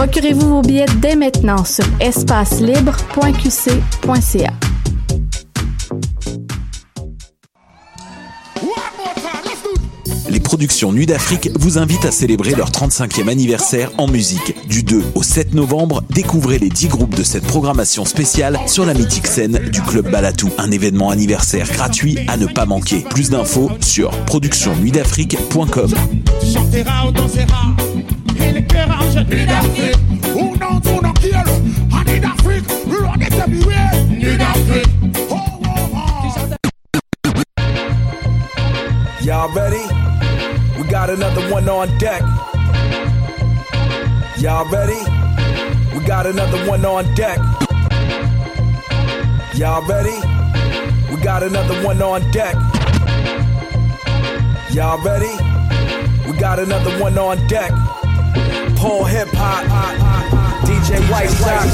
Procurez-vous vos billets dès maintenant sur espacelibre.qc.ca. Les productions Nuit d'Afrique vous invitent à célébrer leur 35e anniversaire en musique. Du 2 au 7 novembre, découvrez les 10 groupes de cette programmation spéciale sur la mythique scène du Club Balatou. Un événement anniversaire gratuit à ne pas manquer. Plus d'infos sur productionnuitdafrique.com. Chantera ou dansera, et les cœurs en jeu Nuit d'Afrique. Ou non, ou non, qui est le en Nuit d'Afrique. On est everywhere. Nuit d'Afrique. Oh, oh, oh. Y'all ready? We got another one on deck. Y'all ready? We got another one on deck. Y'all ready? We got another one on deck. Y'all ready? We got another one on deck. Paul Hip Hop, DJ White Sox.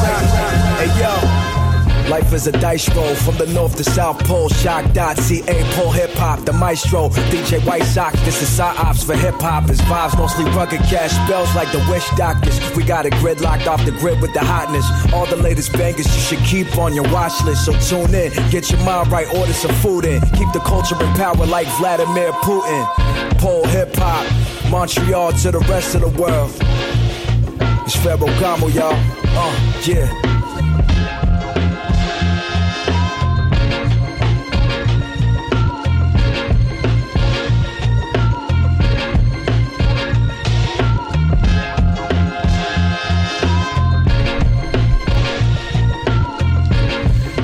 Hey yo. Life is a dice roll from the north to south pole. Shock dot CA Paul Hip Hop, the maestro. DJ White Sox, this is ops for hip hop. It's vibes mostly rugged cash spells like the wish doctors. We got a grid locked off the grid with the hotness. All the latest bangers you should keep on your watch list. So tune in, get your mind right, order some food in. Keep the culture in power like Vladimir Putin. Paul Hip Hop, Montreal to the rest of the world. It's Pharaoh Gamo, y'all. Uh, yeah.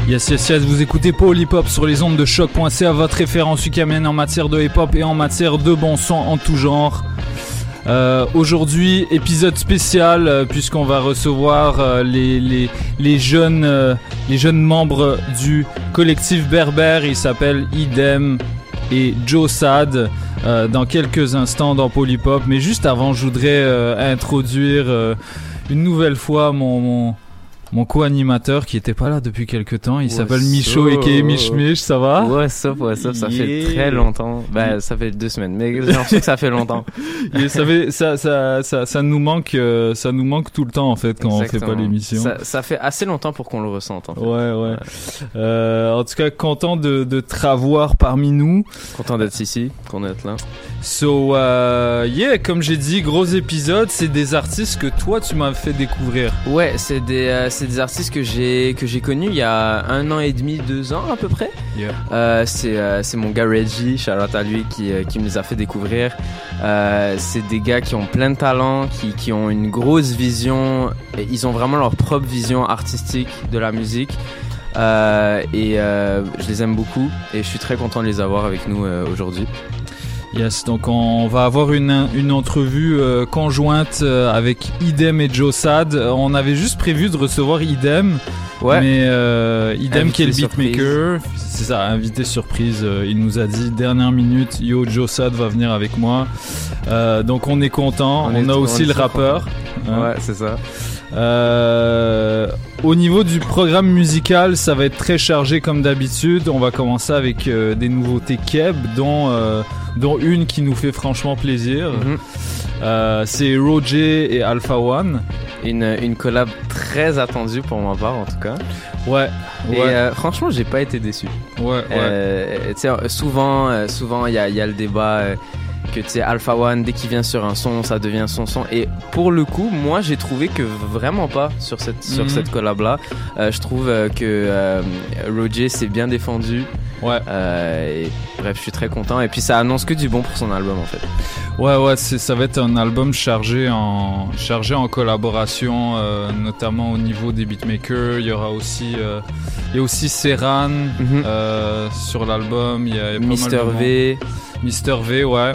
Yes, yes, yes, vous écoutez Paul Hip Hop sur les ondes de choc.ca, votre référence UKMN en matière de hip hop et en matière de bon son en tout genre. Euh, Aujourd'hui, épisode spécial, euh, puisqu'on va recevoir euh, les, les, les, jeunes, euh, les jeunes membres du collectif Berbère. Ils s'appellent Idem et Joe Sad euh, dans quelques instants dans Hop. Mais juste avant, je voudrais euh, introduire une nouvelle fois mon, mon, mon co-animateur qui était pas là depuis quelques temps. Il s'appelle Micho et qui est Mich Mich, ça va? What's up, what's up, ça fait très longtemps. Ben, ça fait deux semaines, mais j'ai l'impression que ça fait longtemps. Et ça, fait- ça, ça, ça, ça nous manque, euh, ça nous manque tout le temps en fait quand on fait pas Exactement. l'émission. Ça, ça fait assez longtemps pour qu'on le ressente. En, fait. Ouais, ouais. Euh, en tout cas, content de, de te revoir parmi nous. Content d'être ici, qu'on est là. So, euh, yeah, comme j'ai dit, gros épisode, c'est des artistes que toi tu m'as fait découvrir. Ouais, c'est des, euh, c'est des artistes que j'ai que j'ai connus il y a un an et demi, deux ans à peu près. Yeah. Euh, c'est euh, c'est mon gars Reggie, Charlotte à lui qui euh, qui me les a fait découvrir. Euh, c'est des gars qui ont plein de talent, qui qui ont une grosse vision. Et ils ont vraiment leur propre vision artistique de la musique. Et je les aime beaucoup et je suis très content de les avoir avec nous aujourd'hui. Yes, donc on va avoir une, une entrevue euh, conjointe euh, avec Idem et Joe Sad. On avait juste prévu de recevoir Idem, Ouais. mais euh, Idem qui est le beatmaker, c'est ça, invité surprise. euh, il nous a dit dernière minute, yo Joe Sad va venir avec moi. Euh, donc on est content. On, On est- a aussi le rappeur. hein. Ouais, c'est ça. Euh, au niveau du programme musical, ça va être très chargé comme d'habitude. On va commencer avec euh, des nouveautés Keb, dont, euh, dont une qui nous fait franchement plaisir. Mhm. C'est Roger et Alpha One. Une, une collab très attendue pour ma part en tout cas. Ouais, Et ouais, franchement, j'ai pas été déçu. ouais, ouais. Souvent, souvent, il y a, il y a le débat. Euh, que tu sais Alpha One dès qu'il vient sur un son ça devient son son et pour le coup moi j'ai trouvé que vraiment pas sur cette sur Mhm. cette collab là je trouve euh, que euh, Roger s'est bien défendu Ouais. Euh, et, bref je suis très content et puis ça annonce que du bon pour son album en fait Ouais, ouais, c'est, ça va être un album chargé en, chargé en collaboration, euh, notamment au niveau des beatmakers. Il y aura aussi, euh, il y a aussi Serran Mhm. euh, sur l'album. Il y a, il y a pas mal Mister de monde. V Mister V, ouais.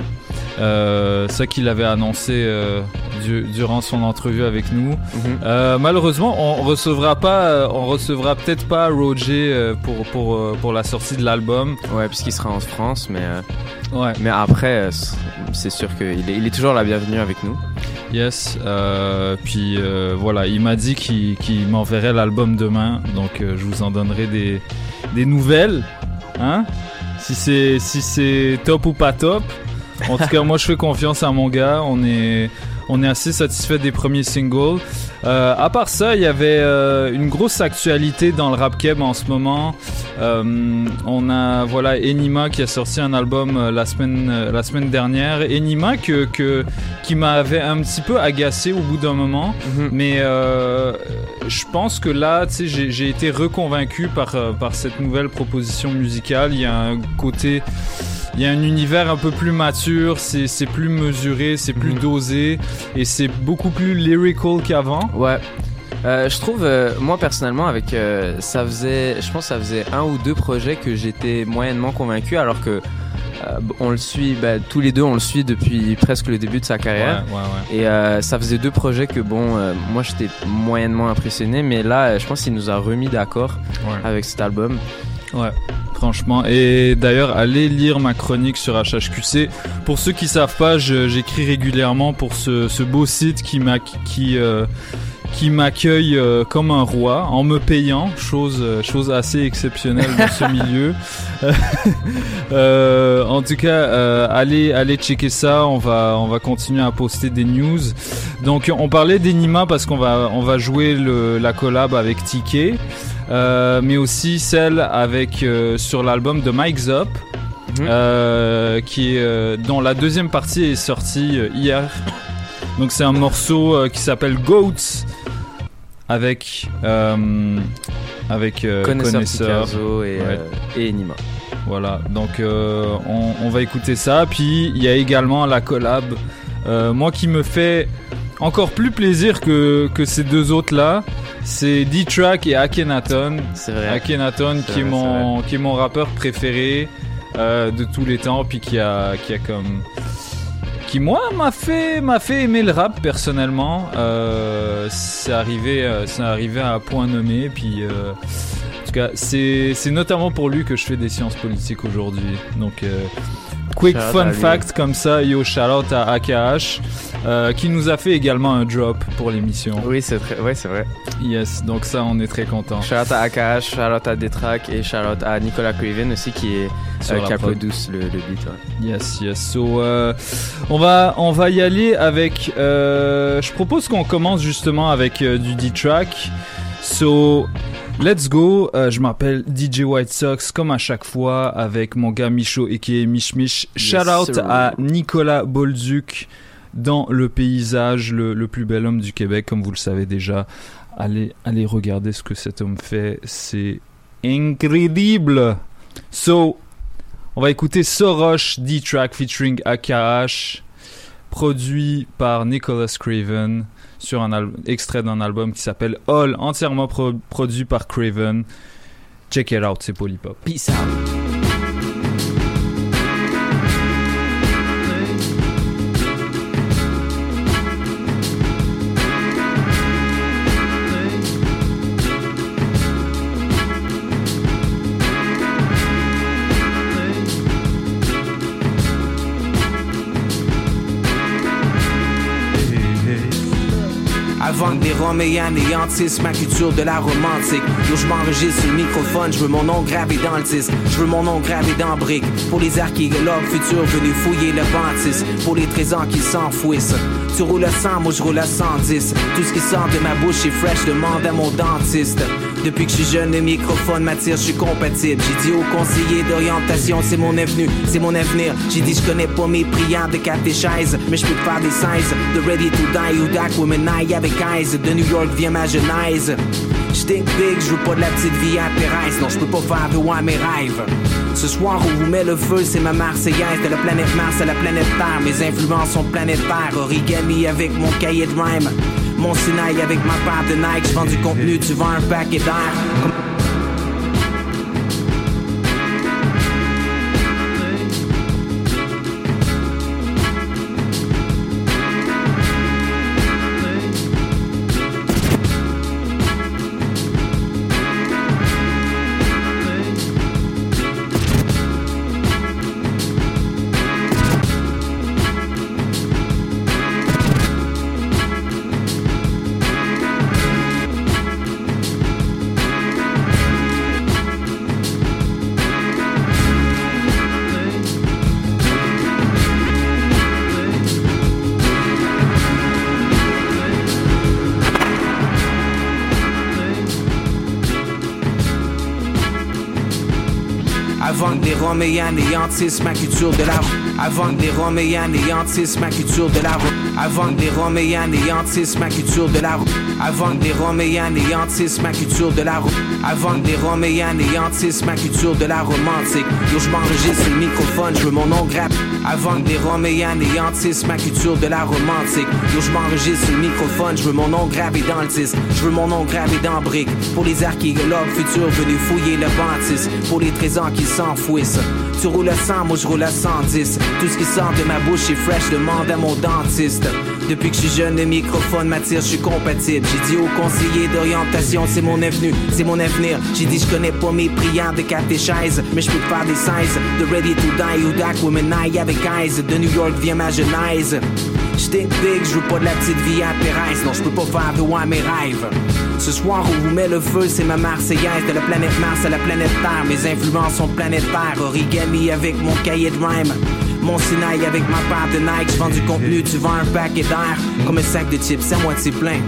Euh, ça qu'il avait annoncé euh, du- durant son entrevue avec nous. Mhm. Euh, malheureusement, on recevra pas, euh, on recevra peut-être pas Roger pour pour pour la sortie de l'album. ouais puisqu'il sera en France mais Ouais. mais après c'est- sûr qu'il est, il est toujours la bienvenue avec nous Yes, puis voilà, il m'a dit qu'il m'enverrait l'album demain, donc je vous en donnerai des, des nouvelles, hein Si c'est si c'est top ou pas top. En tout cas, moi je fais confiance à mon gars, on est on est assez satisfait des premiers singles. Euh, à part ça, il y avait euh, une grosse actualité dans le rap keb en ce moment. Euh, on a voilà Enima qui a sorti un album euh, la semaine euh, la semaine dernière. Enima que, que qui m'avait un petit peu agacé au bout d'un moment. Mhm. Mais euh, je pense que là, tu sais, j'ai- été reconvaincu par, par cette nouvelle proposition musicale. Il y a un côté, il y a un univers un peu plus mature, c'est plus mesuré, c'est plus Mhm. dosé et c'est beaucoup plus lyrical qu'avant. Ouais. Euh, je trouve, euh, moi personnellement, avec euh, ça faisait, je pense, que ça faisait un ou deux projets que j'étais moyennement convaincu, alors que on le suit, bah, tous les deux, on le suit depuis presque le début de sa Ouais, carrière. ouais, ouais. Et euh, ça faisait deux projets que bon, moi j'étais moyennement impressionné, mais là, je pense qu'il nous a remis d'accord Ouais. avec cet album. Ouais, franchement. Et d'ailleurs, allez lire ma chronique sur HHQC. Pour ceux qui savent pas, j'écris régulièrement pour ce, ce beau site qui m'a qui euh, qui m'accueille euh, comme un roi en me payant, chose euh, chose assez exceptionnelle dans ce milieu. Euh, en tout cas, euh, allez allez checker ça. On va on va continuer à poster des news. Donc on parlait d'Enima parce qu'on va on va jouer le, la collab avec. Euh, mais aussi celle avec sur l'album de Mike Zop, Mhm. qui est, dont la deuxième partie est sortie hier. Donc c'est un morceau euh, qui s'appelle Goats avec euh, avec euh, Connaisseur, Connaisseur. Picasso et, Ouais. euh, et Enima. Voilà, donc euh, on, on va écouter ça. Puis il y a également la collab, moi qui me fait encore plus plaisir que, que ces deux autres là. C'est D-Track et Akhenaton. C'est vrai. Akhenaton qui est mon qui est mon rappeur préféré de tous les temps puis qui a qui a comme qui moi m'a fait m'a fait aimer le rap personnellement. Euh, c'est arrivé euh, c'est arrivé à un point nommé puis euh, en tout cas c'est c'est notamment pour lui que je fais des sciences politiques aujourd'hui. Donc euh, quick Shout out fun fact comme ça yo shout out à AKH euh, qui nous a fait également un drop pour l'émission Oui, c'est très, ouais, c'est vrai. yes donc ça on est très content Shout à AKH, shout à Detrack et shout à Nicolas Craven aussi qui est euh, prod. produit le, le beat. ouais. Yes, yes. So, euh, on va, on va y aller avec. euh, je propose qu'on commence justement avec du D-track. So, let's go. Euh, je m'appelle DJ White Sox comme à chaque fois avec mon gars Micho et qui est Mich Mich. Yes, Shout out sir. à Nicolas Bolduc dans le paysage, le, le plus bel homme du Québec, comme vous le savez déjà. Allez, allez regarder ce que cet homme fait. C'est incroyable. So, on va écouter Soroche D-Track featuring AKH, produit par Nicholas Craven, sur un extrait d'un album qui s'appelle All, entièrement pro- produit par Craven. Check it out, c'est Polypop. Peace out. Des Roméens anéantissent ma culture de la romantique. Yo, je m'enregistre sur le microphone, je veux mon nom gravé dans. Je veux mon nom gravé dans brique. Pour les archéologues futurs venus fouiller le bâtisse. Pour les trésors qui s'enfouissent. Tu roules à 100, moi je roule à 110. Tout ce qui sort de ma bouche est fresh, demande à mon dentiste. Depuis que je suis jeune, le microphone m'attire, je suis compatible. J'ai dit au conseiller d'orientation, c'est mon avenue, c'est mon avenir. J'ai dit, je connais pas mes prières de catéchèse, mais je peux faire des 16 de Ready to Die ou Dak Women avec Eyes. De New York vient ma genèse. J'tink big, je pas de la petite vie à non, je peux pas faire de à mes rêves. Ce soir, on vous met le feu, c'est ma Marseillaise, de la planète Mars à la planète Terre. Mes influences sont planétaires, origami avec mon cahier de rhyme. Mon Sinaï avec ma part de Nike, je vends du contenu, tu vends un paquet d'air. Comme- Roméens anéantissent ma culture de la. Avant que les Roméens anéantissent ma culture de la rue. Avant que les Roméens ma culture de la rue. Avant que les Roméens ma culture de la rue. Avant que les Roméens ma culture de la romantique. Yo, je m'enregistre le microphone, je veux mon nom grappe. Avant que les Roméens ma culture de la romantique. Yo, je m'enregistre le microphone, je veux mon nom gravé dans le disque. Je veux mon nom gravé dans brique. Pour les archéologues futurs venus fouiller le bâtisse. Pour les trésors qui s'enfouissent. Tu roules à 100, moi je roule à 110. Tout ce qui sort de ma bouche est fresh, demande à mon dentiste. Depuis que je suis jeune, le microphone m'attire, je suis compatible. J'ai dit au conseiller d'orientation, c'est mon avenue, c'est mon avenir. J'ai dit, je connais pas mes prières de catéchèse, mais je peux faire des 16 de Ready to Die ou Dak Women Eye avec Eyes. De New York vient ma genèse. J'tink big, je veux pas de la petite vie à Pérez, non, je peux pas faire de à mes rêves. Ce soir, on vous met le feu, c'est ma Marseillaise, de la planète Mars à la planète Terre. Mes influences sont planétaires, origami avec mon cahier de rhyme. Mon Sinaï avec ma part de Nike, je vends du contenu, tu vends un paquet d'air, comme un sac de chips à moitié plein.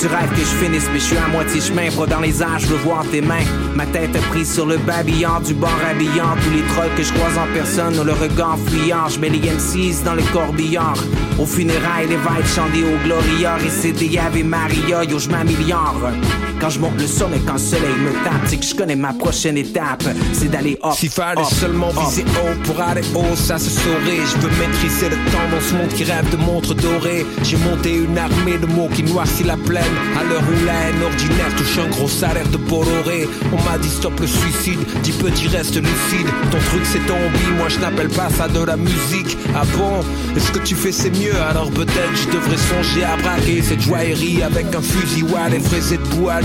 Tu rêves que je finisse, mais je suis à moitié chemin. Pas dans les airs, je veux voir tes mains. Ma tête prise sur le babillard du bar habillant. Tous les trolls que je croise en personne ont le regard fuyant. Je mets les M6 dans le corbillard. Au funérailles, les vibes chantent au Gloria. Et c'est des Ave Maria, yo, je m'améliore. Quand je monte le son et quand le soleil me tape, c'est que je connais ma prochaine étape. C'est d'aller hop. Fallait hop, seulement viser haut pour aller haut, ça se saurait. Je veux maîtriser le temps dans ce monde qui rêve de montres dorées. J'ai monté une armée de mots qui noircit la plaine. À l'heure où la haine ordinaire touche un gros salaire de Bolloré. On m'a dit stop le suicide, dis petit reste lucide. Ton truc c'est ton hobby, moi je n'appelle pas ça de la musique. Ah bon? Est-ce que tu fais c'est mieux? Alors peut-être je devrais songer à braquer cette joaillerie avec un fusil ou à les fraiser debout à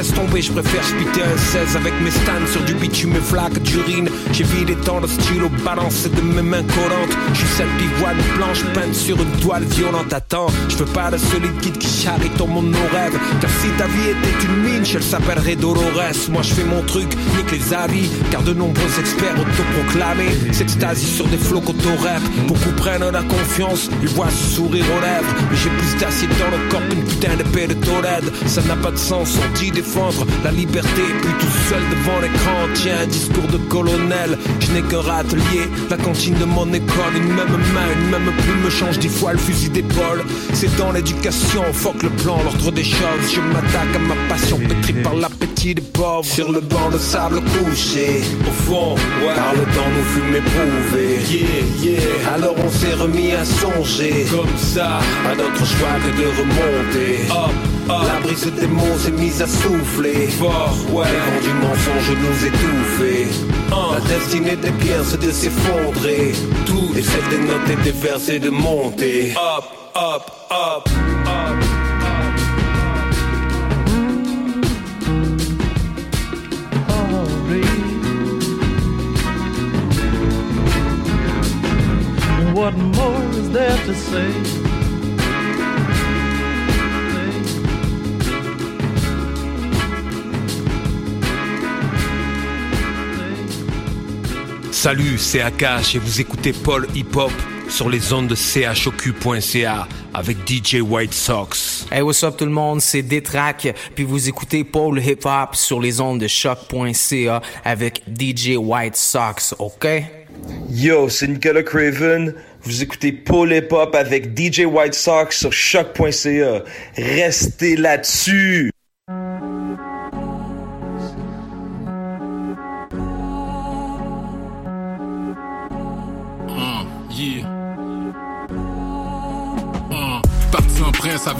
Laisse tomber, je préfère spiter un 16 avec mes stands sur du bitume et flaques d'urine. J'ai vidé tant de stylo balancé de mes mains collantes. Je cette pivoine blanche peinte sur une toile violente. Attends, je veux pas de solide guide qui charrie ton monde nos rêves. Car si ta vie était une mine, elle s'appellerait Dolores. Moi je fais mon truc, nique les avis. Car de nombreux experts autoproclamés s'extasient sur des flots qu'auto-rap. Beaucoup prennent la confiance, ils voient sourire aux lèvres. Mais j'ai plus d'acier dans le corps qu'une putain d'épée de Tolède. Ça n'a pas de sens, on dit défendre la liberté. Puis tout seul devant l'écran, tiens un discours de colonel. Je n'ai qu'un râtelier, la cantine de mon école. Une même main, une même plume me change dix fois le fusil d'épaule. C'est dans l'éducation, fuck le plan, l'ordre des choses. Je m'attaque à ma passion pétrie par l'appétit des pauvres. Sur le banc de sable couché, au fond, par le temps nous fûmes éprouvés. Yeah, yeah. Alors on s'est remis à songer, comme ça, à notre choix que de remonter. Hop, hop. La brise des mots s'est mise à souffler. Fort, ouais. Les vents du mensonge nous étouffer. La destinée des biens c'est de s'effondrer. Tout et celle des notes et des vers c'est de monter. Hop, hop, hop, hop. What more is there to say? Salut, c'est Akash et vous écoutez Paul Hip Hop sur les ondes de chocu.ca avec DJ White Sox. Hey, what's up tout le monde, c'est Détrac, puis vous écoutez Paul Hip Hop sur les ondes de choc.ca avec DJ White Sox, ok? Yo, c'est Nicolas Craven. Vous écoutez Paul Hip Hop avec DJ White Sox sur choc.ca. Restez là-dessus.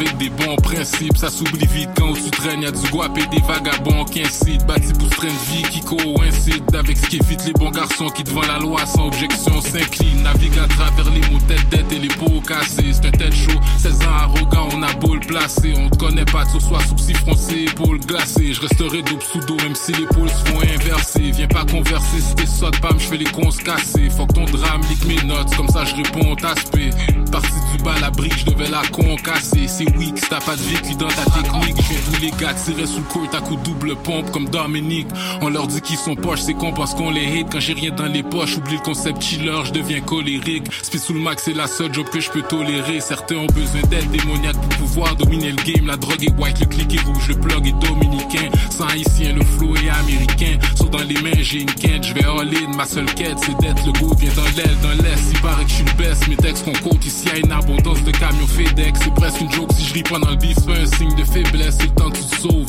Avec des bons principes. Ça s'oublie vite quand tu traînes, y'a du guap et des vagabonds qui incitent. Bâti pour train de vie qui coïncide avec ce qui évite les bons garçons qui devant la loi sans objection s'inclinent. Navigue à travers les mots tête tête et les peaux cassées. C'est un tête chaud, 16 ans arrogant, on a beau le placer. On te connaît pas de ce soir, sourcils froncés, épaules glacées. Je resterai double sous dos même si les pôles se font inverser. Viens pas converser si t'es sotte, pam, je fais les cons se casser. Faut que ton drame lique mes notes, comme ça je réponds t'aspect. Parti du bas, la brique, je devais la concasser c'est weak, si t'as pas de vécu dans ta technique. Je tous les gars tirer sous le court à coup double pompe comme Dominique. On leur dit qu'ils sont poches, c'est con parce qu'on les hate. Quand j'ai rien dans les poches, oublie le concept chiller, je deviens colérique. Speed sous le max, c'est la seule job que je peux tolérer. Certains ont besoin d'aide démoniaque pour pouvoir dominer le game. La drogue est white, le clic est rouge, le plug est dominicain. Sans haïtien, le flow est américain. Sauf dans les mains, j'ai une quête, je vais all in. Ma seule quête, c'est d'être le go, viens dans l'aile, dans l'est. Il paraît que je suis le best, mes textes qu'on compte ici a une abondance de camions FedEx. C'est presque une joke si je ris pendant le beat, un signe de faiblesse, c'est le temps que tu te sauves.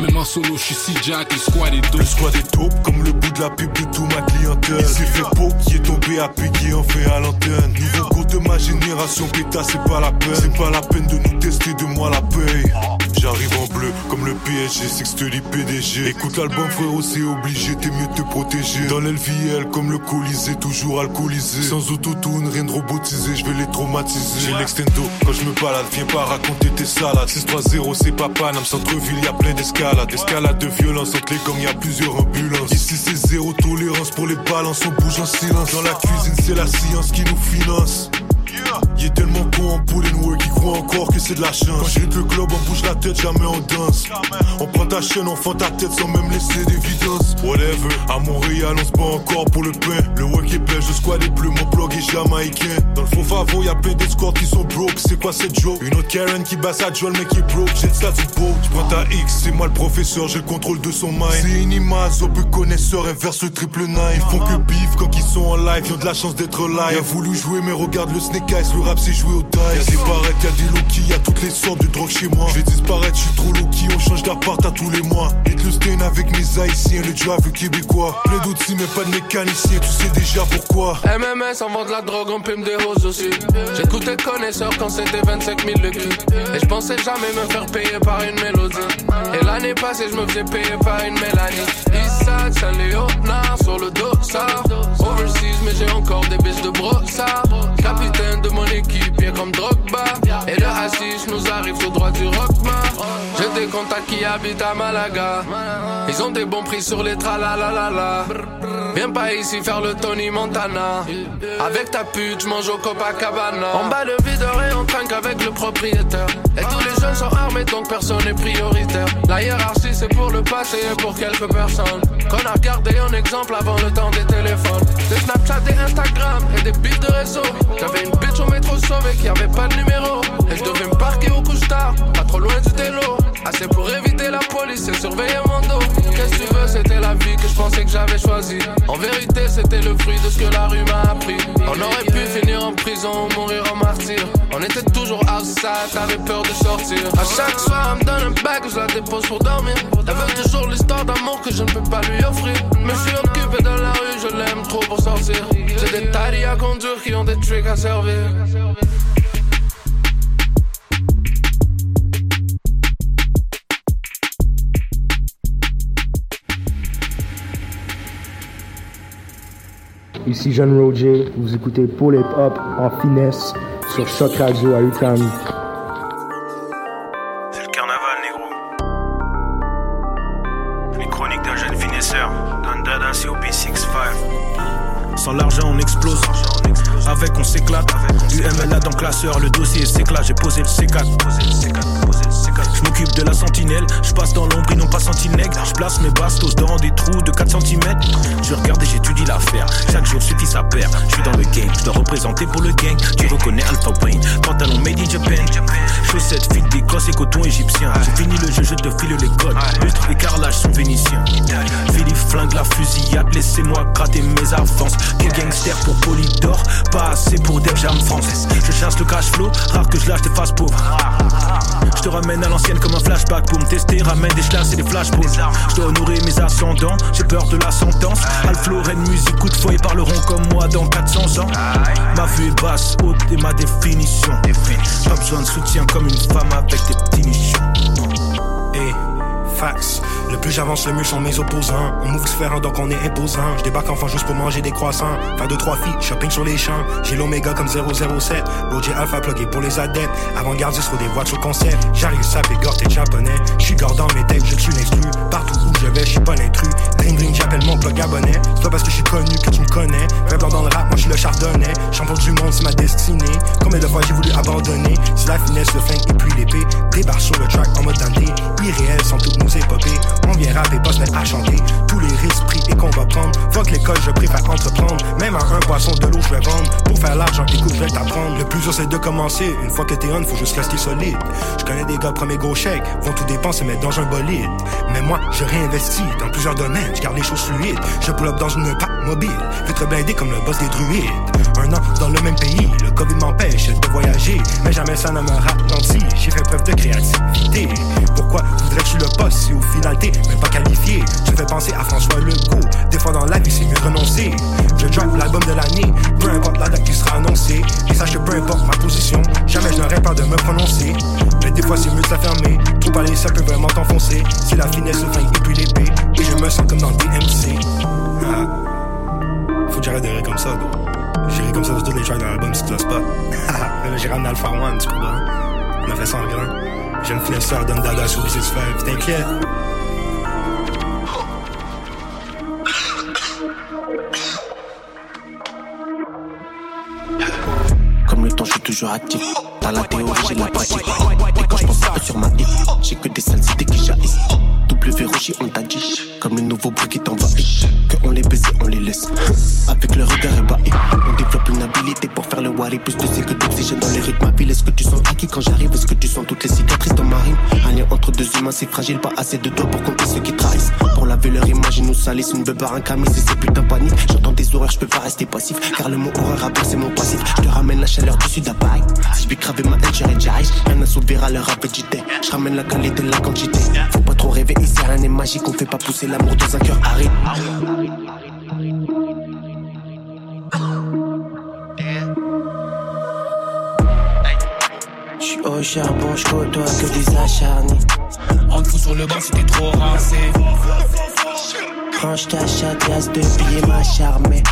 Même en solo, je suis si jack, le squad est dope. Le squad est dope, comme le bout de la pub de tout ma clientèle. Il s'est fait beau, qui est tombé à piquer, en fait à l'antenne. Niveau cours de ma génération, péta, c'est pas la peine. C'est pas la peine de nous tester, de moi la paye. J'arrive en comme le PSG, c'est que je te dis PDG. Écoute l'album, frérot, c'est obligé, t'es mieux te protéger. Dans l'LVL, comme le Colisée, toujours alcoolisé. Sans autotune, rien de robotisé, je vais les traumatiser. J'ai l'extendo, quand je me balade, viens pas raconter tes salades. 6-3-0, c'est pas Paname, centre-ville, y a plein d'escalades. Escalade de violence, entre les gangs, y a plusieurs ambulances. Ici, c'est zéro tolérance pour les balances, on bouge en silence. Dans la cuisine, c'est la science qui nous finance. Il est tellement con en and qui croit encore que c'est de la chance. Quand j'ai le club, on bouge la tête, jamais on danse. On prend ta chaîne, on fend ta tête sans même laisser d'évidence. Whatever, à Montréal, on se bat encore pour le pain. Le work est belge, le squad est bleu, mon blog est jamaïcain. Dans le faux favo, y'a plein d'escorts qui sont broke. C'est quoi cette joke? Une autre Karen qui bat sa joie, le mec est broke. J'ai ça du beau. Tu prends ta X, c'est moi le professeur, j'ai le contrôle de son mind. C'est une image, peu connaisseur, inverse le triple nine. Ils font que bif quand ils sont en live, ils ont de la chance d'être live. a voulu jouer, mais regarde le snake le rap c'est jouer au taille. Y'a des barrettes, y'a des low y'a toutes les sortes de drogue chez moi. Je vais disparaître, je suis trop low on change d'appart à tous les mois. Et le stain avec mes haïtiens, le drive québécois. Plein d'outils, mais pas de mécanicien, tu sais déjà pourquoi. MMS, on vend de la drogue, on pime des roses aussi. J'écoutais connaisseur quand c'était 25 000 le cul. Et je pensais jamais me faire payer par une mélodie. Et l'année passée, je me faisais payer par une mélanie. Eastside, Saint-Léonard, sur le dos, ça. Overseas, mais j'ai encore des biches de brossard. Capitaine de mon équipe, bien comme Drogba. Et le hashish nous arrive tout droit du rockma. J'ai des contacts qui habitent à Malaga. Ils ont des bons prix sur les tralalalala. Viens pas ici faire le Tony Montana. Avec ta pute, mange au Copacabana. On bat le videur et on trinque avec le propriétaire. Et tous les jeunes sont armés donc personne n'est prioritaire. La hiérarchie c'est pour le passé et pour quelques personnes. Qu'on a regardé en exemple avant le temps des téléphones. Des Snapchat, des Instagram et des bits de réseau. J'avais une au sauvé avait pas de numéro. Et je devais me parquer au couche tard, pas trop loin du télo. Assez pour éviter la police et surveiller mon dos. Qu'est-ce que tu veux, c'était la vie que je pensais que j'avais choisie. En vérité, c'était le fruit de ce que la rue m'a appris. On aurait pu finir en prison ou mourir en martyr. On était toujours outside, t'avais peur de sortir. À chaque soir, elle me donne un bague, je la dépose pour dormir. Elle veut toujours l'histoire d'amour que je ne peux pas lui offrir. Suis des tailles à conduire qui ont des tricks à servir. Ici Jean Roger, vous écoutez Paul Hip Hop en finesse sur Choc Radio à UQAM. C4. Je m'occupe de la sentinelle. Je passe dans l'ombre, ils n'ont pas sentinelle, je place mes bastos dans des trous de 4 cm. Je regarde et j'étudie l'affaire. Jour suffit sa paire. Je suis dans le game, je dois représenter pour le gang. Tu reconnais Alpha Wayne, pantalon made in Japan. Chaussettes, fil d'Écosse et coton égyptien. J'ai fini le jeu, je te file les codes. Lustre et carrelage sont vénitiens. Philippe flingue la fusillade, laissez-moi gratter mes avances. Quel gangster pour Polydor, pas assez pour Def Jam France. Je chasse le cash flow, rare que je lâche des faces pauvres. Je te ramène à l'ancienne comme un flashback pour me tester. Ramène des chlasses et des flashballs. Je dois honorer mes ascendants, j'ai peur de la sentence. Alfloren, musique, coup de fouet, parleront comme moi dans 400 ans. Ma vue est basse, haute et ma définition. Pas besoin de soutien comme une femme avec des petits nichons. Hey, fax. Le plus j'avance, le mieux sont mes opposants. On move différent, donc on est imposant. Je débarque enfin juste pour manger des croissants. Faire deux, trois filles, shopping sur les champs. J'ai l'oméga comme 007. Roger Alpha plugué pour les adeptes. Avant-gardiste sur des voitures concept. J'arrive, ça fait t'es japonais. J'suis gordon mes tapes, je suis l'instru. Partout où je vais, j'suis pas l'intrus. Bling bling, j'appelle mon plug abonné. C'est pas parce que j'suis connu que tu me connais. Même dans le rap, moi j'suis le chardonnay. Champion du monde, c'est ma destinée. Combien de fois j'ai voulu abandonner? C'est la finesse, le flingue et puis l'épée. Débarque sur le track en mode. Irréel sans toutes nos épopées. On vient rapper, se mettre à chanter. Tous les risques pris et qu'on va prendre. Fuck l'école, je préfère entreprendre. Même à un poisson de l'eau, je vais vendre. Pour faire l'argent, écoute, je vais. Le plus dur, c'est de commencer. Une fois que t'es on, faut juste rester solide. Je connais des gars, premier gros chèque. Vont tout dépenser, mettre dans un bolide. Mais moi, je réinvestis dans plusieurs domaines. Je garde les choses fluides. Je pull up dans une pack mobile. Vitre blindé comme le boss des druides. Un an dans le même pays. Le Covid m'empêche de voyager. Mais jamais ça ne me ralentit. J'ai fait preuve de créativité. Pourquoi voudrais tu le poste si au final t'es même pas qualifié? Je fais penser à François Legault. Des fois dans la vie, c'est mieux renoncer. Je drop l'album de l'année. Peu importe la date qui sera annoncée. Et sache que peu importe ma position, jamais je n'aurais peur de me prononcer. Mais des fois, c'est mieux de la. Trop parler, ça peut vraiment t'enfoncer. C'est la finesse, le flingue et puis l'épée. Et je me sens comme dans le DMC. Ah. Faut que j'arrête de rire comme ça, donc. J'ai ri comme ça sur tous les tracks dans l'album, si tu l'as pas. Là, j'ai ramené Alpha One, tu comprends? On a fait ça en grand. Jeune finesseur donne dada sur Business Five, t'inquiète. Le temps, je suis toujours actif. Dans la théorie, j'ai la pratique. Et quand je pense un peu sur ma vie, j'ai que des sales idées qui jaillissent. Double verrouillé, on t'a dit. Comme le nouveau bruit qui t'envahit. Que on les baisse et on les laisse. Avec le regard ébahi. On développe une habilité pour faire le wari. Plus de que d'oxygène dans les rythmes à ville. Est-ce que tu sens acquis quand j'arrive? Est-ce que tu sens toutes les cicatrices dans ma rime? Un lien entre deux humains, c'est fragile. Pas assez de doigts pour compter ceux qui trahissent. Pour laver leur image, ils nous salissent. Une beubare, un camis, c'est putain panique. J'entends des horreurs, je peux pas rester passif. Car le mot horreur c'est mon passif. Je te ramène la chaleur du sud à Paris. Si je craver ma haine, j'irai direct. Rien à s'ouvrir à leur appétité. Je ramène la qualité, la quantité. Faut pas trop rêver, ici rien n'est magique. On fait pas pousser l'amour dans un cœur aride. J'suis au charbon, j'côtoie que des acharnés. Fout sur le banc t'es trop rincé. Range ta chatte, de billets, ma charmée.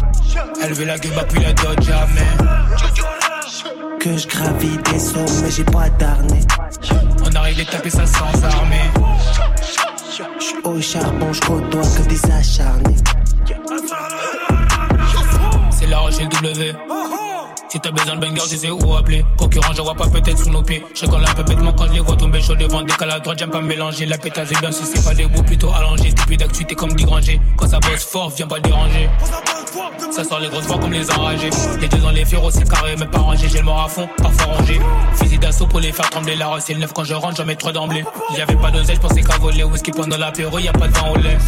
Elle veut la gueule, puis la dot jamais. Que je gravis des sommets, j'ai pas d'arnais. On arrive à taper ça sans armée. J'suis au charbon, j'côtoie que des acharnés. La Rochelle W. Si t'as besoin de banger, je sais où appeler. Concurrent, je vois pas peut-être sous nos pieds. Je un peu bêtement quand je les vois tomber chaud devant décalé à droite, j'aime pas mélanger. La pétasse est bien si c'est pas debout, plutôt allongé. Depuis d'actualité comme des grangers. Quand ça bosse fort, viens pas déranger. Ça sort les grosses voix comme les enragés. Les deux dans les féroces, c'est carré, mais pas rangé. J'ai le mort à fond, parfois rangé. Fusil d'assaut pour les faire trembler. La rue, c'est le neuf quand je rentre, j'en mets trois d'emblée. Y'avait pas d'oseille, je pensais qu'à voler. Whisky pendant l'apéro, y'a pas de vent au lait.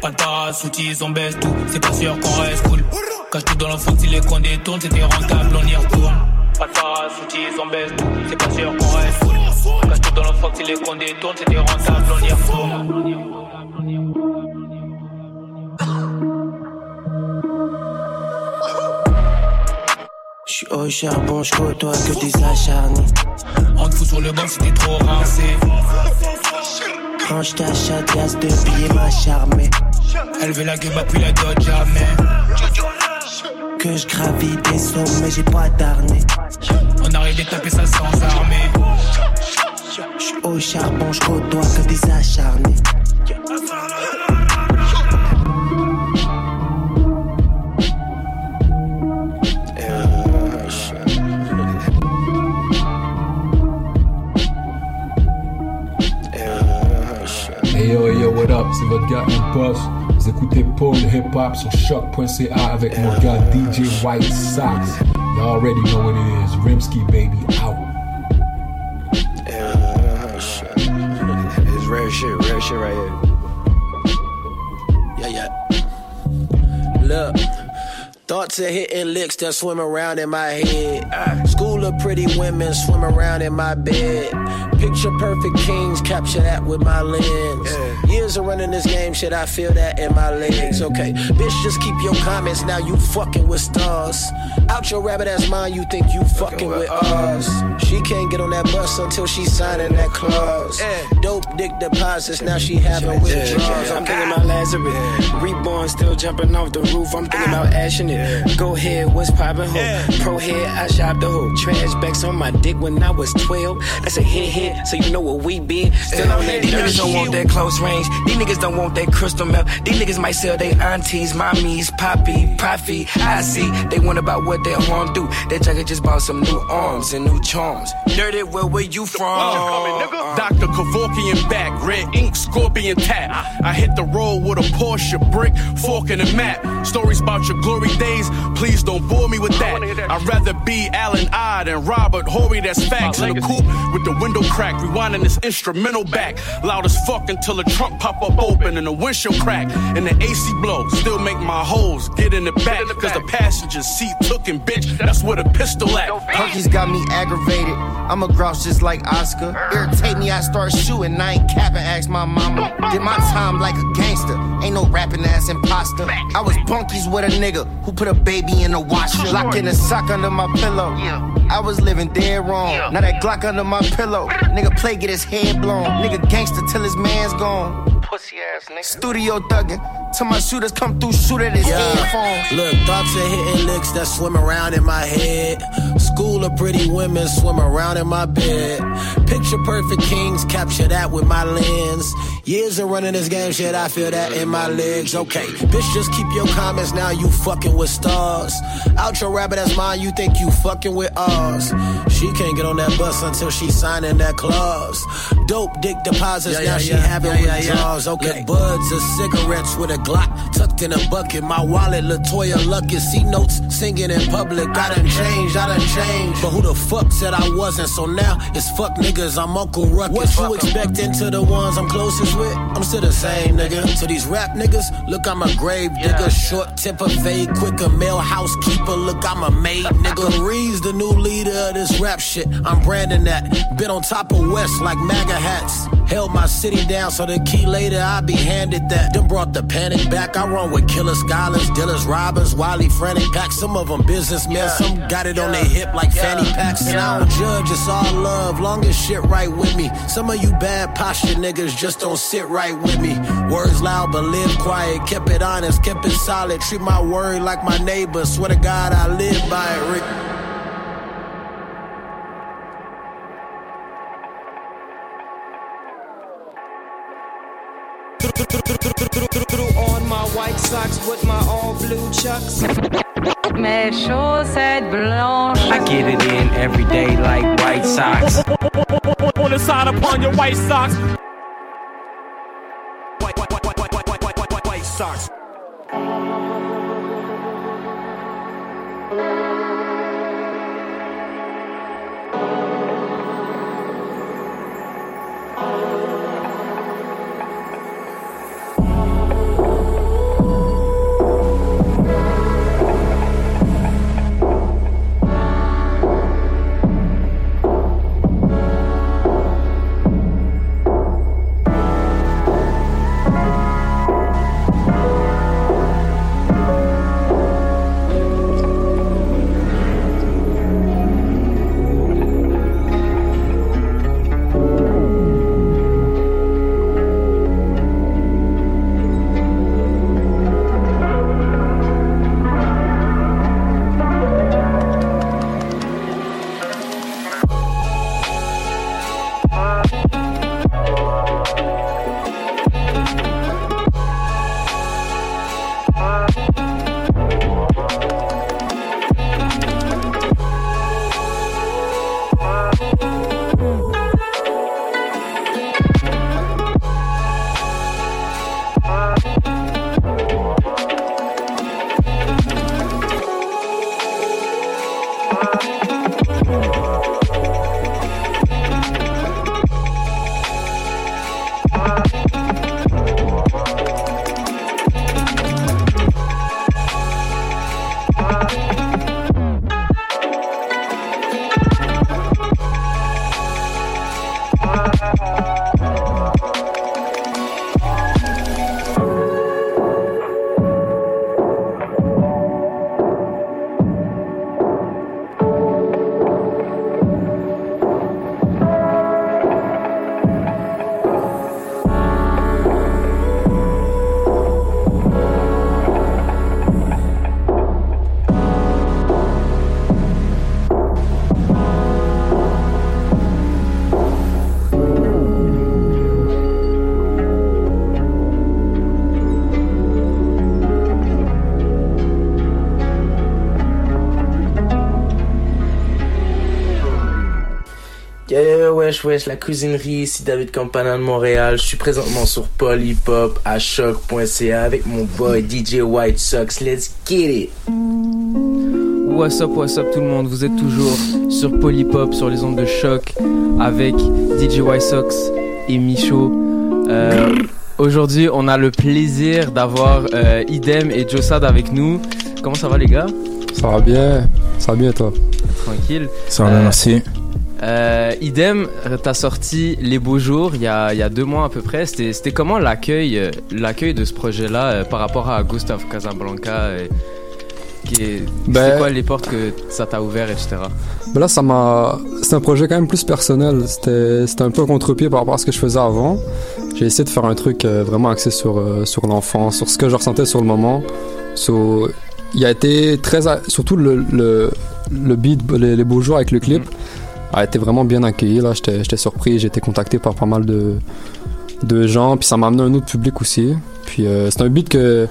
Pas de parasoutis, on baisse tout. C'est pas sûr qu'on reste cool. Cache tout dans l'enfant, si les coins détournent, c'était rentable, on y retourne. Pas de parasoutis, on baisse tout. C'est pas sûr qu'on reste cool. Cache tout dans l'enfant, si les coins détournent, c'était rentable, on y retourne. J'suis au charbon, j'côtoie que des acharnés. On te fout sur le banc si t'es trop rincé. Range ta chatte, yasse de billets, ma charmée. Elle veut la gueule, puis la dot jamais. Que je gravis des sommets, j'ai pas d'arnais. On arrive à taper ça sans armée. J'suis au charbon, j'côtoie que des acharnés. Hey yo, hey yo, what up? C'est votre gars Impost. Vous écoutez Paul Hip Hop sur choc.ca avec mon gars DJ White Sox. You already know what it is. Rimsky baby out. It's rare shit, rare shit right here. Yeah, yeah. Look. Thoughts of hitting licks that swim around in my head. School of pretty women swim around in my bed. Picture perfect kings, capture that with my lens. Years of running this game, shit, I feel that in my legs. Okay, bitch, just keep your comments. Now you fucking with stars. Out your rabbit ass mind, you think you fucking with us. She can't get on that bus until she signing that clause. Dope dick deposits, now she having withdrawals. I'm thinking about Lazarus. Reborn, still jumping off the roof. I'm thinking ah. about ashing it. Go ahead, what's poppin' ho? Pro head, I shop the hoe. Trash bags on my dick when I was 12. That's a hit hit, so you know what we be. Still on that These niggas don't want that close range. These niggas don't want that crystal meth. These niggas might sell their aunties, mommies, poppy, profit. I see they want about what their horn do. That jacket just bought some new arms and new charms. Dirty, where where you from? Uh-huh. Dr. Kevorkian back, red ink, scorpion tap. I hit the road with a Porsche brick, fork in the map. Stories about your glory days, please don't bore me with that. I'd rather be Alan Odd and Robert Horry, that's facts. In the coupe with the window crack, rewinding this instrumental back. Loud as fuck until the trunk pop up open and the windshield crack. And the AC blow, still make my hoes get in the back. Cause the passenger seat tookin', bitch, that's where the pistol at. Perky's got me aggravated. I'm a grouch just like Oscar. Irritate me, I start shooting. I ain't capping, ask my mama. Did my time like a gangster. Ain't no rapping ass imposter. I was bunkies with a nigga who put a baby in a washer. Locking a sock under my pillow. I was living dead wrong. Now that Glock under my pillow. Nigga play, get his head blown. Nigga gangster till his man's gone. Pussy ass nigga. Studio thuggin'. Till my shooters come through, shoot at his headphone. Look, thoughts are hitting licks that swim around in my head. School of pretty women swim around in my bed. Picture perfect kings, capture that with my lens. Years of running this game, shit, I feel that in my legs. Okay, bitch, just keep your comments now. You fucking with stars. Out your rabbit ass mind, you think you fucking with ours. She can't get on that bus until she signing that clause. Dope dick deposits, Yeah, now yeah, she yeah. having Yeah, yeah, yeah. withdrawals. Okay, buds of cigarettes with a Glock tucked in a bucket. My wallet, Latoya Luckett. C notes singing in public. I done changed, I done changed. But who the fuck said I wasn't? So now it's fuck niggas. I'm Uncle Ruckus. What you expecting to the ones I'm closest with? I'm still the same nigga. To these rap niggas, look, I'm a grave digger. Short temper, fade quicker. Male housekeeper, look, I'm a maid nigga. Reed's the new leader of this rap shit. I'm branding that. Been on top of West like MAGA hats. Held my city down so the key later I be handed that. Then brought the panic back. I run with killer scholars, dealers, robbers, wily frantic packs. Some of them businessmen, some got it on their hip like fanny packs. And I don't judge, it's all love. Long as shit right with me. Some of you bad posture niggas just don't sit right with me. Words loud but live quiet. Kept it honest, kept it solid. Treat my word like my neighbor. Swear to God I live by it, Rick. Socks with my all blue chucks. Mes chaussettes blanches. I get it in every day like White Sox. On the side upon your white socks. White, white, white, white, white, white, white, white, white, white socks. Wesh, wesh, la cuisinerie, ici David Campana de Montréal. Je suis présentement sur Polypop à choc.ca avec mon boy DJ White Sox. Let's get it! What's up, what's up tout le monde? Vous êtes toujours sur Polypop, sur les ondes de choc, avec DJ White Sox et Michaud. Euh, Aujourd'hui, on a le plaisir d'avoir euh, Idem et Jossad avec nous. Comment ça va les gars? Ça va bien, ça va bien toi? Tranquille. Ça va, merci. Euh, idem, t'as sorti Les Beaux Jours il y a, il y a deux mois à peu près. C'était comment l'accueil euh, l'accueil de ce projet-là euh, par rapport à Gustave Casablanca euh, qui est- Ben- C'est quoi les portes que ça t'a ouvert, etc. Ben là, ça m'a. C'est un projet quand même plus personnel. C'était un peu contre-pied par rapport à ce que je faisais avant. J'ai essayé de faire un truc vraiment axé sur, sur l'enfant, sur ce que je ressentais sur le moment. So, il a été très. Surtout le, le, le beat, les, les beaux jours avec le clip, a été vraiment bien accueilli. Là, j'étais surpris. J'ai été contacté par pas mal de, de gens. Puis ça m'a amené un autre public aussi. Puis euh, c'est un beat que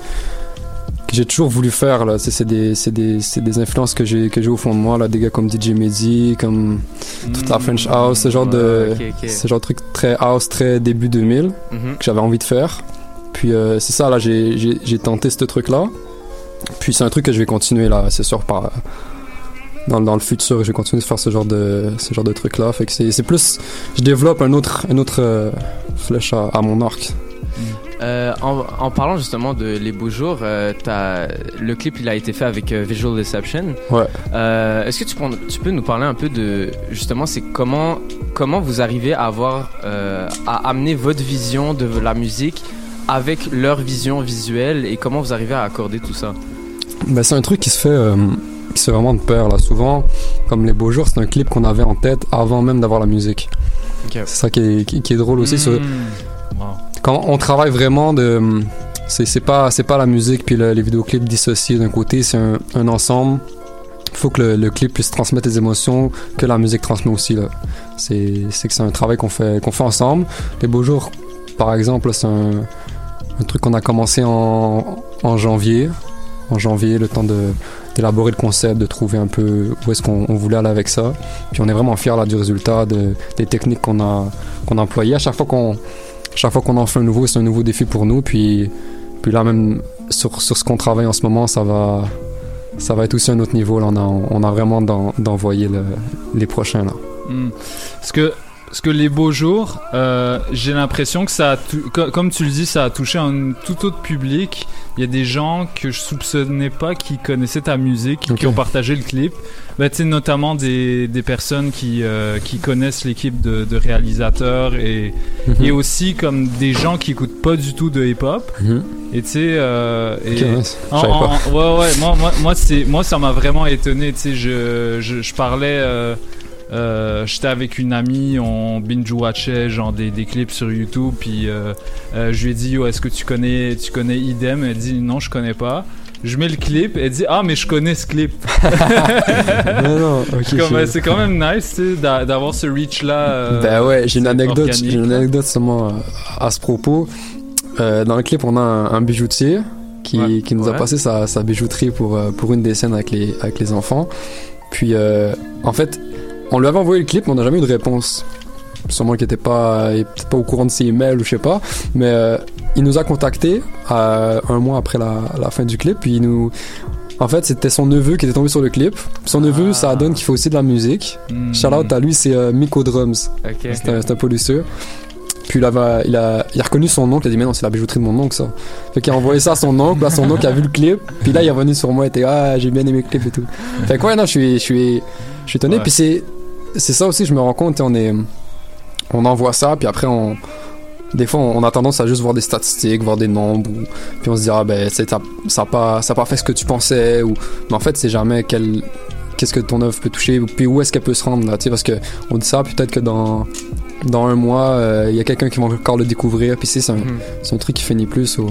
que j'ai toujours voulu faire là c'est des des des influences que j'ai que j'ai au fond de moi là des gars comme DJ Mehdi comme toute la French House ce genre de ce genre de truc très house très début 2000 Mhm. que j'avais envie de faire puis euh, c'est ça là j'ai tenté ce truc là puis c'est un truc que je vais continuer là c'est sûr par dans, dans le futur je vais continuer de faire ce genre de ce genre de truc là fait que c'est plus je développe un autre un autre euh, flèche à, à mon arc Euh, en, en parlant justement de Les Beaux Jours, euh, le clip il a été fait avec euh, Visual Deception. Ouais. Est-ce que tu, tu peux nous parler un peu de justement c'est comment comment vous arrivez à avoir à amener votre vision de la musique avec leur vision visuelle et comment vous arrivez à accorder tout ça? Ben, c'est un truc qui se fait qui se fait vraiment de pair là. Souvent, comme les beaux jours, c'est un clip qu'on avait en tête avant même d'avoir la musique. C'est ça qui est, qui, qui est drôle aussi. c'est- Quand on travaille vraiment de, c'est pas c'est pas la musique puis le- les vidéoclips dissociés d'un côté, c'est un, un ensemble. Il faut que le, le clip puisse transmettre les émotions que la musique transmet aussi là. C'est c'est que c'est un travail qu'on fait qu'on fait ensemble. Les beaux jours, par exemple, c'est un, un truc qu'on a commencé en, en janvier. En janvier, le temps de d'élaborer le concept, de trouver un peu où est-ce qu'on on voulait aller avec ça. Puis on est vraiment fiers là du résultat, de- des techniques qu'on a qu'on a employées. À chaque fois qu'on chaque en fait un nouveau, c'est un nouveau défi pour nous. Puis puis là même sur, sur ce qu'on travaille en ce moment, ça va ça va être aussi un autre niveau. On a on a vraiment d'en- d'envoyer le- les prochains là. Hmm. Parce que parce que les beaux jours, euh, j'ai l'impression que ça, a comme tu le dis, ça a touché un tout autre public. Il y a des gens que je soupçonnais pas qui connaissaient ta musique, qui ont partagé le clip. Bah, tu sais, notamment des, des personnes qui, euh, qui connaissent l'équipe de, de réalisateurs et, Mhm. et aussi comme des gens qui écoutent pas du tout de hip-hop. Mhm. Et tu sais, euh, et- Ok, ouais, ouais, moi, moi, moi, ça m'a vraiment étonné. Tu sais, je, je, je parlais, euh, j'étais avec une amie, on binge-watchait genre des, des clips sur YouTube, puis euh, euh, je lui ai dit, Yo, est-ce que tu connais, tu connais Idem? Elle dit, non, je connais pas. Je mets le clip, elle dit, ah, mais je connais ce clip. C'est quand même nice, d'avoir ce reach-là. euh, Ben ouais, j'ai une anecdote, une anecdote seulement à, ce propos. Euh, dans le clip, on a un, un bijoutier qui, Ouais, qui nous a passé sa, sa bijouterie pour, pour une des scènes avec les, avec les enfants. Puis, euh, en fait, on lui avait envoyé le clip, mais on n'a jamais eu de réponse. Sûrement qu'il était pas, il pas au courant de ses emails ou je sais pas. Mais euh, il nous a contacté euh, un mois après la, la fin du clip. Puis il nous, en fait, c'était son neveu qui était tombé sur le clip. Son neveu, ça donne qu'il fait aussi de la musique. Hmm. Shout out à lui, c'est euh, Miko Drums. C'est un, un producteur. Puis il a, il, a, il a reconnu son oncle, il a dit mais non c'est la bijouterie de mon oncle ça. Fait qu'il a envoyé ça à son oncle, là son oncle a vu le clip, puis là il est revenu sur moi et était ah j'ai bien aimé le clip et tout. Fait que ouais non je suis, je suis, je suis étonné, Ouais. puis c'est, c'est ça aussi je me rends compte, on est, on envoie ça, puis après on, des fois on a tendance à juste voir des statistiques, voir des nombres, ou- puis on se dit ah ben ça, ça a pas, ça pas fait ce que tu pensais, ou, mais en fait c'est jamais quel, qu'est-ce que ton œuvre peut toucher, puis où est-ce qu'elle peut se rendre là, tu sais parce que on dit ça peut-être que dans dans un mois, euh, il y a quelqu'un qui va encore le découvrir. Puis c'est un, Mhm. un truc qui finit plus. ou-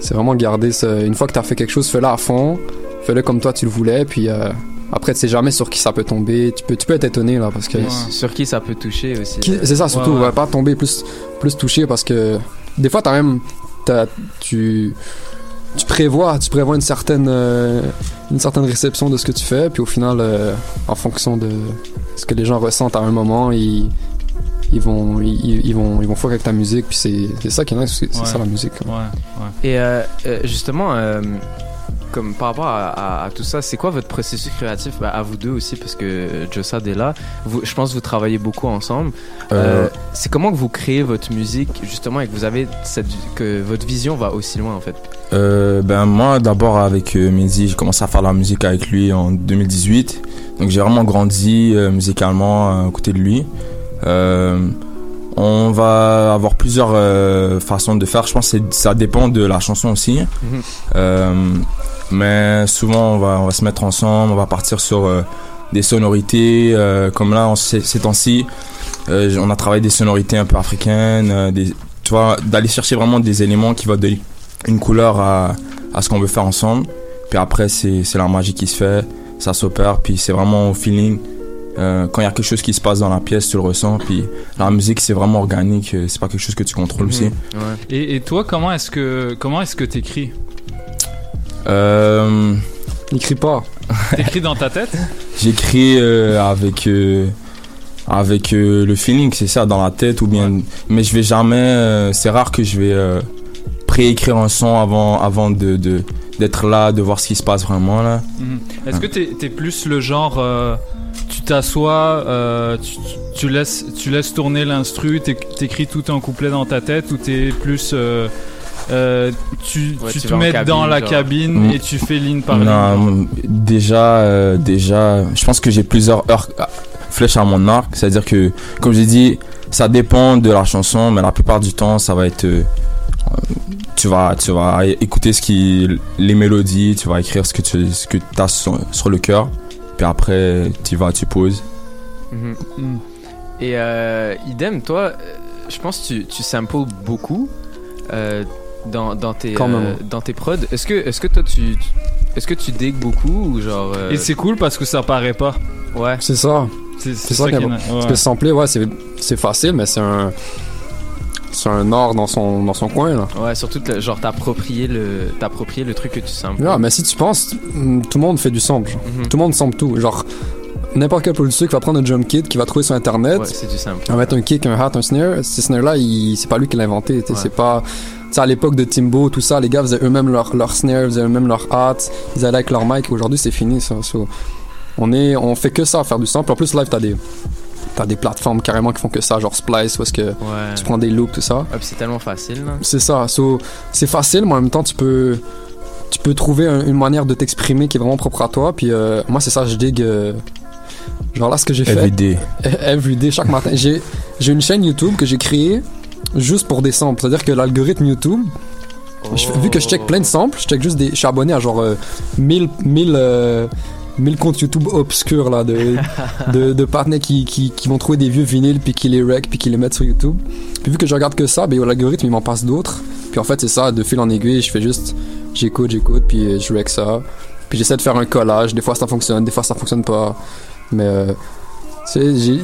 C'est vraiment garder ça. Une fois que tu as fait quelque chose, fais-le à fond. Fais-le comme toi tu le voulais. Puis euh, après, tu sais jamais sur qui ça peut tomber. Tu peux, tu peux être étonné là parce que. Sur qui ça peut toucher aussi. C'est ça surtout, Ouais, ouais. pas tomber plus, plus touché parce que des fois t'as même. tu, tu prévois, tu prévois une certaine, euh, une certaine réception de ce que tu fais, puis au final, euh, en fonction de ce que les gens ressentent à un moment, ils, ils vont, ils, ils vont, ils vont fuck avec ta musique. Puis c'est, c'est ça qui est nice, c'est, Ouais. ça la musique. Ouais, ouais. Et euh, euh, justement, euh, comme par rapport à, à- à tout ça, c'est quoi votre processus créatif bah, À vous deux aussi, parce que euh, Jossad est là. Vous, je pense que vous travaillez beaucoup ensemble. Euh, Euh, c'est comment que vous créez votre musique, justement, et que vous avez cette, que votre vision va aussi loin, en fait? Euh, ben moi d'abord avec Mehdi, j'ai commencé à faire la musique avec lui en 2018. Donc j'ai vraiment grandi musicalement à côté de lui. On va avoir plusieurs euh, façons de faire. Je pense que ça dépend de la chanson aussi. Mhm. Euh, mais souvent on va, on va se mettre ensemble, on va partir sur euh, des sonorités. comme là ces, temps-ci, on a travaillé des sonorités un peu africaines, des, tu vois, d'aller chercher vraiment des éléments qui vont donner une couleur à, à ce qu'on veut faire ensemble. Puis après, c'est c'est la magie qui se fait, ça s'opère, puis c'est vraiment au feeling. Euh, quand il y a quelque chose qui se passe dans la pièce, tu le ressens. Puis la musique, c'est vraiment organique, euh, c'est pas quelque chose que tu contrôles aussi. Et, et toi, comment est-ce que comment est-ce que t'écris? Euh, N'écris pas. T'écris dans ta tête? J'écris euh, avec euh, avec euh, le feeling, c'est ça, dans la tête ou bien. Mais je vais jamais. euh, c'est rare que je vais euh, préécrire un son avant avant de de- d'être là, de voir ce qui se passe vraiment là. Mhm. Est-ce que t'es es plus le genre, euh, tu t'assois, euh, tu, laisses, tu laisses tourner l'instru, t'éc- t'écris tout un couplet dans ta tête, ou t'es plus, euh, euh, tu, Ouais, tu tu te en mets cabine, dans la genre. cabine Mm. et tu fais ligne par ligne. Non, déjà, euh, déjà, je pense que j'ai plusieurs heures euh, flèches à mon arc. C'est-à-dire que, comme j'ai dit, ça dépend de la chanson, mais la plupart du temps, ça va être. euh, tu vas, tu vas écouter ce qui, les mélodies, tu vas écrire ce que tu, ce que as sur, sur le cœur, puis après, tu vas, tu poses. Mhm. Mm. Et euh, idem, toi, euh, je pense que tu, tu samples beaucoup euh, dans, dans, tes, euh, dans tes prods. Est-ce que, est que toi, tu, est-ce que tu digues beaucoup ou genre... euh, Et c'est cool parce que ça paraît pas. Ouais. C'est ça. C'est C'est ça, qui est est nice. Parce que sampler, ouais, c'est, c'est facile, mais c'est un. C'est un art dans son, dans son coin, là. Ouais, surtout genre t'approprier le, t'approprier le truc que tu samples. Ouais, mais si tu penses, mm, tout le monde fait du sample. Mhm. Tout le monde sample tout. Genre, n'importe quel producteur qui va prendre un drum kit, qui va trouver sur internet, Ouais, c'est du sample. va mettre un kick, un hat, un snare. Ces snares-là, c'est pas lui qui l'a inventé. Ouais. C'est pas. Tu sais, à l'époque de Timbo, tout ça, les gars faisaient eux-mêmes leur, leur snare, faisaient eux-mêmes leur hat, ils allaient avec leur mic. Aujourd'hui, c'est fini, ça. So, on, est, on fait que ça, faire du sample. En plus, live, t'as des. T'as des plateformes carrément qui font que ça, genre Splice, où est-ce que Ouais. tu prends des loops, tout ça. Ouais, puis c'est tellement facile. C'est ça. So, c'est facile, mais en même temps, tu peux, tu peux trouver un- une manière de t'exprimer qui est vraiment propre à toi. Puis euh, moi, c'est ça, je digue. euh, genre là, ce que j'ai fait. Everyday. Everyday, chaque matin. J'ai, j'ai une chaîne YouTube que j'ai créée juste pour des samples. C'est-à-dire que l'algorithme YouTube, je- vu que je check plein de samples, je check juste des. Je suis abonné à genre euh, 1000, 1000, euh, 1000 comptes YouTube obscurs là, de, de, de partenaires qui, qui, qui vont trouver des vieux vinyles puis qui les rec puis qui les mettent sur YouTube. Puis vu que je regarde que ça, ben, l'algorithme il m'en passe d'autres. Puis en fait, c'est ça, de fil en aiguille, je fais juste. J'écoute, j'écoute, puis euh, je rec ça. Puis j'essaie de faire un collage. Des fois ça fonctionne, des fois ça fonctionne pas. Mais euh, tu sais, j'ai.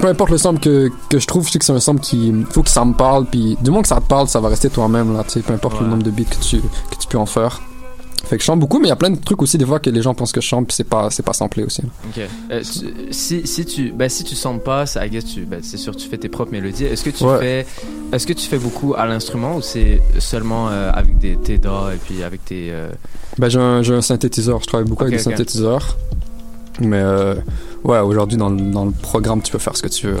Peu importe le sample que, que je trouve, je sais que c'est un sample qui. faut que ça me parle, puis du moment que ça te parle, ça va rester toi-même, là, tu sais, peu importe le nombre de beats que tu, que tu peux en faire. Fait que je chante beaucoup, mais il y a plein de trucs aussi, des fois, que les gens pensent que je chante, puis c'est pas, c'est pas samplé aussi. Ok. Euh, tu- si, si tu ben, si tu sens pas, ça, I guess tu ben, c'est sûr tu fais tes propres mélodies. Est-ce que tu Ouais. fais est-ce que tu fais beaucoup à l'instrument ou c'est seulement euh, avec des tes DAW et puis avec tes euh, Ben, j'ai un, j'ai un synthétiseur, je travaille beaucoup avec des synthétiseurs. Mais euh, ouais, aujourd'hui, dans, le- dans le programme, tu peux faire ce que tu veux.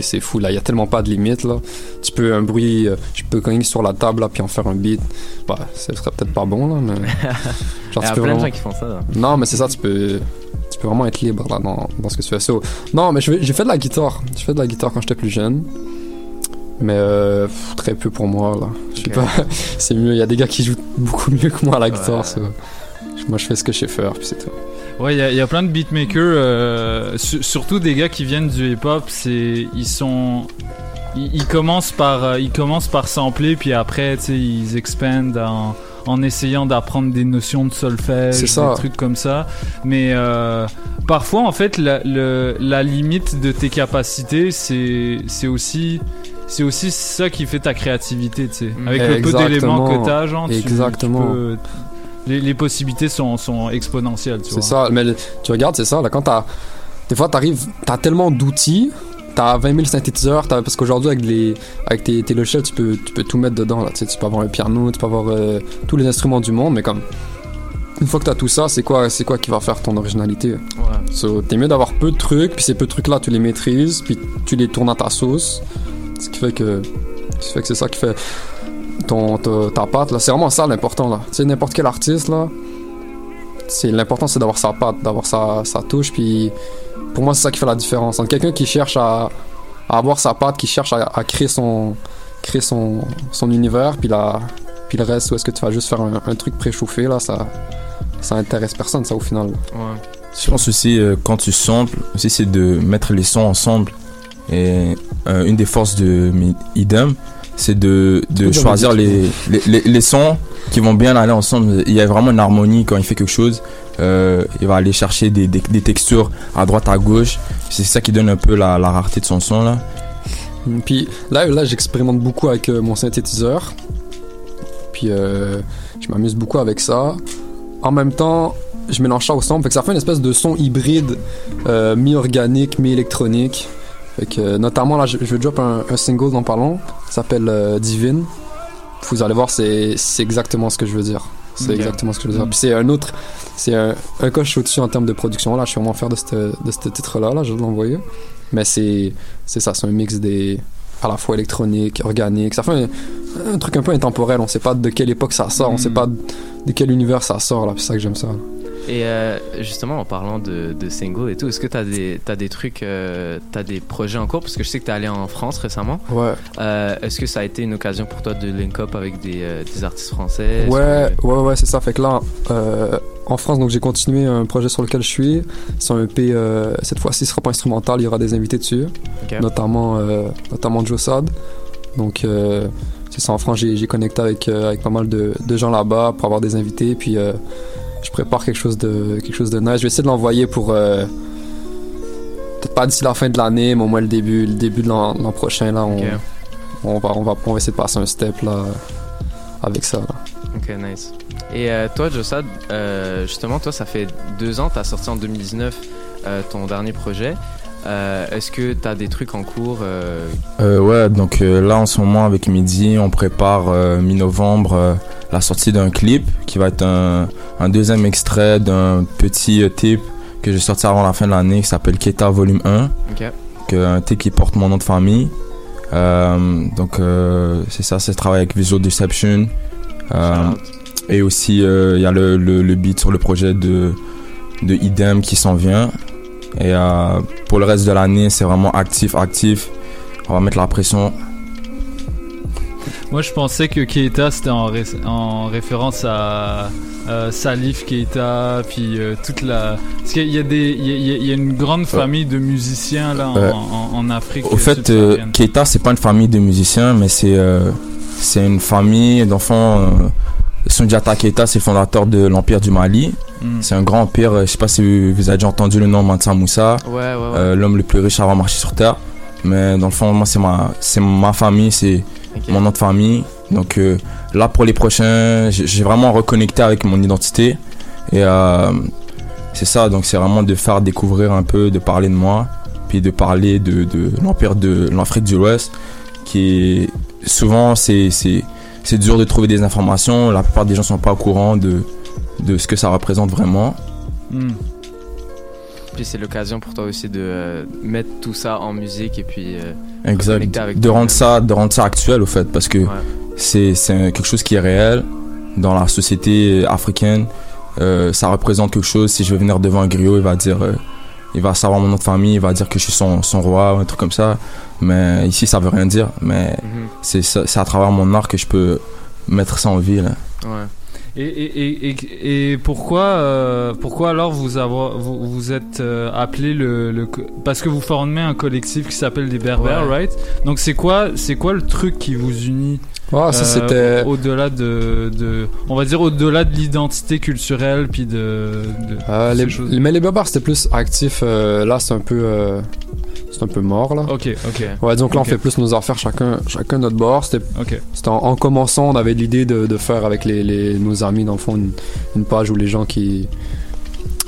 c'est fou, là. Il y a tellement pas de limites, là. Tu peux un bruit, euh, je peux cogner sur la table, là, puis en faire un beat. Bah, ce serait peut-être pas bon, là, mais. Il y a tu peux plein de vraiment- gens qui font ça, là. Non, mais c'est ça, tu peux. Tu peux vraiment être libre, là, dans, dans ce que tu fais. So, non, mais j'ai fait de la guitare. J'ai fait de la guitare quand j'étais plus jeune. Mais euh, pff, très peu pour moi, là. Je sais pas. c'est mieux. Il y a des gars qui jouent beaucoup mieux que moi à la guitare, Ouais. Moi, je fais ce que je sais faire, puis c'est tout. Ouais, il y, a- il y a plein de beatmakers, euh, su- surtout des gars qui viennent du hip-hop. C'est, ils sont, ils, ils commencent par, euh, ils commencent par sampler, puis après, tu sais, ils expandent en, en essayant d'apprendre des notions de solfège, des trucs comme ça. Mais euh, parfois, en fait, la, le- la limite de tes capacités, c'est, c'est aussi, c'est aussi ça qui fait ta créativité, tu sais. Avec le peu d'éléments que t'as, genre, tu- tu Exactement. peux- les, les possibilités sont, sont exponentielles. C'est ça, mais le- tu regardes, c'est ça, là, quand t'as. Des fois, t'arrives, t'as tellement d'outils t'as 20 000 synthétiseurs, parce qu'aujourd'hui avec, les, avec tes, tes logiciels, tu peux, tu peux tout mettre dedans. Là, tu, sais, tu peux avoir un piano, tu peux avoir euh, tous les instruments du monde, mais comme une fois que t'as tout ça, c'est quoi, c'est quoi qui va faire ton originalité? So, T'es mieux d'avoir peu de trucs, puis ces peu de trucs-là, tu les maîtrises, puis tu les tournes à ta sauce. Ce qui fait que, ce qui fait que c'est ça qui fait ton, ta, ta patte. C'est vraiment ça l'important. Tu sais, n'importe quel artiste, là, l'important c'est d'avoir sa patte, d'avoir sa, sa touche, puis pour moi c'est ça qui fait la différence. Entre quelqu'un qui cherche à, avoir sa patte, qui cherche à, créer son créer son, son univers, puis la puis le reste, ou est-ce que tu vas juste faire un, truc préchauffé là, ça ça intéresse personne ça au final. Je pense aussi euh, quand tu samples, aussi c'est de mettre les sons ensemble. Et euh, une des forces de Idem, c'est de, choisir les, les, les, les sons qui vont bien aller ensemble. Il y a vraiment une harmonie quand il fait quelque chose. Euh, il va aller chercher des, des, des textures à droite, à gauche. C'est ça qui donne un peu la, la rareté de son son là. Mm, Puis là, là j'expérimente beaucoup avec euh, mon synthétiseur. Puis euh, je m'amuse beaucoup avec ça. En même temps, je mélange ça au son. Fait que ça fait une espèce de son hybride, euh, mi-organique, mi-électronique. Fait que, euh, notamment, là, je, je drop un, un single dont parlons. Ça s'appelle euh, Divine. Vous allez voir, c'est exactement ce que je veux dire. C'est exactement ce que je veux dire. Mm. Puis c'est un autre, c'est un, un coche au-dessus en termes de production. Là, je suis vraiment fier de ce titre-là. Là, je vais l'envoyer. Mais c'est ça, c'est un mix des à la fois électronique, organique. Ça fait un, un truc un peu intemporel. On sait pas de quelle époque ça sort, on sait pas de, de quel univers ça sort. Là, c'est ça que j'aime ça. Et euh, justement, en parlant de, de single et tout, est-ce que tu as des, t'as des trucs, euh, t'as des projets en cours? Parce que je sais que tu es allé en France récemment. Ouais. Euh, est-ce que ça a été une occasion pour toi de link up avec des, euh, des artistes français? Ouais, que- ouais, ouais, c'est ça. Fait que là, en France, donc j'ai continué un projet sur lequel je suis. C'est un EP, cette fois-ci, ce sera pas instrumental, il y aura des invités dessus. Ok. Notamment, notamment Joe Sad. Donc, c'est ça, en France, j'ai connecté avec, avec pas mal de, de gens là-bas pour avoir des invités. Puis, je prépare quelque chose de, quelque chose de nice. Je vais essayer de l'envoyer pour. euh, Peut-être pas d'ici la fin de l'année, mais au moins le début, le début de l'an prochain. Là, on, on, va, on, va, on va essayer de passer un step là, avec ça. là. Ok, nice. Et euh, toi, Jossad, euh, justement, toi, ça fait deux ans, tu as sorti en 2019 euh, ton dernier projet. Euh, Est-ce que tu as des trucs en cours euh, Euh, ouais, donc là en ce moment avec Midi, on prépare mi-novembre la sortie d'un clip qui va être un, un deuxième extrait d'un petit tape que j'ai sorti avant la fin de l'année qui s'appelle Keta Volume 1. Ok. Donc, un tape qui porte mon nom de famille. Donc c'est ça, c'est travail avec Visual Deception. Et aussi il y a le, le, le beat sur le projet de, de Idem qui s'en vient. Et euh, pour le reste de l'année, c'est vraiment actif, actif. On va mettre la pression. Moi, je pensais que Keita c'était en, ré- en référence à euh, Salif Keita, puis euh, toute la. Parce qu'il y a des, il y a, il y une grande famille de musiciens là en, en- en Afrique. Au fait, euh, subsaharienne. Keita, c'est pas une famille de musiciens, mais c'est c'est une famille d'enfants. Sundiata Keita, c'est le fondateur de l'Empire du Mali. Mm. C'est un grand empire. Je sais pas si vous avez déjà entendu le nom Mansa Moussa. Ouais, ouais, ouais. Euh, L'homme le plus riche à avoir marché sur Terre. Mais dans le fond, moi, c'est ma, c'est ma famille, c'est mon nom de famille. Donc euh, là, pour les prochains, j'ai j'ai vraiment reconnecté avec mon identité. Et euh, c'est ça, donc c'est vraiment de faire découvrir un peu, de parler de moi, puis de parler de, de l'empire de l'Afrique de l'Ouest, qui est souvent, c'est c'est- dur de trouver des informations. La plupart des gens sont pas au courant de, de ce que ça représente vraiment. Hmm. Puis c'est l'occasion pour toi aussi de euh, mettre tout ça en musique et puis euh, Exact. reconnecter avec De rendre ça, de rendre ça actuel au fait, parce que c'est c'est quelque chose qui est réel dans la société africaine. Euh, ça représente quelque chose. Si je vais venir devant un griot, il va dire, euh, il va savoir mon nom de famille, il va dire que je suis son, son roi ou un truc comme ça. Mais ici, ça veut rien dire. Mais Mhm. c'est à travers mon art que je peux mettre ça en vie. là. Ouais. Et, et, et, pourquoi, euh, pourquoi alors vous, avoir, vous, vous êtes euh, appelé le, le Parce que vous formez un collectif qui s'appelle des Berbères, Ouais. right? Donc c'est quoi, c'est quoi le truc qui vous unit? Ah, ça, c'était- Au-delà de, de. On va dire au-delà de l'identité culturelle, puis de. de Euh, ces les, choses. mais les Berbères c'était plus actif. euh, là, c'est un peu, euh, c'est un peu mort là. Ok, ok. Ouais, donc là, on fait plus nos affaires chacun, chacun notre bord. C'était, c'était en, en commençant, on avait l'idée de, de faire avec les, les- nos amis dans le fond une, une page où les gens qui,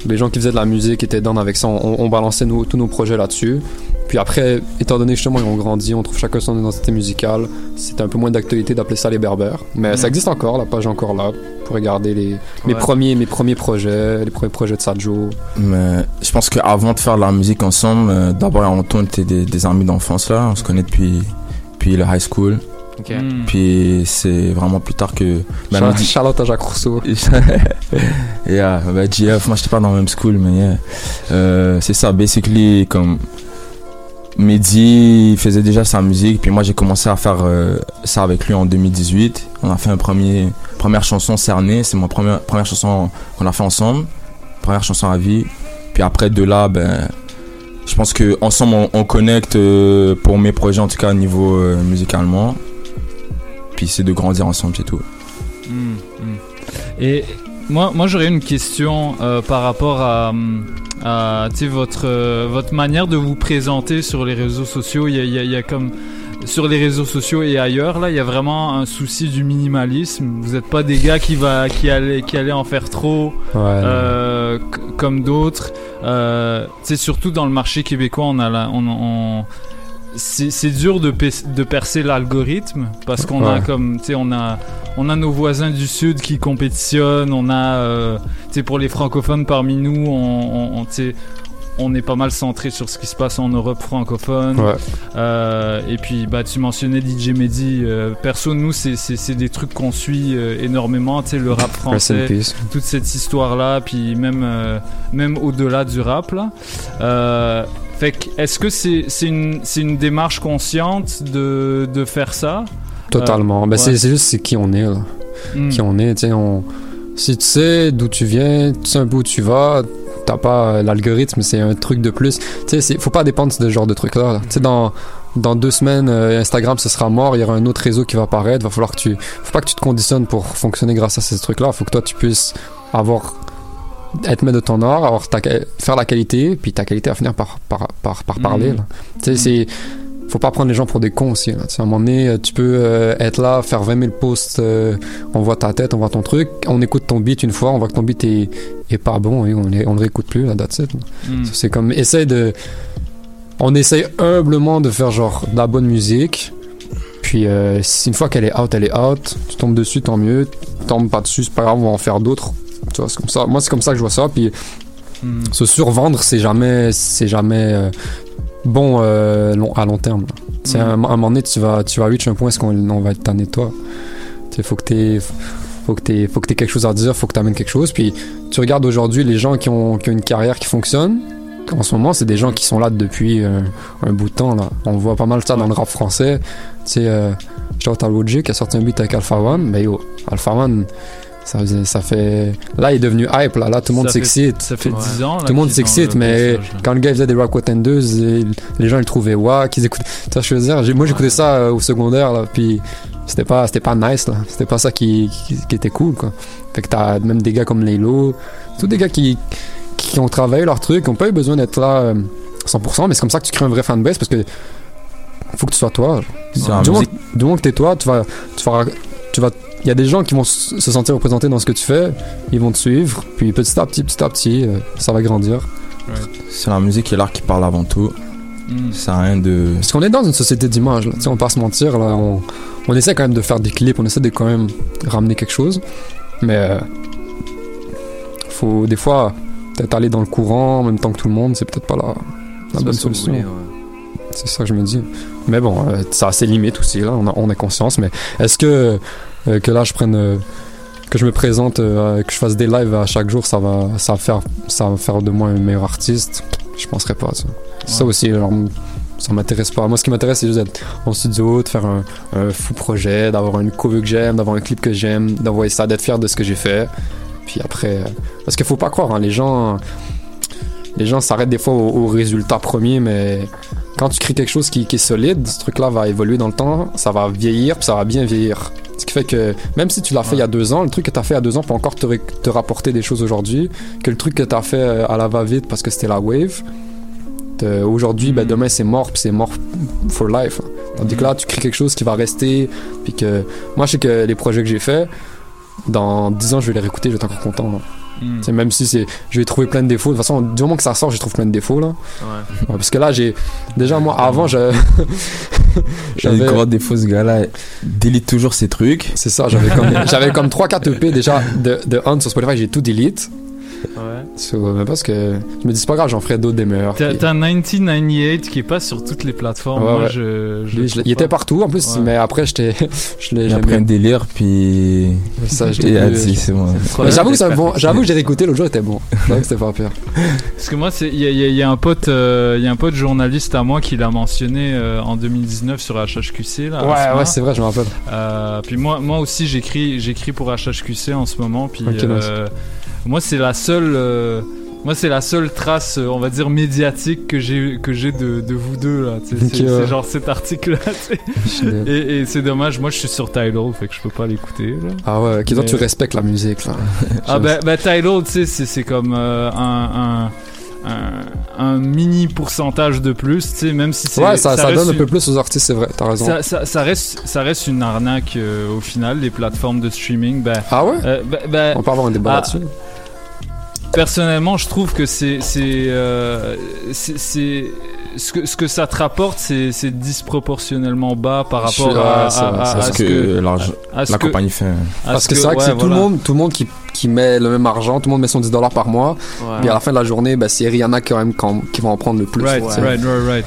les gens qui faisaient de la musique étaient dans avec ça. On, on balançait nos- tous nos projets là-dessus. Puis après, étant donné justement, ils ont grandi, on trouve chacun son identité musicale, c'était un peu moins d'actualité d'appeler ça les berbères. Mais ça existe encore, la page est encore là, pour regarder les, mes, premiers, mes premiers projets, les premiers projets de Sadjo. Mais je pense qu'avant de faire de la musique ensemble, euh, d'abord Antoine était des, des amis d'enfance là, on se connaît depuis, depuis le high school. Hmm. Puis c'est vraiment plus tard que. Charlotte- Charlotte à Jacques Rousseau. yeah, bah, GF, moi j'étais pas dans le même school, mais yeah. Euh, c'est ça, basically, comme. Mehdi faisait déjà sa musique, puis moi j'ai commencé à faire euh, ça avec lui en 2018. On a fait un premier, première chanson Cerné, c'est ma première, première chanson qu'on a fait ensemble, première chanson à vie. Puis après de là, ben, je pense que ensemble on, on connecte euh, pour mes projets en tout cas au niveau euh, musicalement. Puis c'est de grandir ensemble, c'est tout. Mm, mm. Et moi, moi j'aurais une question euh, par rapport à, à tu sais, votre, euh, votre manière de vous présenter sur les réseaux sociaux. Il y a, il y a- il y a comme sur les réseaux sociaux et ailleurs, là, il y a vraiment un souci du minimalisme. Vous n'êtes pas des gars qui va qui allaient qui allaient en faire trop, euh, comme d'autres. Sais, surtout dans le marché québécois, on a la, on, on- c'est dur de, pe- de percer l'algorithme parce qu'on a comme tu sais on a on a nos voisins du sud qui compétitionnent on a euh, tu sais pour les francophones parmi nous on, on, est pas mal centré sur ce qui se passe en Europe francophone. Ouais. Euh, et puis bah tu mentionnais DJ Mehdi euh, perso nous c'est des trucs qu'on suit euh, énormément tu sais le rap français toute cette histoire là puis même même au-delà du rap là fait que est-ce que c'est c'est une c'est une démarche consciente de de faire ça? Totalement. Euh, ben, c'est- ouais. c'est juste c'est qui on est, là. Mm. Qui on est, tu sais, on... Si tu sais d'où tu viens, tu sais un peu où tu vas, t'as pas euh, l'algorithme, c'est un truc de plus. Tu sais, faut pas dépendre de ce genre de truc-là. là. Tu sais, dans, dans deux semaines, euh, Instagram, ce sera mort, il y aura un autre réseau qui va apparaître, va falloir que tu... Faut pas que tu te conditionnes pour fonctionner grâce à ces trucs-là. Faut que toi, tu puisses avoir être maître de ton art, faire la qualité, puis ta qualité va finir par, par, par, par parler. Là. Tu sais, c'est faut pas prendre les gens pour des cons aussi. Là. À un moment donné, euh, tu peux euh, être là, faire 20 000 posts, euh, on voit ta tête, on voit ton truc, on écoute ton beat une fois, on voit que ton beat est, est pas bon, et on, est- on le réécoute plus, là, that's it. Mm. Ça, C'est comme, essaye de... On essaye humblement de faire genre de la bonne musique, puis euh, si une fois qu'elle est out, elle est out, tu tombes dessus, tant mieux, tu tombes pas dessus, c'est pas grave, on va en faire d'autres. Tu vois, c'est comme ça. Moi, c'est comme ça que je vois ça, puis Mm. se survendre, c'est jamais, c'est jamais euh, bon euh, long- à long terme. là. Tu sais, Mm. à, un, un moment donné, tu vas, tu vas reach un point, est-ce qu'on on va être tanné de toi Tu sais, faut que t'aies, faut que t'aies, faut que t'aies quelque chose à dire, faut que t'amènes quelque chose. Puis tu regardes aujourd'hui les gens qui ont, qui ont une carrière qui fonctionne. En ce moment, c'est des gens qui sont là depuis euh, un bout de temps. Là. On voit pas mal ça dans le rap français. Tu sais, euh, Logic qui a sorti un beat avec Alpha One. Mais yo, Alpha One, ça, faisait- ça fait. Là, il est devenu hype. Là, là tout le monde s'excite. ça fait Tout- 10 ans, là, Tout le monde s'excite, mais quand le gars faisait des Rock Watenders, les gens ils le trouvaient wack, ils écoutaient. Tu vois ce que je veux dire? Moi j'écoutais ça euh, au secondaire, là, puis c'était pas, c'était pas nice, là. C'était pas ça qui, qui, qui était cool, quoi. Fait que t'as même des gars comme Laylo, tous des gars qui, qui ont travaillé leur truc, qui ont pas eu besoin d'être là euh, 100%, mais c'est comme ça que tu crées un vrai fanbase parce que faut que tu sois toi. C'est Du moment, musique. du moment que t'es toi, tu vas, tu vas, tu vas, il y a des gens qui vont se sentir représentés dans ce que tu fais, ils vont te suivre, puis petit à petit, petit à petit, euh, ça va grandir. C'est la musique et l'art qui parle avant tout. Mm. Ça a rien de. Parce qu'on est dans une société d'image, là. On va pas se mentir, là. On, on essaie quand même de faire des clips, on essaie de quand même ramener quelque chose. Mais, euh, faut, des fois, peut-être aller dans le courant en même temps que tout le monde, c'est peut-être pas la, bonne solution. voulez, ouais. C'est ça que je me dis. Mais bon, euh, ça a ses limites aussi, là, on a, on a conscience. Mais est-ce que, euh, que là, je prenne. euh, que je me présente, euh, que je fasse des lives à chaque jour, ça va, ça va, faire, ça va faire de moi un meilleur artiste Je penserais pas, ça. Ça aussi, genre, ça m'intéresse pas. Moi, ce qui m'intéresse, c'est juste d'être en studio, de faire un, un fou projet, d'avoir une cover que j'aime, d'avoir un clip que j'aime, d'envoyer ça, d'être fier de ce que j'ai fait. Puis après. euh, parce qu'il faut pas croire, hein, les gens. Les gens s'arrêtent des fois au, au résultat premier, mais quand tu crées quelque chose qui, qui est solide, ce truc-là va évoluer dans le temps, ça va vieillir, puis ça va bien vieillir. Ce qui fait que même si tu l'as fait il y a deux ans, le truc que tu as fait il y a deux ans peut encore te, rapporter des choses aujourd'hui, que le truc que tu as fait euh, à la va-vite parce que c'était la wave, aujourd'hui, ben, demain c'est mort, puis c'est mort for life. hein. Tandis que là, tu crées quelque chose qui va rester, puis que moi je sais que les projets que j'ai faits, dans 10 ans je vais les réécouter, je vais être encore content. Hmm. Même si c'est, je vais trouver plein de défauts. De toute façon, du moment que ça sort, je trouve plein de défauts là. Ouais. Ouais, parce que là, j'ai déjà moi avant, je J'avais des gros défauts, ce gars-là. Delete toujours ses trucs. C'est ça, j'avais comme, j'avais comme 3-4 EP déjà de, de Hunt sur Spotify, j'ai tout delete. Ouais. So, euh, parce que je me dis, c'est pas grave, j'en ferai d'autres des meilleurs. T'as Puis- t'as 1998 qui est pas sur toutes les plateformes. Ouais, Moi, ouais. je, je Lui, le je- trouve il était partout en plus, Ouais. mais après, j'étais, je l'ai pris un délire, puis. Ça, je l'ai dit, c'est bon. J'avoue que c'est un bon, j'avoue que j'ai réécouté l'autre jour, était bon. J'avoue que c'était pas pire. Parce que moi, c'est- il y, a- y y un pote, euh, il y a un pote journaliste à moi qui l'a mentionné euh, en 2019 sur HHQC. Là, Ouais, ouais, c'est vrai, je me rappelle. Euh, puis moi, moi aussi, j'écris, j'écris pour HHQC en ce moment. Puis Ok, euh, moi, c'est la seule. euh, moi, c'est la seule trace, euh, on va dire, médiatique que j'ai que j'ai de, de vous deux là. c'est, c'est genre cet article-là. et, et c'est dommage. Moi, je suis sur Tidal, fait que je peux pas l'écouter. Ah ouais, toi, Mais- tu respectes la musique, là. Ah bah, bah Tidal, tu sais, c'est, comme euh, un, un, un, un mini pourcentage de plus, tu sais, même si c'est... Ouais, ça, donne un peu plus aux artistes, c'est vrai, t'as raison. Ça, reste, ça reste une arnaque euh, au final, les plateformes de streaming. Ben, ah ouais? euh, ben- ben, On peut avoir un débat ah, là-dessus. Personnellement, je trouve que c'est c'est euh, c'est- c'est- ce que ce que ça te rapporte, c'est c'est disproportionnellement bas par rapport à, à- ce que la que- compagnie fait. Parce ce que c'est vrai que ouais, c'est tout le monde, tout le monde qui, qui met le même argent, tout le monde met son 10 dollars par mois. Ouais. Puis à la fin de la journée, ben, c'est Rihanna quand même quand- qui va en prendre le plus. Right, tu sais. right, right, right.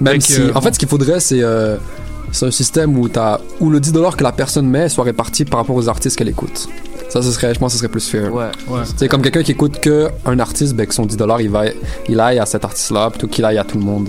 Même si, euh, en bon. fait, ce qu'il faudrait, c'est euh, c'est un système où, t'as, où le 10 dollars que la personne met soit réparti par rapport aux artistes qu'elle écoute. Ça, ce serait, je pense que ce serait plus fair. Ouais. Ouais. C'est comme quelqu'un qui écoute que un artiste, ben, que son 10 dollars, il, va, il aille à cet artiste-là plutôt qu'il aille à tout le monde.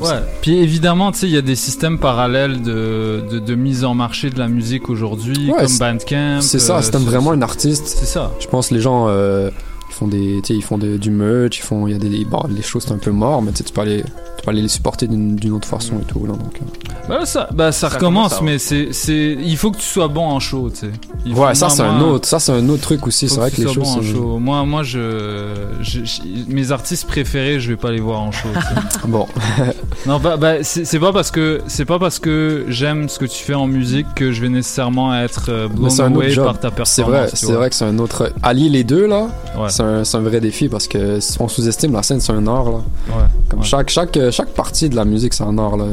Ouais. Puis évidemment, tu sais, il y a des systèmes parallèles de, de, de mise en marché de la musique aujourd'hui, Ouais, comme c'est- Bandcamp. C'est ça, euh, t'aimes vraiment un artiste. C'est ça. Je pense que les gens, euh, ils font des, tu sais, ils font du merch, ils font, il y a des, bon, les choses c'est un peu mort, mais tu sais, tu peux aller, tu peux aller les supporter d'une, autre façon et tout là. Donc, euh. Bah, ça, bah, ça, Ça recommence, mais c'est, c'est, il faut que tu sois bon en show, tu sais. Ouais, ça c'est un autre, ça c'est un autre truc aussi. C'est vrai tu que les choses. bon en c'est- show. Moi, moi, je, je- je- mes artistes préférés, je vais pas les voir en show. Bon. non, bah, bah, c'est, c'est pas parce que, c'est pas parce que j'aime ce que tu fais en musique que je vais nécessairement être euh, blown c'est away job. par ta C'est performance. vrai, tu c'est vrai que c'est un autre. Allier les deux là, Ouais. c'est un, c'est un vrai défi parce que on sous-estime la scène, c'est un art là. Ouais. Comme chaque chaque euh, chaque partie de la musique, c'est un art là.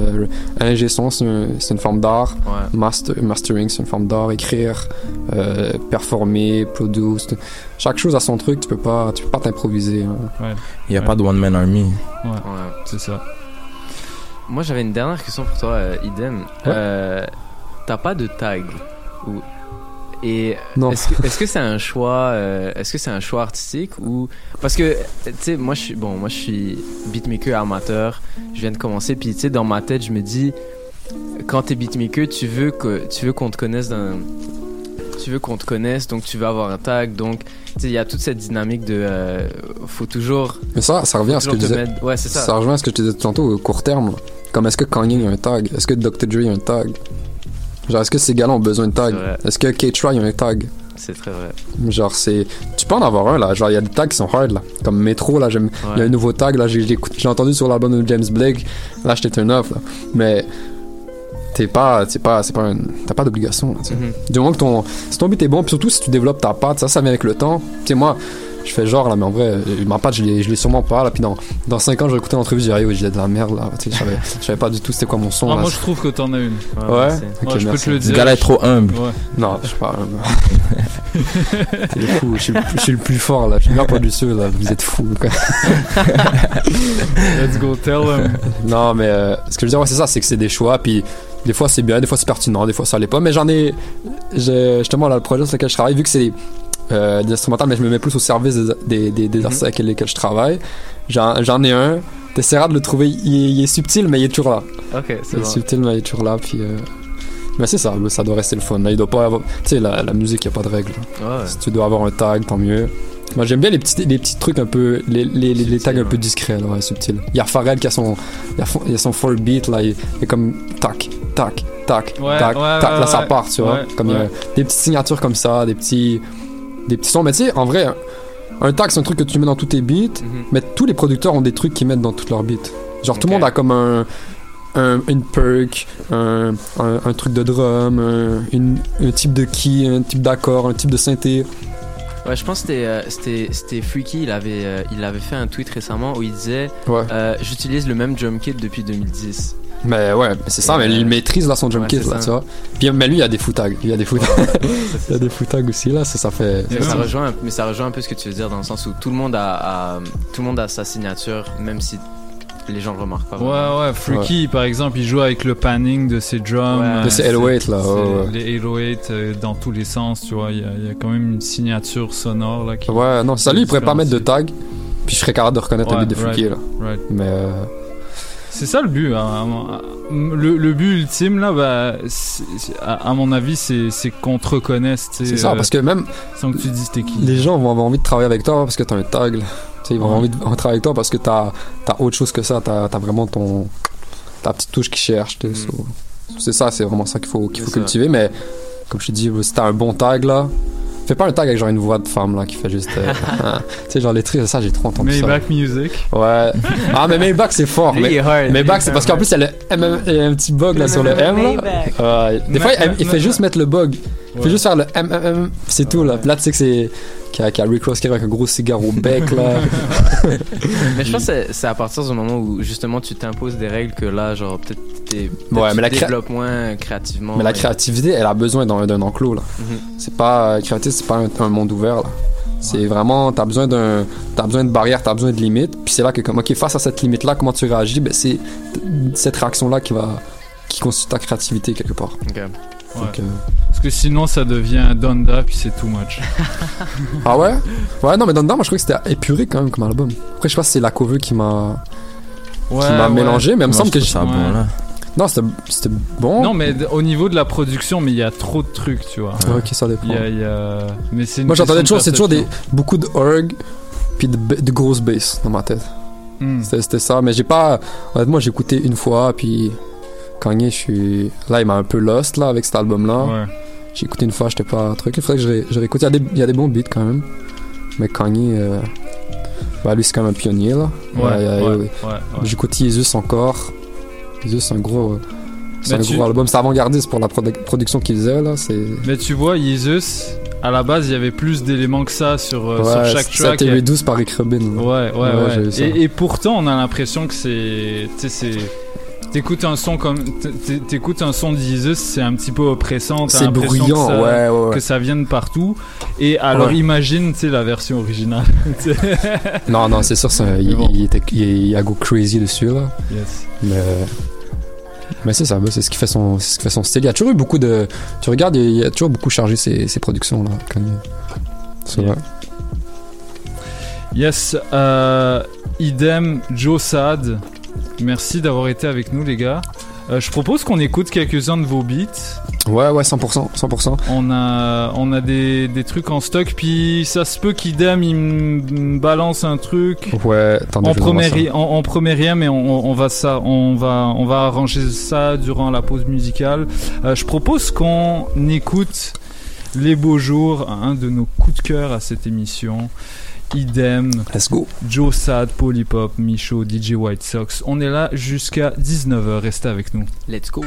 Un son, c'est un- c'est une forme d'art. Ouais. Master, mastering, c'est une forme d'art. Écrire, euh, performer, produce. t- Chaque chose a son truc. Tu peux pas, tu peux pas t'improviser. hein. Ouais. Il n'y a Ouais. pas de One Man Army. Ouais, Ouais. c'est ça. Moi, j'avais une dernière question pour toi, euh, Idem. Euh, T'as pas de tag ou et est-ce que c'est un choix euh, est-ce que c'est un choix artistique ou parce que tu sais moi je suis bon moi je suis beatmaker amateur je viens de commencer puis tu sais dans ma tête je me dis quand t'es beatmaker tu veux que tu veux qu'on te connaisse d'un tu veux qu'on te connaisse donc tu veux avoir un tag donc il y a toute cette dynamique de euh, faut toujours Mais ça, ça revient à ce que je disais. mettre- ouais c'est ça Ça rejoint à ce que je disais tantôt au court terme. Comme est-ce que Kanye a un tag? Est-ce que Dr. Dre a un tag? Genre, est-ce que ces gars-là ont besoin de tag? C'est vrai. Est-ce que K-Try a un tag? C'est très vrai Genre, c'est. Tu peux en avoir un, là. Genre, il y a des tags qui sont hard, là. Comme Metro, là, j'aime. Il y a un nouveau tag, là, j'ai entendu sur l'album de James Blake. Là, j'étais turn off, là. Mais. T'es pas. C'est pas. C'est pas un- T'as pas d'obligation, là. Mhm. Du moment que ton. Si ton beat est bon, puis surtout si tu développes ta patte, ça, ça vient avec le temps. Tu sais, moi. Je fais genre là, mais en vrai, euh, ma patte, je l'ai je l'ai sûrement pas là. Puis dans, dans 5 ans, je vais écouter l'entrevue, je dirais, oui, j'ai de la merde là. Tu sais, je savais, je savais pas du tout c'était quoi mon son. Ah, là. moi, je trouve que t'en as une. Ouais, Ouais, je peux te le Ce dire. gars-là est trop humble. Ouais. Non, je suis pas. T'es fou, je suis, le plus- je suis le plus fort là. Je suis le meilleur producteur là. Vous êtes fous quoi. Let's go tell him. Non, mais euh, ce que je veux dire, ouais, c'est ça, c'est que c'est des choix. Puis des fois c'est bien, des fois c'est pertinent, des fois ça l'est pas. Mais j'en ai. j'ai- Justement, là, le projet sur lequel je travaille, vu que c'est euh, des instrumentales, mais je me mets plus au service des, des, des, des artistes avec lesquels je travaille. J'en ai un. T'essaieras de le trouver. Il est, il est subtil, mais il est toujours là. ok Il est subtil, mais il est toujours là. Puis. euh, Mais c'est ça, ça doit rester le fun. Là, il doit pas avoir. Tu sais, la, la musique, il n'y a pas de règles. ouais Si tu dois avoir un tag, tant mieux. Moi, j'aime bien les petits, les petits trucs un peu. Les, les, les, les tags un peu discrets, là, ouais, subtils. Il y a Pharrell qui a son. Il y a, son 4 beat, là. Il, est comme. Tac, tac, tac, Ouais, tac, là, ça part, tu vois. Comme ouais. des petites signatures comme ça, des petits. Des petits sons. Mais tu sais, en vrai, un, tag, c'est un truc que tu mets dans tous tes beats. Mhm. Mais tous les producteurs ont des trucs qu'ils mettent dans tous leurs beats. Genre, tout le monde a comme un. Un, une perk, un, un, un truc de drum, un, type de key, un type d'accord, un type de synthé. Ouais, je pense que c'était, euh, Freaky. Il avait, euh, il avait fait un tweet récemment où il disait Ouais. euh, J'utilise le même drum kit depuis 2010. Mais ouais, c'est ça, mais il maîtrise là son drum Ouais, kit là, tu vois. Puis, mais lui, il y a des footags. Il y a des footags. il y a des footags aussi là, ça, ça fait. Mais ça, rejoint, un- mais ça rejoint un peu ce que tu veux dire dans le sens où tout le monde a, a- tout le monde a sa signature, même si les gens le remarquent pas. vraiment. Ouais, ouais, Freaky par exemple, il joue avec le panning de ses drums. Ouais. De ses c'est- 808, là. Les 808 euh, dans tous les sens, tu vois. Il y, a- il y a quand même une signature sonore là. Qui, Ouais, non, ça lui, il pourrait pas mettre de tag. Puis je serais capable de reconnaître un Ouais, beat de Freaky right, là. right. Mais euh, C'est ça le but. hein. Le, le but ultime, là, bah, à, à mon avis, c'est qu'on te reconnaisse. c'est ça, euh, parce que même Sans que tu dises t'es qui. les gens vont avoir envie de travailler avec toi parce que t'as un tag. ils vont avoir envie de travailler avec toi parce que t'as as autre chose que ça. T'as as vraiment ton ta petite touche qui cherche. so- C'est ça, c'est vraiment ça qu'il faut, qu'il faut C'est ça. cultiver. Mais comme je te dis, si t'as un bon tag là, fais pas un tag avec genre une voix de femme là qui fait juste. euh, hein. tu sais, genre les tris, ça j'ai trop entendu ça. Maybach Music. Ouais. Ah, mais Maybach, c'est fort. Lui, mais hard. Maybach, c'est parce qu'en plus, il y a, le il y a un petit bug là sur le M. Là. Ouais. Des fois, il, il fait juste mettre le bug. Il fait juste faire le MMM, c'est tout là. Là, tu sais que c'est. Qu'il y a, qu'il y a Rick Ross qui arrive avec un gros cigare au bec là. Mais je pense que c'est- à partir du moment où justement tu t'imposes des règles que là, genre peut-être t'es- peut-être Ouais, tu mais la te cré- développes moins créativement. Mais la créativité, elle a besoin d'un d'un enclos là. Mhm. C'est pas. La créativité, c'est pas un, un monde ouvert là. C'est vraiment. T'as besoin d'un. T'as besoin de barrières, t'as besoin de limites. Puis c'est là que, comme, ok, face à cette limite là, comment tu réagis? Ben, c'est cette réaction là qui va. qui constitue ta créativité quelque part. Ok. Ouais. Donc, euh, que sinon, ça devient Donda, puis c'est too much. Ah ouais? Ouais, non, mais dedans, moi je crois que c'était épuré quand même comme album. Après, je sais pas si c'est la cover qui m'a. Ouais, qui m'a ouais. mélangé, mais il me semble que. je- ça bon, là. Non, c'était bon. Non, mais au niveau de la production, mais il y a trop de trucs, tu vois. Ouais, ok, ça dépend. Y a, y a- Mais c'est Moi j'entendais toujours, c'est toujours des, beaucoup de org, puis de, de grosses basses dans ma tête. Hmm. C'était c'était ça, mais j'ai pas. Honnêtement, j'ai écouté une fois, puis Kanye, je suis. Là, il m'a un peu lost là avec cet album-là. Ouais. J'ai écouté une fois, j'étais pas truc. Il faudrait que je, ré- je réécoute. Il y, a des, il y a des bons beats quand même. Mais Kanye, euh, bah lui, c'est quand même un pionnier là. Ouais, Ouais, ouais. J'écoute Jesus encore. Jesus, c'est un gros. euh, C'est un tu- gros album. C'est avant-gardiste pour la produ- production qu'il faisait là. C'est. Mais tu vois, Jesus, à la base, il y avait plus d'éléments que ça sur, euh, sur Ouais, chaque ça a track. a- 12 par Rick Rubin. Ouais, ouais, Ouais. Et, et pourtant, on a l'impression que c'est. T'écoutes un son comme. t'é- T'écoutes un son de Jesus, c'est un petit peu oppressant. C'est bruyant, que ça, ouais, ouais, ouais. Que ça vient de partout. Et alors, imagine, tu la version originale. Non, non, c'est sûr, il, il était, il, il a go crazy dessus là. Yes. Mais, mais c'est ça, bah, c'est ce qui fait son, ce qui fait son style. Il y a toujours eu beaucoup de, tu regardes, il y a toujours beaucoup chargé ses, ses productions là. C'est vrai. Yes, euh, idem, Joe Sad. Merci d'avoir été avec nous, les gars. Euh, je propose qu'on écoute quelques-uns de vos beats. Ouais, ouais, 100%, 100%. On a, on a des, des trucs en stock, puis ça se peut qu'idem il me balance un truc. Ouais, En premier, en, en premier rien, mais on, on va ça, on va, on va arranger ça durant la pause musicale. Euh, je propose qu'on écoute les beaux jours, un de nos coups de cœur à cette émission. Idem. Let's go. Joe Sad, Polypop, Michaud, DJ White Sox. On est là jusqu'à 19h. Restez avec nous. Let's go.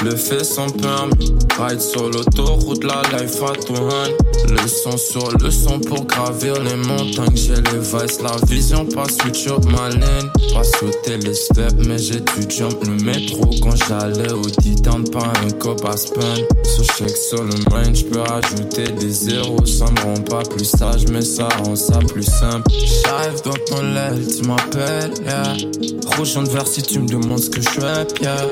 Je le fais sans permis. Ride sur l'autoroute, la life à tout Le son sur le son pour gravir les montagnes. J'ai les vices, la vision, pas switch up ma laine. Pas sauter les steps, mais j'ai dû jump le métro quand j'allais au Titan. Pas un cop à spun. Sur check sur le main, j'peux rajouter des zéros. Ça me rend pas plus sage, mais ça rend ça plus simple. J'arrive dans ton l'aile, tu m'appelles, yeah. Rouge en vert si tu me demandes ce que je fais, yeah.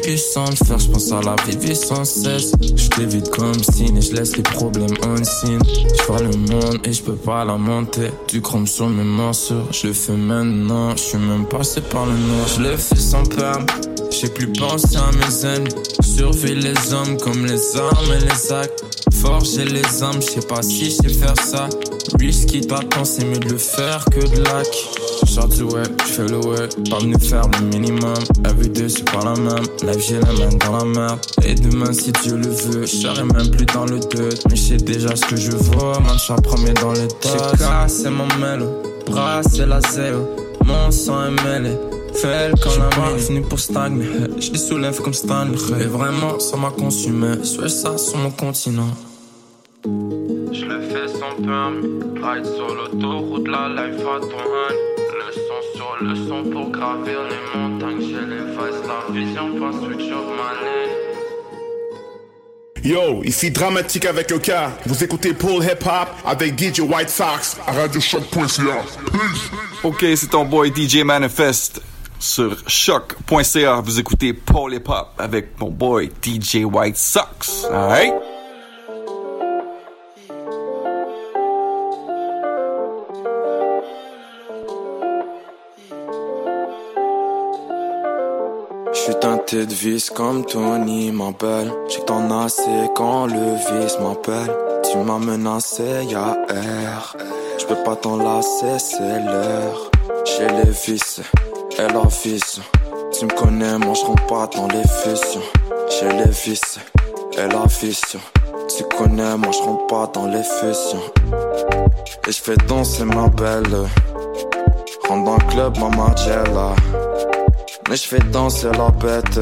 Faire, je pense à la vie sans cesse. Je t'évite comme signe et je laisse les problèmes en signe. Je vois le monde et je peux pas la monter. Du chrome sur mes morceaux, je le fais maintenant. Je suis même passé par le noir, je le fais sans perme. J'ai plus pensé à mes ennemis. Surveille les hommes comme les armes et les actes. Forger les âmes, je sais pas si je sais faire ça. Risky t'attend, c'est mieux de le faire que de lac. Sors du web, j'fais le web, pas venu faire le minimum. Everyday c'est pas la même, la j'ai la main dans la merde. Et demain si Dieu le veut, j'serai même plus dans le doute. Mais j'sais déjà ce que je vois, man j'suis premier dans le tas. J'ai cassé mon mélo, brassé la zéro, mon sang est mêlé. Fais quand la main est pour stagner, je soulève comme Stanley. Et vraiment, ça m'a consumé, je ça sur mon continent. Je le fais sans permis, ride sur l'autoroute, la life à ton sur le son pour gravir les montagnes, j'ai les la vision, pas. Yo, ici Dramatique avec le cas. Vous écoutez Paul Hip Hop avec DJ White Sox à RadioShock.ca. Ok, c'est ton boy DJ Manifest sur choc.ca. Vous écoutez Paul Hip Hop avec mon boy DJ White Sox. Alright? J'suis teinté de vis comme Tony m'appelle. J'ai que t'en as assez quand le vice m'appelle. Tu m'as menacé, y'a air. J'peux pas t'en lasser, c'est l'heure. J'ai les vis et la vis. Tu me connais, moi j'rentre pas dans les fusions. J'ai les vis et la vision. Tu connais, moi j'rentre pas dans les fusions. Et j'fais danser ma belle. Rentre dans le club, ma Margiela. Mais je fais danser la bête.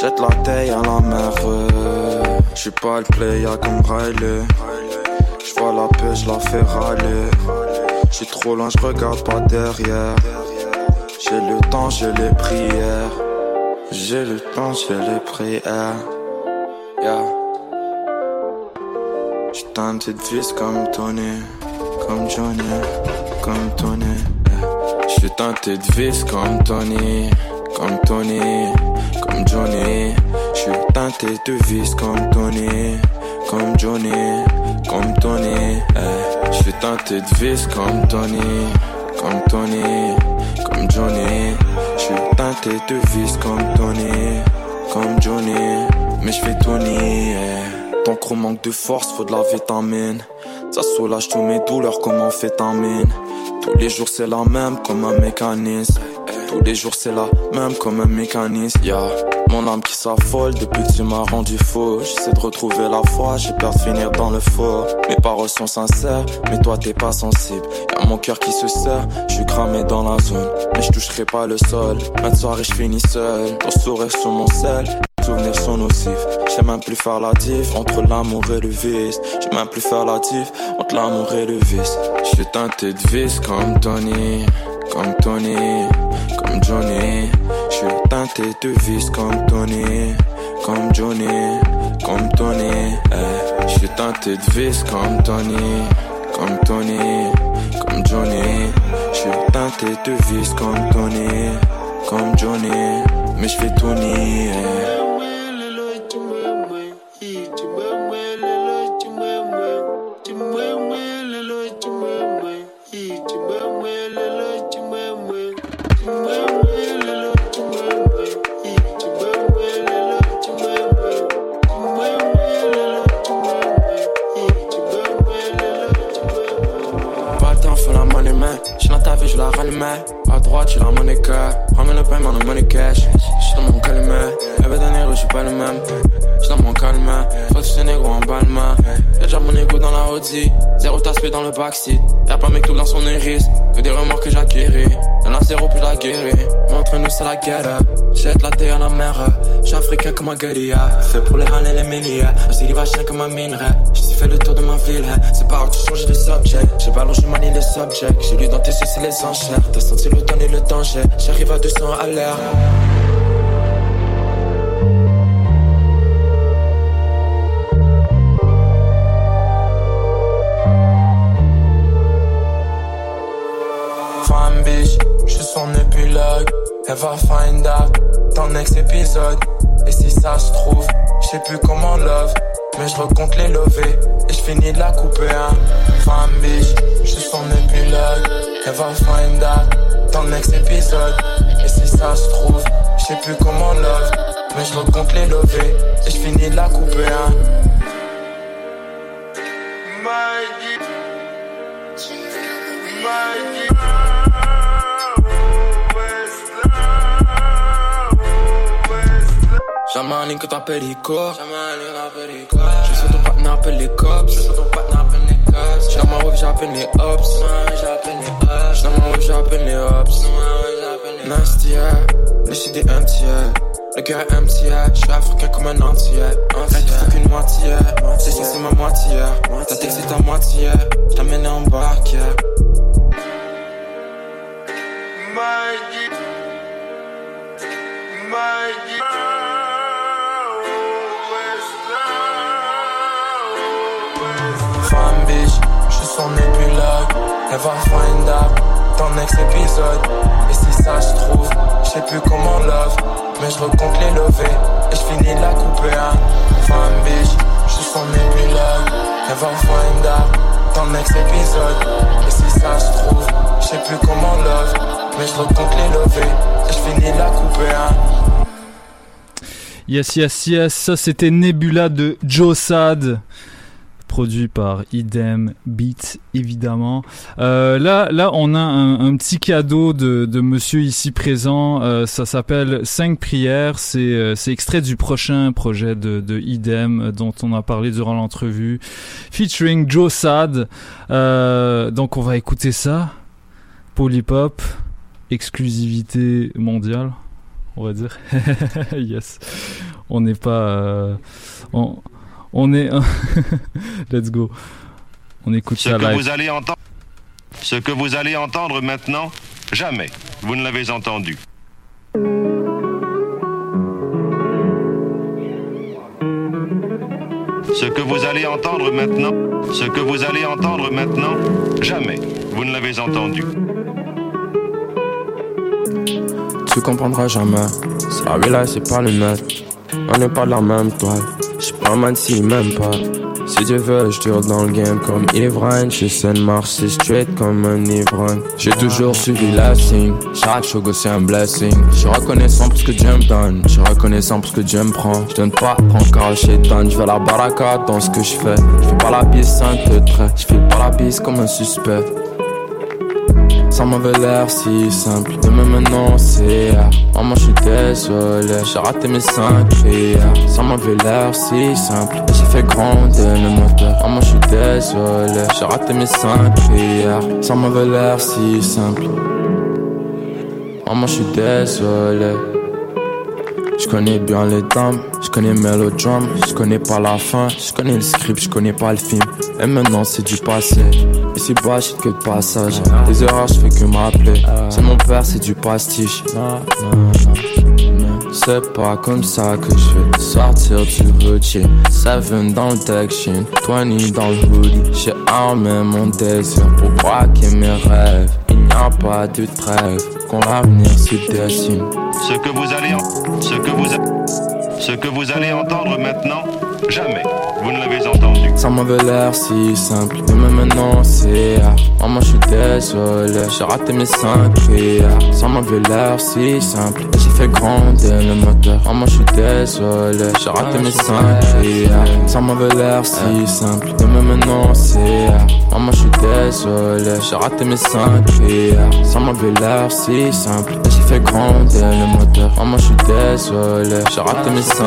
Jette la taille à la mer. Je suis pas le player comme Riley. Je vois la paix, je la fais râler. Je suis trop loin, je regarde pas derrière. J'ai le temps, j'ai les prières. J'ai le temps, j'ai les prières. Yeah. J'suis teinté de vis comme Tony, comme Johnny, comme Tony. J'suis teinté de vis comme Tony, comme Tony, comme Johnny. J'suis teinté de vis comme Tony, comme Johnny, comme Tony. Eh. J'suis teinté de vis comme Tony, comme Tony, comme Johnny. J'suis teinté de vis comme Tony, comme Johnny. Mais j'fais Tony. Eh. Ton gros manque de force, faut de la vitamine. Ça soulage tous mes douleurs comme amphétamine. Tous les jours c'est la même comme un mécanisme. Tous les jours c'est la même comme un mécanisme. Yeah. Mon âme qui s'affole depuis que tu m'as rendu faux. J'essaie de retrouver la foi, j'ai peur de finir dans le faux. Mes paroles sont sincères, mais toi t'es pas sensible. Y'a mon cœur qui se serre, je suis cramé dans la zone. Mais je toucherai pas le sol. Même soirée je finis seul. Ton sourire sur mon sel. Souvenirs sont nocifs. J'sais même plus faire entre l'amour et le vice. J'sais même plus faire entre l'amour et le vice. J'suis teinté de vice comme Tony, comme Tony, comme Johnny. J'suis teinté de vice comme Tony, comme Johnny, comme Tony. Eh. J'suis teinté de vice comme Tony, comme Tony, comme Johnny. J'suis teinté de vice comme Tony, comme Johnny. Mais j'fais Tony. Eh. Dans le backseat. Y'a pas mes clous dans son iris, que des remords que j'acquéris. Y'en a zéro, plus la guéris. Entre nous, c'est la guerre. Jette la terre à la mer. J'suis africain comme un guérilla. Fait pour les râles et les mélias. J'dis va chien comme un minerai. J'ai fait le tour de ma ville. C'est pas tu changes de subject. J'ai j'ai manié les subjects. J'ai lu dans tes yeux, c'est les enchères. T'as senti le temps et le danger. J'arrive à 200 à l'heure. Son épilogue. Elle va find out ton ex épisode. Et si ça se trouve, je sais plus comment love. Mais je recompte les lovés et je finis de la couper un. Femme bitch, je suis son épilogue. Elle va find out ton ex épisode. Et si ça se trouve, je sais plus comment love. Mais je recompte les lovés et je finis de la couper un. Jamais un ligne que t'appelles Ico. Je suis ton partenaire, appelle les cops. Je suis ton partenaire, appelle les cops. J'suis dans ma rue, j'appelle les ops. J'suis dans ma j'appelle les ops. Nasty, est empty, yeah. Le cœur est empty, yeah. J'suis africain comme un entier. Rien qu'il faut qu'une moitié. C'est ça, c'est ma moitié. Ta texte c'est ta moitié. J't'amène en barque, yeah. Femme son épilogue. Va find out ton ex épisode. Et si ça se trouve, je sais plus comment love. Mais je recompte les lovés et je finis la couper un. Femme bitch, je suis son épilogue. Va find out ton ex épisode. Et si ça se trouve, je sais plus comment love. Mais je recompte les lovés et je finis la couper un. Yes, yes, yes. Ça, c'était Nebula de Joe Sad. Produit par Idem Beat, évidemment. Euh, là, là, on a un, petit cadeau de, monsieur ici présent. Euh, ça s'appelle 5 prières. C'est euh, c'est extrait du prochain projet de, de Idem dont on a parlé durant l'entrevue. Featuring Joe Sad. Donc, on va écouter ça. Polypop. Exclusivité mondiale on va dire. yes. On n'est pas. On, on est. Let's go. On écoute Ce ça que live. vous allez entendre, ce que vous allez entendre maintenant, jamais vous ne l'avez entendu. Ce que vous allez entendre maintenant, ce que vous allez entendre maintenant, jamais vous ne l'avez entendu. Tu comprendras jamais. C'est la real life, c'est pas le net. On n'est pas de la même toile. J'suis s'il m'aime pas. Si Dieu veut, je dans le game comme ivrogne. Je sais marcher straight comme un ivrogne. J'ai toujours suivi la signe. Chaque chose c'est un blessing. Je suis reconnaissant pour ce que Dieu me donne. Je suis reconnaissant pour ce que Dieu me prend. Je donne pas encore à Shaitan. Je vais la baraka dans ce que je fais. Je fais pas la bise sans te trait. Je file pas la bise comme un suspect. Ça m'avait l'air si simple. De me menoncer Maman je suis désolé. J'ai raté mes cinq prières. Ça m'avait l'air si simple. Et j'ai fait gronder le moteur. Maman je suis désolé. J'ai raté mes cinq prières. Ça m'avait l'air si simple. Maman je suis désolé je connais bien les dames, je connais Melodrum, je connais pas la fin, je connais le script, je connais pas le film. Et maintenant c'est du passé. Ici bas, je que de passage. Des erreurs, je fais que m'appeler. C'est mon père, c'est du pastiche. C'est pas comme ça que je vais sortir du routier. Seven dans le sheen, 20 dans le hoodie. J'ai armé mon désir pour braquer mes rêves. Pas de trêve, quand l'avenir se dessine. Ce que vous allez, ce que vous, a- ce que vous allez entendre maintenant, jamais vous ne l'avez entendu. Ça m'avait l'air si simple, mais maintenant c'est ah. Maman, je suis désolé, j'ai raté mes 5 ah. Ça m'avait l'air si simple, et j'ai fait grandir le moteur. Maman, je suis désolé, j'ai raté mes 5 ah. Ça m'avait l'air si simple, mais maintenant c'est ah. Maman, je suis désolé, j'ai raté mes 5 ah. Ça m'avait l'air si simple, et j'ai fait grandir le moteur. Maman, je suis désolé, j'ai raté mes 5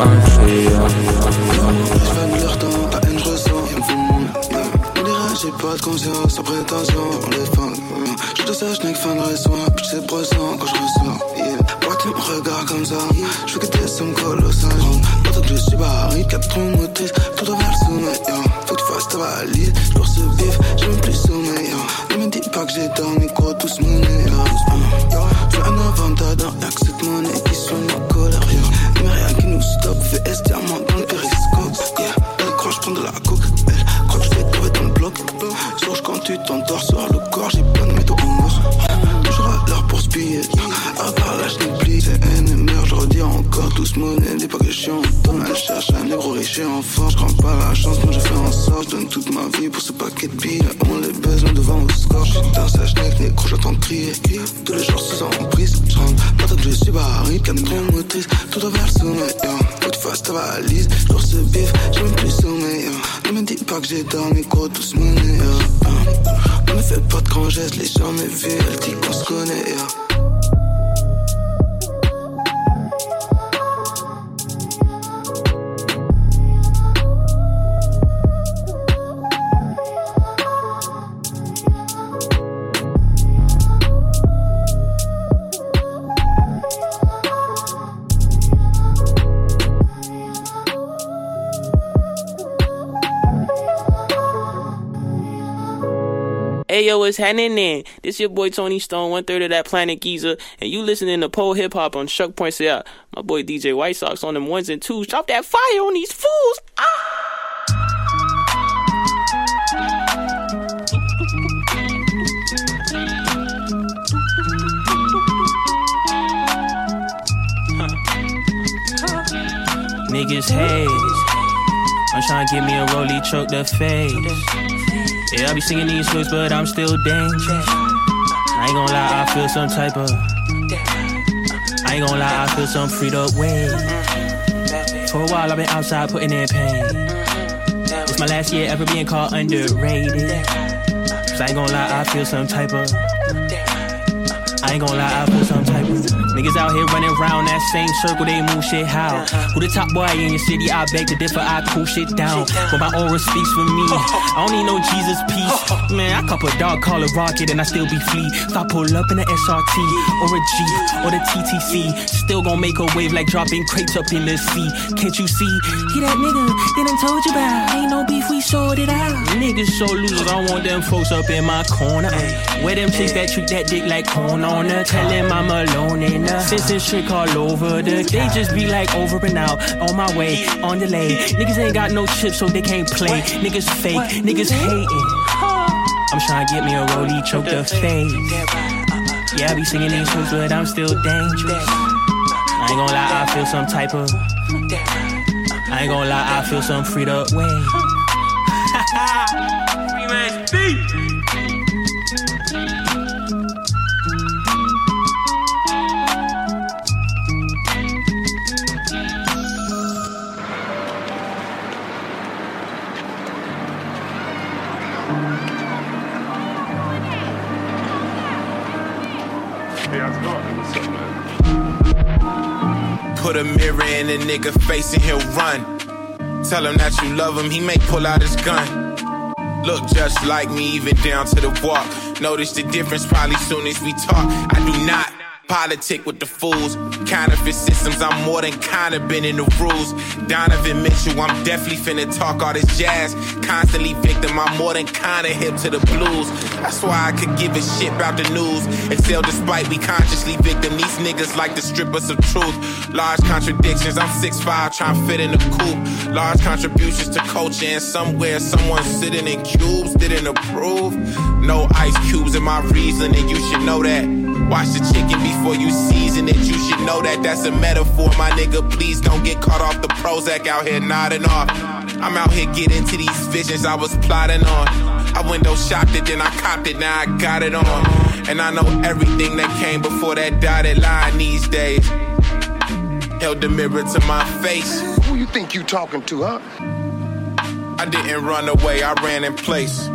j'ai pas de conscience, sans prétention, on les fans. Je te sais, je n'ai que fin de raison, puis c'est brossant quand je ressors. Yeah. Pourquoi tu me regardes comme ça? Je veux que tes sommes colossales. Pas que je suis barré, cap trop motrice, tout vers le sommeil. Faut que tu fasses ta valise, pour ce bif, j'ai même plus sommeil. Ne me dis pas que j'ai dormi, gros, tous monnaie. Je veux un avantage, y'a que cette monnaie qui soigne ma colère. Mais rien qui nous stoppe, VS diamant dans le périscope. Yeah. Elle croit, je prends de la coke. Tu t'endors sur le corps, j'ai plein de métaux à l'heure pour se piller. À part là, je déplie. C'est NMR, je redis encore tous monnaie. Dis pas que je suis en. Elle cherche un négro riche et en force. Je prends pas la chance, moi je fais en sorte. Je donne toute ma vie pour ce paquet de billes. On les besoins devant au score. J'suis dans sa schneck, négro, j'entends crier. Tous les jours sous emprise. J'rentre, pas que je suis barré. Trop motrice, tout va vers le sommeil. Faut que tu ta valise. J'dois ce bif, j'ai même plus sommeil. Ne me dis pas que j'ai dormi, gros, tous monnaie. On ne fait pas de grands gestes, les me vus, elle dit qu'on se connaît. Hey what's happening? This your boy Tony Stone, one third of that Planet Giza, and you listening to Pole Hip Hop on Shuck Points Out. My boy DJ White Sox on them ones and twos. Drop that fire on these fools. Ah! Niggas hate. I'm trying to get me a rollie, choke the face. Yeah, I be singing these hooks, but I'm still dangerous. I ain't gonna lie, I feel some type of. I ain't gonna lie, I feel some freed up way. For a while, I've been outside putting in pain. It's my last year ever being called underrated. Cause I ain't gonna lie, I feel some type of. I ain't gonna lie, I feel some type of. Niggas out here running around that same circle, they move shit how? Who the top boy in your city? I beg to differ, I cool shit down. But my aura speaks for me. I don't need no Jesus peace. Man, I cop a dog, call a rocket, and I still be flea. If I pull up in a SRT or a Jeep or the TTC, still gon' make a wave like dropping crates up in the sea. Can't you see? He that nigga, then I told you about. Ain't no beef, we sorted out. Niggas so loose, I want them folks up in my corner. Where them chicks that treat that dick like corn on her. Tell him I'm alone in Since this trick all over the, they just be like over and out. On my way, on the delay. Niggas ain't got no chips, so they can't play. Niggas fake, niggas hating. I'm trying to get me a rollie, choke the face. Yeah, I be singing these tunes, but I'm still dangerous. I ain't gonna lie, I feel some type of. I ain't gonna lie, I feel some freed up way. Freeman's beat. Put mirror in a nigga face and he'll run. Tell him that you love him, he may pull out his gun. Look just like me, even down to the walk. Notice the difference probably soon as we talk. I do not politic with the fools. Counterfeit systems, I'm more than kinda been in the rules. Donovan Mitchell, I'm definitely finna talk all this jazz. Constantly victim, I'm more than kinda hip to the blues. That's why I could give a shit about the news. Excel despite we consciously victim. These niggas like to strip us of truth. Large contradictions, I'm 6'5, trying fit in the coop. Large contributions to culture, and somewhere someone's sitting in cubes, didn't approve. No ice cubes in my reasoning, you should know that. Wash the chicken before you season it. You should know that that's a metaphor, my nigga. Please don't get caught off the Prozac out here nodding off. I'm out here getting to these visions I was plotting on. I window shopped it, then I copped it, now I got it on. And I know everything that came before that dotted line these days. Held the mirror to my face. Who you think you talking to, huh? I didn't run away, I ran in place.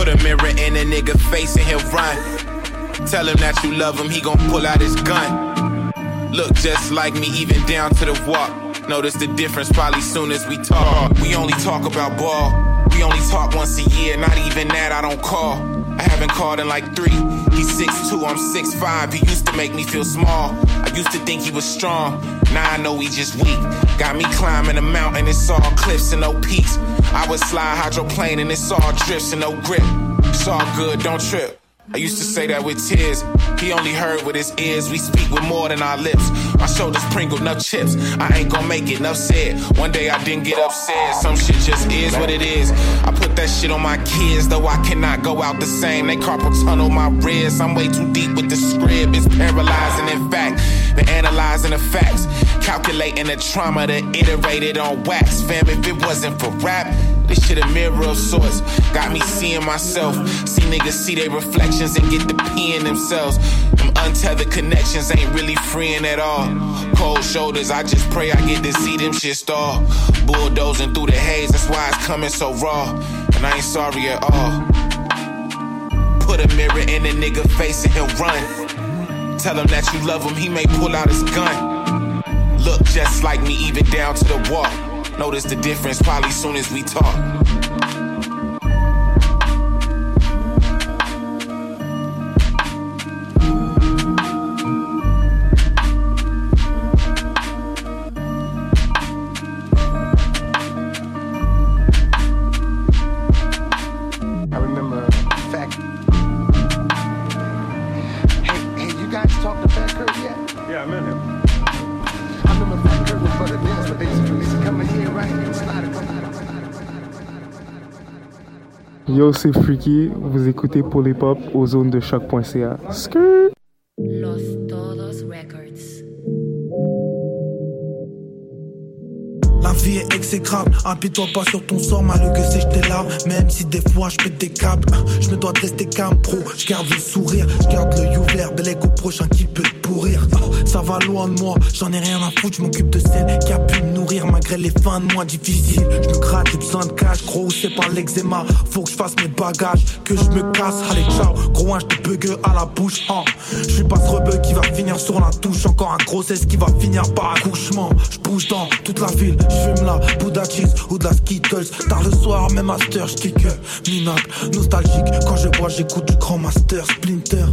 Put a mirror in a nigga face and he'll run. Tell him that you love him, he gon' pull out his gun. Look just like me, even down to the walk. Notice the difference probably soon as we talk. We only talk about ball. We only talk once a year, not even that I don't call. I haven't called in like three. He's 6'2, I'm 6'5. He used to make me feel small. I used to think he was strong. Now I know he just weak. Got me climbing a mountain, it's all cliffs and no peaks. I was slide hydroplane and it's all drifts and no grip. It's all good, don't trip. I used to say that with tears. He only heard with his ears. We speak with more than our lips. My shoulders pringle, no chips. I ain't gonna make it, enough said. One day I didn't get upset. Some shit just is what it is. I put that shit on my kids, though I cannot go out the same. They carpal tunnel my ribs. I'm way too deep with the script. It's paralyzing, in fact. Been analyzing the facts. Calculating the trauma that iterated on wax. Fam, if it wasn't for rap, this shit a mirror of sorts. Got me seeing myself. See niggas see their reflections and get the pee in themselves. Them untethered connections ain't really freeing at all. Cold shoulders, I just pray I get to see them shit stall. Bulldozing through the haze, that's why it's coming so raw. And I ain't sorry at all. Put a mirror in a nigga face and he'll run. Tell him that you love him, he may pull out his gun. Look just like me, even down to the wall. Notice the difference probably soon as we talk. Yo, c'est Freaky, vous écoutez pour les pop aux zones de choc.ca. Skirt! Appuie-toi pas sur ton sort, malgré que c'est j'étais là. Même si des fois je pète des câbles, je me dois de rester pro. Je garde le sourire, je garde l'œil ouvert, bel au prochain qui peut pourrir. Ça va loin de moi, j'en ai rien à foutre, je m'occupe de celle qui a pu me nourrir malgré les fins de mois difficiles. Je me gratte, j'ai besoin de cash, gros, c'est pas l'eczéma. Faut que je fasse mes bagages, que je me casse, allez ciao. Gros, un, je te bug à la bouche, hein. Je suis pas ce rebeu qui va finir sur la touche, encore un grossesse qui va finir par accouchement. Je bouge dans toute la ville, je fume la Buddha cheese ou de la Skittles. Tard le soir, même master, je kick minable, nostalgique. Quand je bois, j'écoute du grand master Splinter.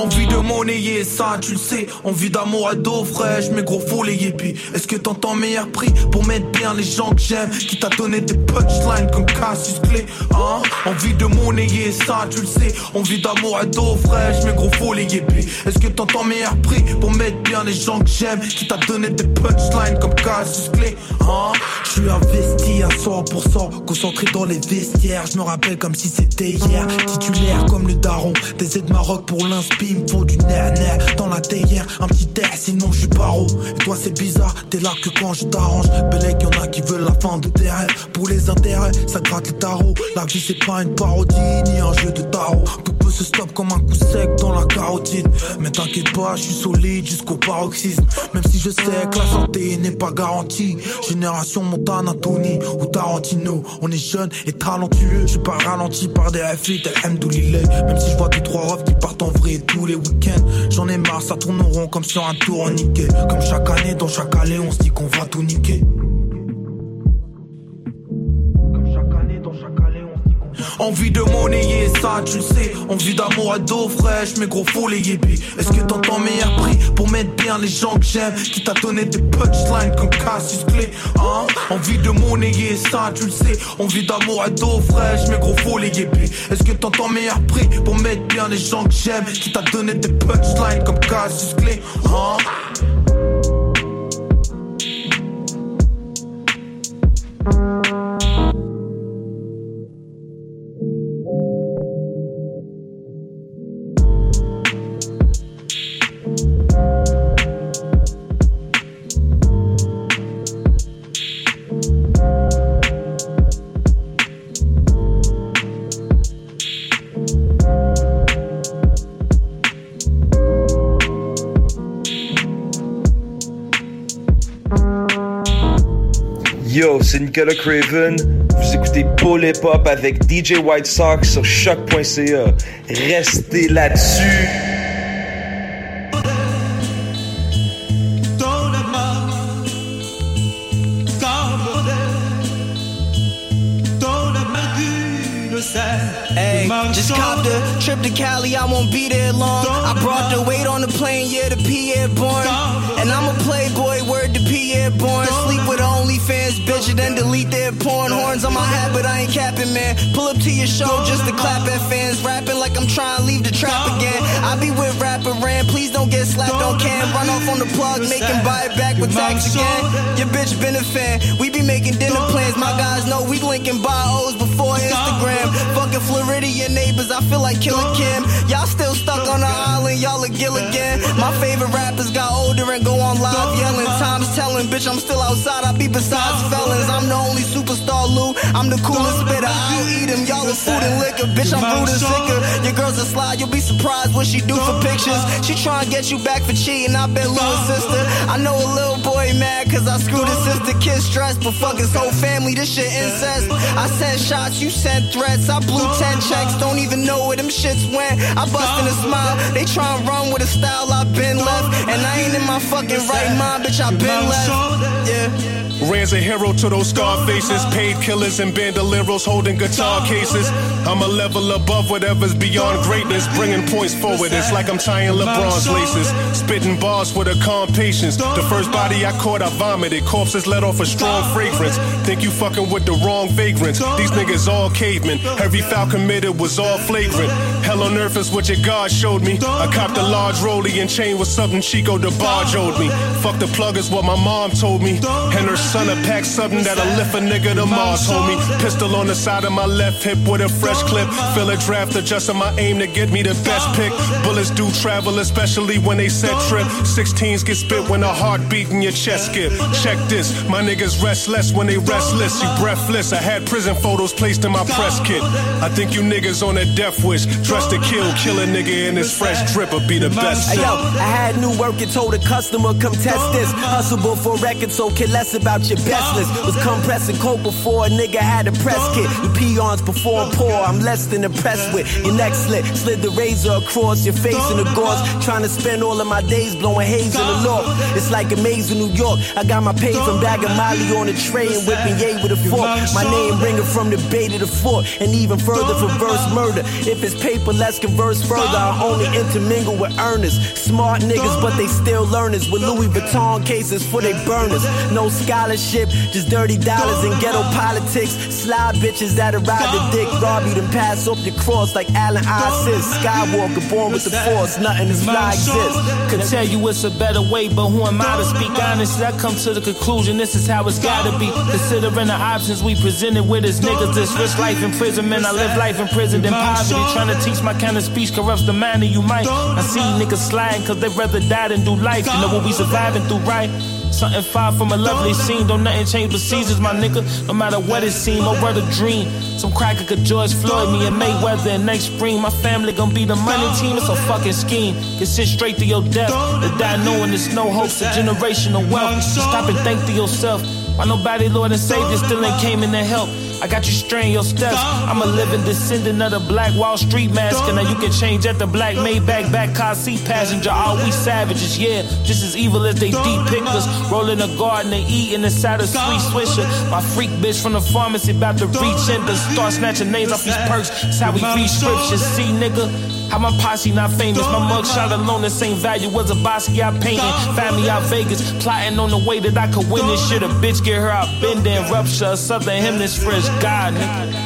Envie de monnayer ça, tu le sais. Envie d'amour et d'eau fraîche, mais gros faut les yépis. Est-ce que t'entends meilleur prix pour mettre bien les gens que j'aime? Qui t'a donné des punchlines comme Cassius Clay hein? Envie de monnayer ça, tu le sais. Envie d'amour et d'eau fraîche, mais gros faut les yépis. Est-ce que t'entends meilleur prix pour mettre bien les gens que j'aime? Qui t'a donné des punchlines comme Cassius Clay hein? Je suis investi à 100%, concentré dans les vestiaires. Je me rappelle comme si c'était hier. Titulaire comme le daron, des aides Maroc pour l'inspi. Il me faut du nerf dans la théière. Un petit air, sinon je suis paro. Et toi c'est bizarre, t'es là que quand je t'arrange. Belek, y'en a qui veulent la fin de tes rêves. Pour les intérêts, ça gratte le tarot. La vie c'est pas une parodie, ni un jeu de tarot. Peut se stop comme un coup sec dans la carotide. Mais t'inquiète pas, je suis solide jusqu'au paroxysme. Même si je sais que la santé n'est pas garantie. Génération Montana, Tony ou Tarantino. On est jeune et talentueux. Je suis pas ralenti par des FI, tel. Même si je vois deux trois refs qui partent en vrai tous les week-ends. J'en ai marre, ça tourne rond comme sur un tourniquet. Comme chaque année, dans chaque allée, on se dit qu'on va tout niquer. Envie de monnayer ça, tu le sais. Envie d'amour et d'eau fraîche, mais gros faut les yépis. Est-ce que t'entends meilleur prix pour mettre bien les gens que j'aime? Qui t'a donné des punchlines comme Cassius Clay hein? Envie de monnayer ça, tu le sais. Envie d'amour et d'eau fraîche, mais gros faut les yépis. Est-ce que t'entends meilleur prix pour mettre bien les gens que j'aime? Qui t'a donné des punchlines comme Cassius Clay hein? C'est Nicolas Craven. Vous écoutez Paul Hip Hop avec DJ White Sox sur choc.ca. Restez là-dessus. Hey, just copped a trip to Cali, I won't be there long. I brought the weight on the plane, yeah, the P airborne. And I'm a playboy, word to P airborne. Sleep then delete their porn. Horns on my hat, but I ain't capping, man. Pull up to your show just to clap at fans. Rapping like I'm trying to leave the trap again. I be with rapper Ran, please don't get slapped on cam. Run off on the plug, make him buy it back with tax again. Your bitch been a fan. We be making dinner plans. My guys know we linking bios before Instagram. Fucking Floridian neighbors, I feel like Killer Kim. Y'all still stuck on the island, y'all a Gilligan. My favorite rappers got older and go on live yelling. Time's telling, bitch, I'm still outside. I be besides felons. I'm the only superstar, Lou. I'm the coolest spitter. I'll eat them. Y'all are food and liquor. Bitch, I'm rude and sicker. Your girl's a slide, you'll be surprised what she do for pictures. She try and get you back for cheating. I bet Lou's sister. I know a little boy mad cause I screwed his sister. Kid stressed, but fuck his whole family. This shit incest. I sent shots, you sent threats. I blew 10 checks, don't even know where them shits went. I bust in a smile. They try and run with a style I've been left. And I ain't in my fucking right mind, bitch, I've been left. Yeah. Ran's a hero to those scar faces, paid killers and bandoleros holding guitar cases. I'm a level above whatever's beyond greatness, bringing points forward. It's like I'm tying LeBron's laces, spitting bars with a calm patience. The first body I caught, I vomited. Corpses let off a strong fragrance. Think you fucking with the wrong vagrants. These niggas all cavemen. Every foul committed was all flagrant. Hell on earth is what your God showed me. I copped a large rollie and chain with something Chico DeBarge owed me. Fuck the plug is what my mom told me. And her son a pack something that'll lift a nigga to Mars, homie. Pistol on the side of my left hip with a fresh clip. Fill a draft adjusting my aim to get me the best pick. Bullets do travel, especially when they set trip. 16s get spit when a heartbeat in your chest skip. Check this, my niggas restless when they restless. You breathless. I had prison photos placed in my press kit. I think you niggas on a death wish. Dressed to kill, kill a nigga in his fresh dripper be the best. Hey, yo, I had new work and told a customer, come test this. Hustle before records, so care less about your best list. Was compressing coke before a nigga had a press kit. You peons perform poor, I'm less than impressed with. Your neck slit, slid the razor across your face in the gauze. Trying to spend all of my days blowing haze in the north. It's like a maze in New York. I got my pay from Bag of Molly on the tray and whipping yay with a fork. My name ringing from the bay to the fort, and even further for verse murder. If it's paper, let's converse further. I only intermingle with earnest. Smart niggas, but they still learners. With Louis Vuitton cases for they burners. No scholarship, just dirty dollars and ghetto politics. Sly bitches that ride the dick. Rob you, then pass off your cross like Allen Isis. Skywalker born with the force, nothing is fly exists. Could tell you it's a better way, but who am I to speak honestly? I come to the conclusion this is how it's gotta be. Considering the options we presented with as niggas, this rich life imprisonment. I live life in prison in poverty. Trying to teach my kind of speech corrupts the mind of you might. I see niggas sliding cause they rather die than do life. You know what we surviving through, right? Something far from a lovely scene. Don't nothing change but seasons, my nigga. No matter what it seem, or what a dream. Some cracker could George Floyd me and Mayweather and next spring. My family gon' be the money team. It's a fucking scheme. Get sent straight to your death. To die knowing there's no hope for generational wealth. Stop and think to yourself. Why nobody, Lord and Savior, still ain't came in to help? I got you straying your steps. I'm a living descendant of the Black Wall Street mask, and now you can change at the Black Maybach back car seat passenger. All we savages, yeah, just as evil as they depict us. Rolling a garden and eating inside a sweet swisher. My freak bitch from the pharmacy about to reach in to start snatching names off these perks. That's how we read scriptures. See, nigga. How my posse not famous? My mugshot alone the same value as a Basquiat painting. Family out Vegas, plotting on the way that I could win this shit. A bitch get her out and rupture. Southern hymnist fresh God, nigga.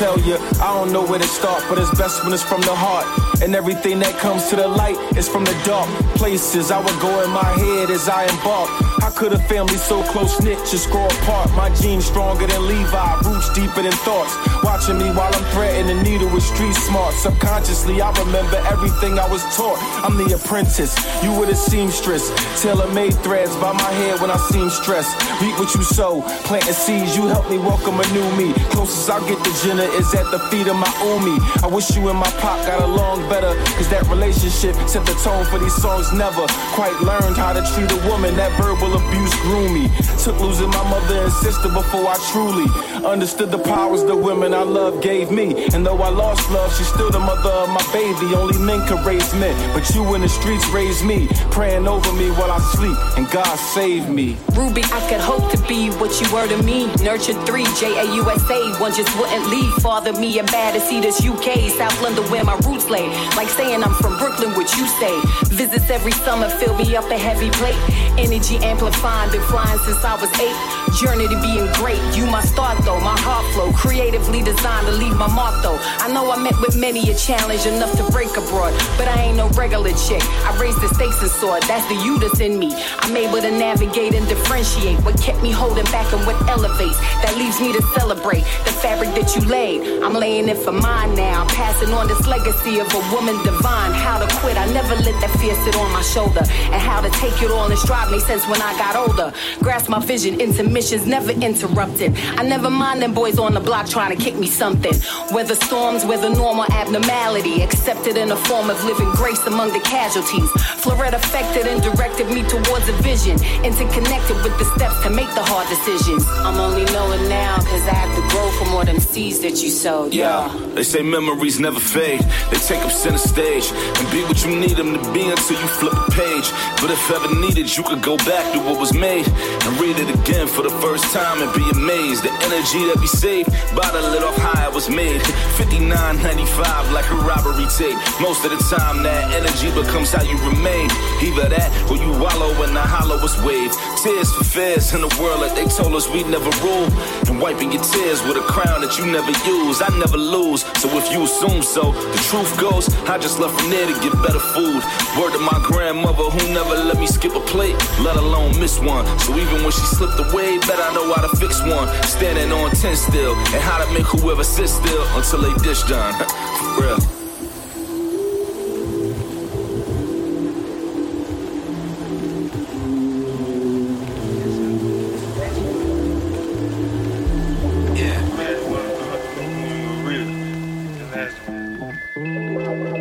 Tell you. I don't know where to start, but it's best when it's from the heart. And everything that comes to the light is from the dark places. I would go in my head as I embark. How could a family so close knit just grow apart? My genes stronger than Levi, roots deeper than thoughts. Watching me while I'm threading the needle with street smart. Subconsciously, I remember everything I was taught. I'm the apprentice, you were the seamstress. Tailor made threads by my head when I seem stressed. Reap what you sow, planting seeds, you help me welcome a new me. Closest I get to Jenna is at the feet of my Umi. I wish you and my pop got along better, cause that relationship set the tone for these songs. Never quite learned how to treat a woman, that verbal abuse grew me. Took losing my mother and sister before I truly understood the powers the women I love gave me. And though I lost love, she's still the mother of my baby. Only men can raise men, but you in the streets raised me, praying over me while I sleep, and God saved me. Ruby, I could hope to be what you were to me. Nurtured three, J A U S A, one just wouldn't leave. Father me a bad to see this UK, South London where my roots lay. Like saying I'm from Brooklyn, what you say. Visits every summer fill me up a heavy plate. Energy amplifying, been flying since I was eight. Journey to being great, you my start though, my heart flow. Creatively designed to leave my mark though. I know I met with many a challenge enough to break abroad, but I ain't no regular chick. I raised the stakes and sword, that's the you that's in me. I'm able to navigate and differentiate what kept me holding back and what elevates. That leaves me to celebrate the fabric that you laid. I'm laying it for mine now. Passing on this legacy of a woman divine. How to quit, I never let that fear sit on my shoulder. And how to take it all and strive made sense when I got older. Grasp my vision, intermissions never interrupted. I never mind them boys on the block trying to kick me something. Whether storms, whether normal abnormality, accepted in a form of living grace among the casualties. Florette affected and directed me towards a vision, interconnected with the steps to make the hard decisions. I'm only knowing now because I have to grow from all them seeds that you sowed. Yeah, they say memories never fade. They take up center stage and be what you need them to be until you flip a page. But if ever needed, you could go back to what was made and read it again for the first time and be amazed. The energy that we saved by the little high it was made. 59.95 like a robbery tape. Most of the time, that energy becomes how you remain. Either that or you wallow in the hollowest wave. Tears for fears in the world that they told us we'd never rule. And wiping your tears with a crown that you never use. I never lose. So if you assume so, the truth goes, I just left from there to get better food. Word to my grandmother who never let me skip a plate, let alone miss one. So even when she slipped away, bet I know how to fix one. Standing on 10 still, and how to make whoever sit still until they dish done. For real.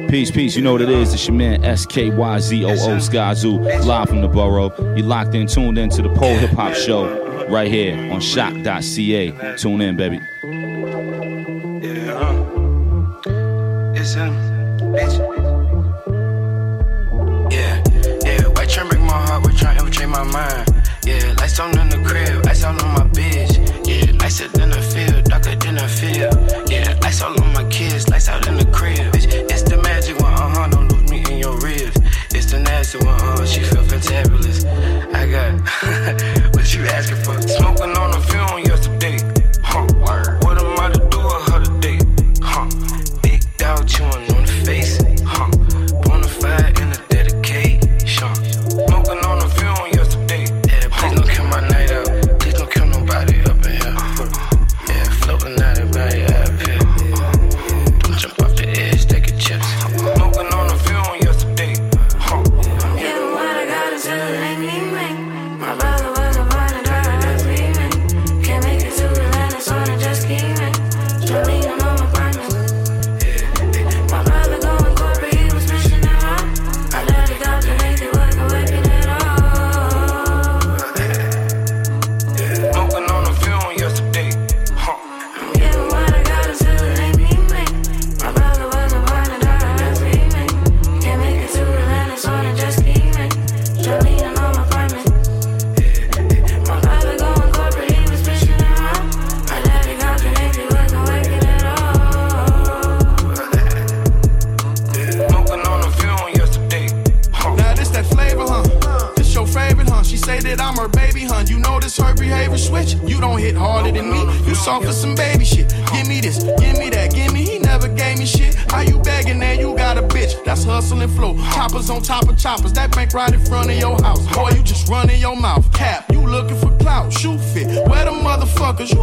Peace, peace. You know what it is. It's your man SKYZOO Skyzoo, live from the borough. You locked in, tuned in to the Pole Hip Hop Show right here on shock.ca. Tune in, baby.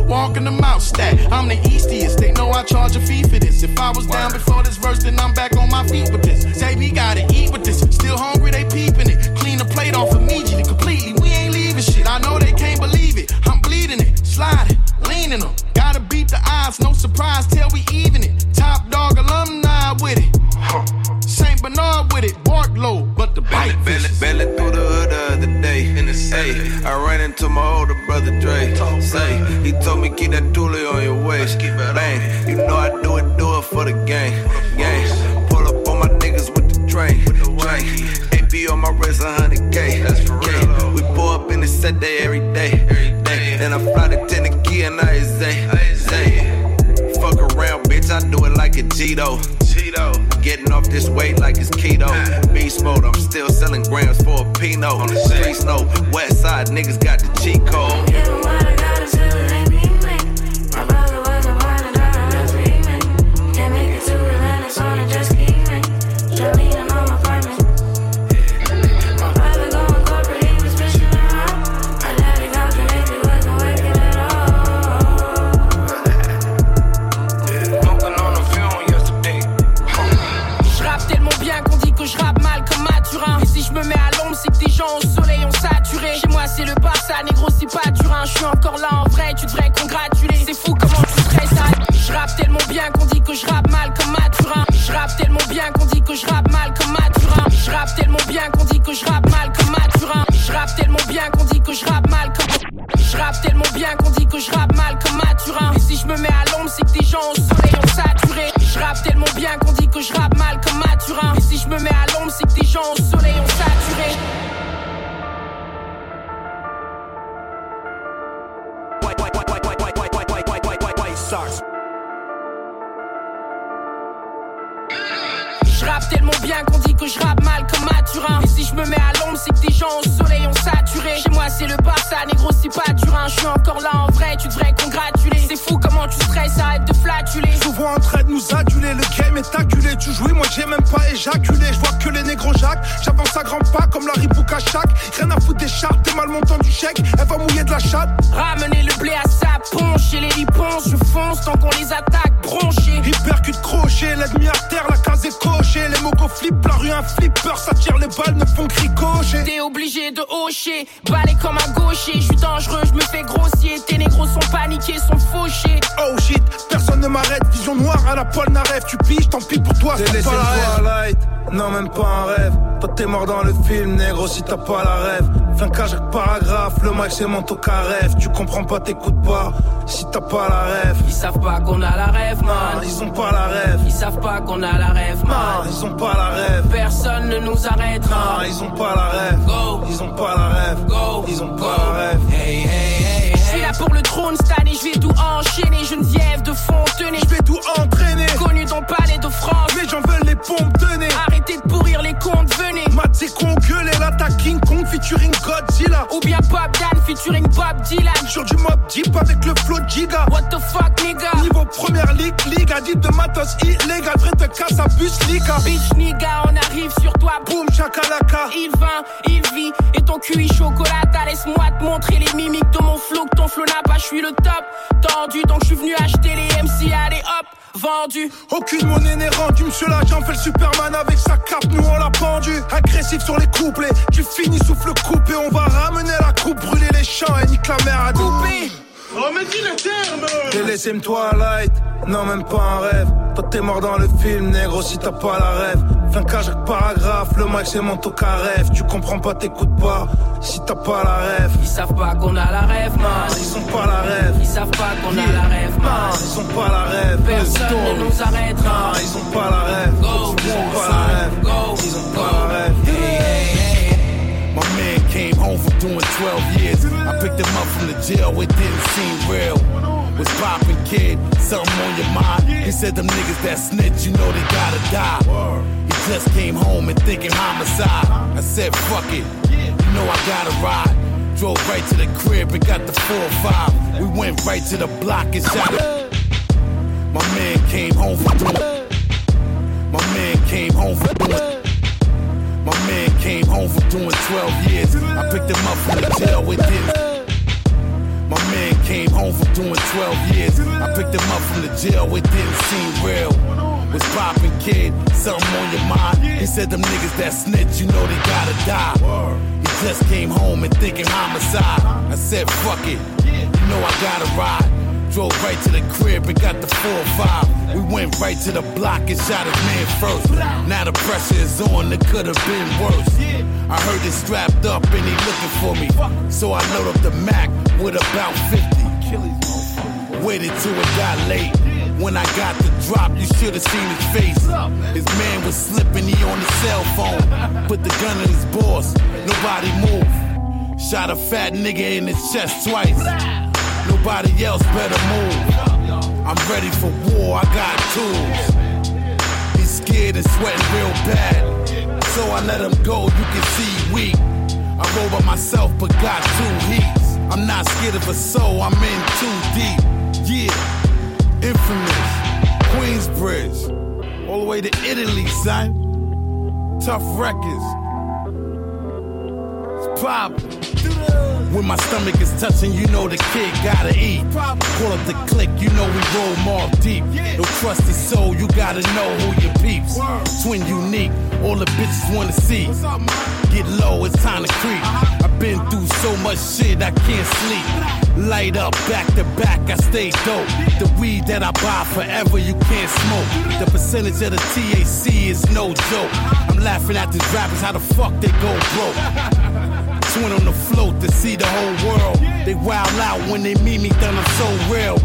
Walking them out. Stack. I'm the Eastiest. They know I charge a fee for this. If I was down before this verse, then I'm back on my feet with this. Say we gotta eat with this. Still hungry, they peeping it. Clean the plate off immediately, completely. We ain't leaving shit. I know they can't believe it. I'm bleeding it, sliding, leaning them. Gotta beat the odds, no surprise till we even it. Top dog alumni with it. Saint Bernard with it, bark low, but the bite Belly, belly through the hood the other day. In the say, I ran into my older brother Dre. Say, he told me keep that dually on your waist. Bang, you know I do it, do it for the gang. Gang, pull up on my niggas with the train. Train, AP on my wrist, 100K. That's for real. We pull up in the set day every day. Then I fly to Tennessee and I say, say, fuck around, bitch. I do it like a Cheeto. Cheeto. Getting off this weight like it's keto. Beast mode, I'm still selling grams for a Pinot. On the streets, no. West side niggas got the cheat code. Encore là en vrai, tu devrais congratuler. C'est fou comment tu stresses. hein. Je rappe tellement bien qu'on dit que je rappe mal comme Mathurin. Je rappe tellement bien qu'on dit que je rappe mal comme Mathurin. Je rappe tellement bien qu'on dit que je rappe mal comme Mathurin. Je rappe tellement bien qu'on dit que je rappe mal comme. Je rappe tellement bien qu'on dit que je rappe mal comme Mathurin. Et si je me mets à l'ombre, c'est que des gens au soleil ont saturé. Je rappe tellement bien qu'on dit que je rappe mal comme Mathurin. Et si je me mets à l'ombre, c'est que des gens au soleil tellement bien qu'on dit que je rappe mal Et si je me mets à l'ombre, c'est que des gens au soleil ont saturé. Chez moi, c'est le Barça, négro, c'est pas Turin. Je suis encore là en vrai, tu devrais congratuler. C'est fou comment tu stresses, arrête de flatuler. Vois en train de nous aduler, le game est acculé. Tu jouis, moi j'ai même pas éjaculé. Je vois que les négros Jacques, j'avance à grands pas comme la Ribouk à chaque. Rien à foutre des chartes, t'es mal montant du chèque. Elle va mouiller de la chatte. Ramener le blé à sa ponche et les liponces, je fonce tant qu'on les attaque, bronchés. Hypercute crochet, l'ennemi à terre, la case est cochée. Les mogos flippent, la rue un flipper, ça tire les balles, ne font que ricocher. T'es obligé de hocher, balai comme un gaucher. Je suis dangereux, je me fais grossier. Tes négros sont paniqués, sont fauchés. Oh shit, personne ne m'arrête. Vision noire à la poêle Naref. Tu piges, tant pis pour toi, T'es c'est laissé pas la rêve. light, non même pas un rêve. Toi t'es mort dans le film, négro, si t'as pas la rêve. Fin qu'à chaque paragraphe, le mic c'est mon toca rêve. Tu comprends pas, t'écoutes pas, si t'as pas la rêve. Ils savent pas qu'on a la rêve, man. Ils ont pas la rêve. Ils savent pas qu'on a la rêve, man. ils ont pas la rêve. Personne ne nous arrêtera. Non, ils ont pas la rêve. Go. Ils ont pas la rêve. Go. Ils ont pas la rêve. Hey, hey, hey, là pour le trône cette année, je vais tout enchaîner. Geneviève de Fontenay. Je vais tout entraîner. Connu dans le palais de France. Les gens veulent les pompes, tenez. Arrêtez de pourrir les comptes, con gueule et l'attaque King Kong featuring Godzilla. Ou bien Pop Dan featuring Bob Dylan. Sur du mob deep avec le flow de Giga. What the fuck, nigga? Niveau première ligue, ligue addict de matos illégal. Vrai te casse à bus, liga. Bitch, nigga, on arrive sur toi. Boum, chakalaka. Il vint, il vit, et ton QI chocolata. Laisse-moi te montrer les mimiques de mon flow. Que ton flow n'a pas, je suis le top. Tendu, donc je suis venu acheter les MC. Allez hop, vendu. Aucune monnaie n'est rendue, monsieur l'agent fait le Superman avec sa cape, nous on l'a pendu. Agressif sur les couplets, tu finis souffle coupé, on va ramener la coupe, brûler les champs et nique la mer à. Oh mais dis le terme T'es laissé me Twilight, non même pas un rêve. Toi t'es mort dans le film, négro si t'as pas la rêve. Fin qu'à chaque paragraphe, le mic c'est mon toca rêve. Tu comprends pas, t'écoutes pas, si t'as pas la rêve. Ils savent pas qu'on a la rêve, man. Ils ont pas la rêve. Ils savent pas qu'on a la rêve, man. ils ont pas la rêve. Personne ne nous arrêtera. Non, ils ont pas la rêve. Go, Ils ont pas la rêve. go, Ils ont pas la rêve. From doing 12 years. I picked him up from the jail, it didn't seem real. Was poppin' kid, something on your mind. He said them niggas that snitch, you know they gotta die. He just came home and thinking homicide. I said, fuck it, you know I gotta ride. Drove right to the crib and got the 4-5. We went right to the block and shot it. My man came home from doing. My man came home from doing. Man came home from doing 12 years. I picked him up from the jail. It didn't. My man came home from doing 12 years. I picked him up from the jail. It didn't seem real. Was popping kid, something on your mind. He said them niggas that snitch, you know they gotta die. He just came home and thinking homicide. I said fuck it, you know I gotta ride. Drove right to the crib and got the 4-5. We went right to the block and shot his man first. Now the pressure is on, it could have been worse. I heard it strapped up and he looking for me. So I load up the Mac with about 50. Waited till it got late. When I got the drop, you should have seen his face. His man was slipping, he on his cell phone. Put the gun in his boss, nobody move. Shot a fat nigga in his chest twice. Nobody else better move. I'm ready for war, I got tools. He's scared and sweating real bad. So I let him go, you can see weak. I roll by myself, but got two heats. I'm not scared of a soul, I'm in too deep. Yeah, infamous. Queensbridge, all the way to Italy, son. Tough records. Pop. When my stomach is touching, you know the kid gotta eat. Pull up the click, you know we roll more deep. No trusted soul, you gotta know who your peeps. Twin unique, all the bitches wanna see. Get low, it's time to creep. I've been through so much shit, I can't sleep. Light up, back to back, I stay dope. The weed that I buy forever, you can't smoke. The percentage of the TAC is no joke. I'm laughing at these rappers, how the fuck they go broke? Twin on the float to see the whole world. They wild out when they meet me, then I'm so real.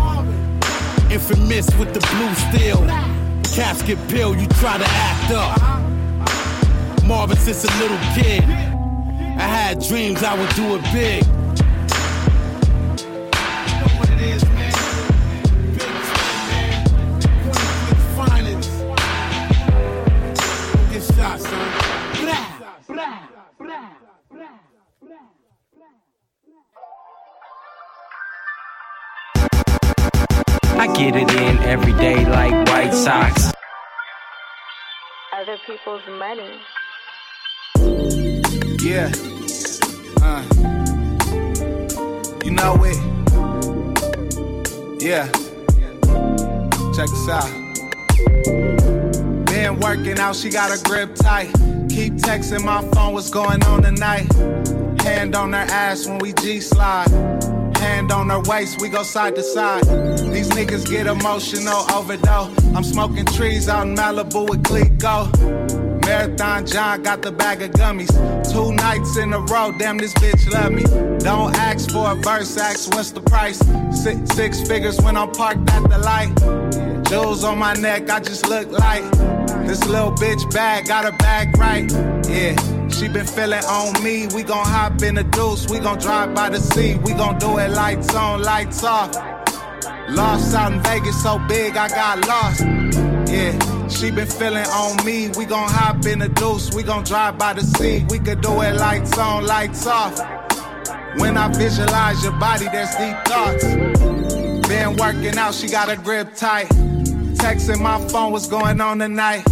Infamous with the blue steel. Casket pill, you try to act up. Marvin since a little kid. I had dreams I would do it big. I get it in every day like White Sox. Other people's money. Yeah. Uh. You know it. Yeah. Check this out. Been working out, she got a grip tight. Keep texting my phone, what's going on tonight? Hand on her ass when we G slide. Hand on her waist, we go side to side. These niggas get emotional overdose. I'm smoking trees out in Malibu with Clico. Marathon John got the bag of gummies. Two nights in a row, damn, this bitch love me. Don't ask for a verse, ask what's the price. Six, six figures when I'm parked at the light. Jewels on my neck, I just look like this little bitch bag, got her bag right. Yeah, she been feeling on me. We gon' hop in the deuce, we gon' drive by the sea. We gon' do it lights on, lights off. Lost out in Vegas so big, I got lost. Yeah, she been feeling on me. We gon' hop in the deuce, we gon' drive by the sea. We could do it lights on, lights off. When I visualize your body, there's deep thoughts. Been working out, she got a grip tight. Texting my phone, what's going on tonight?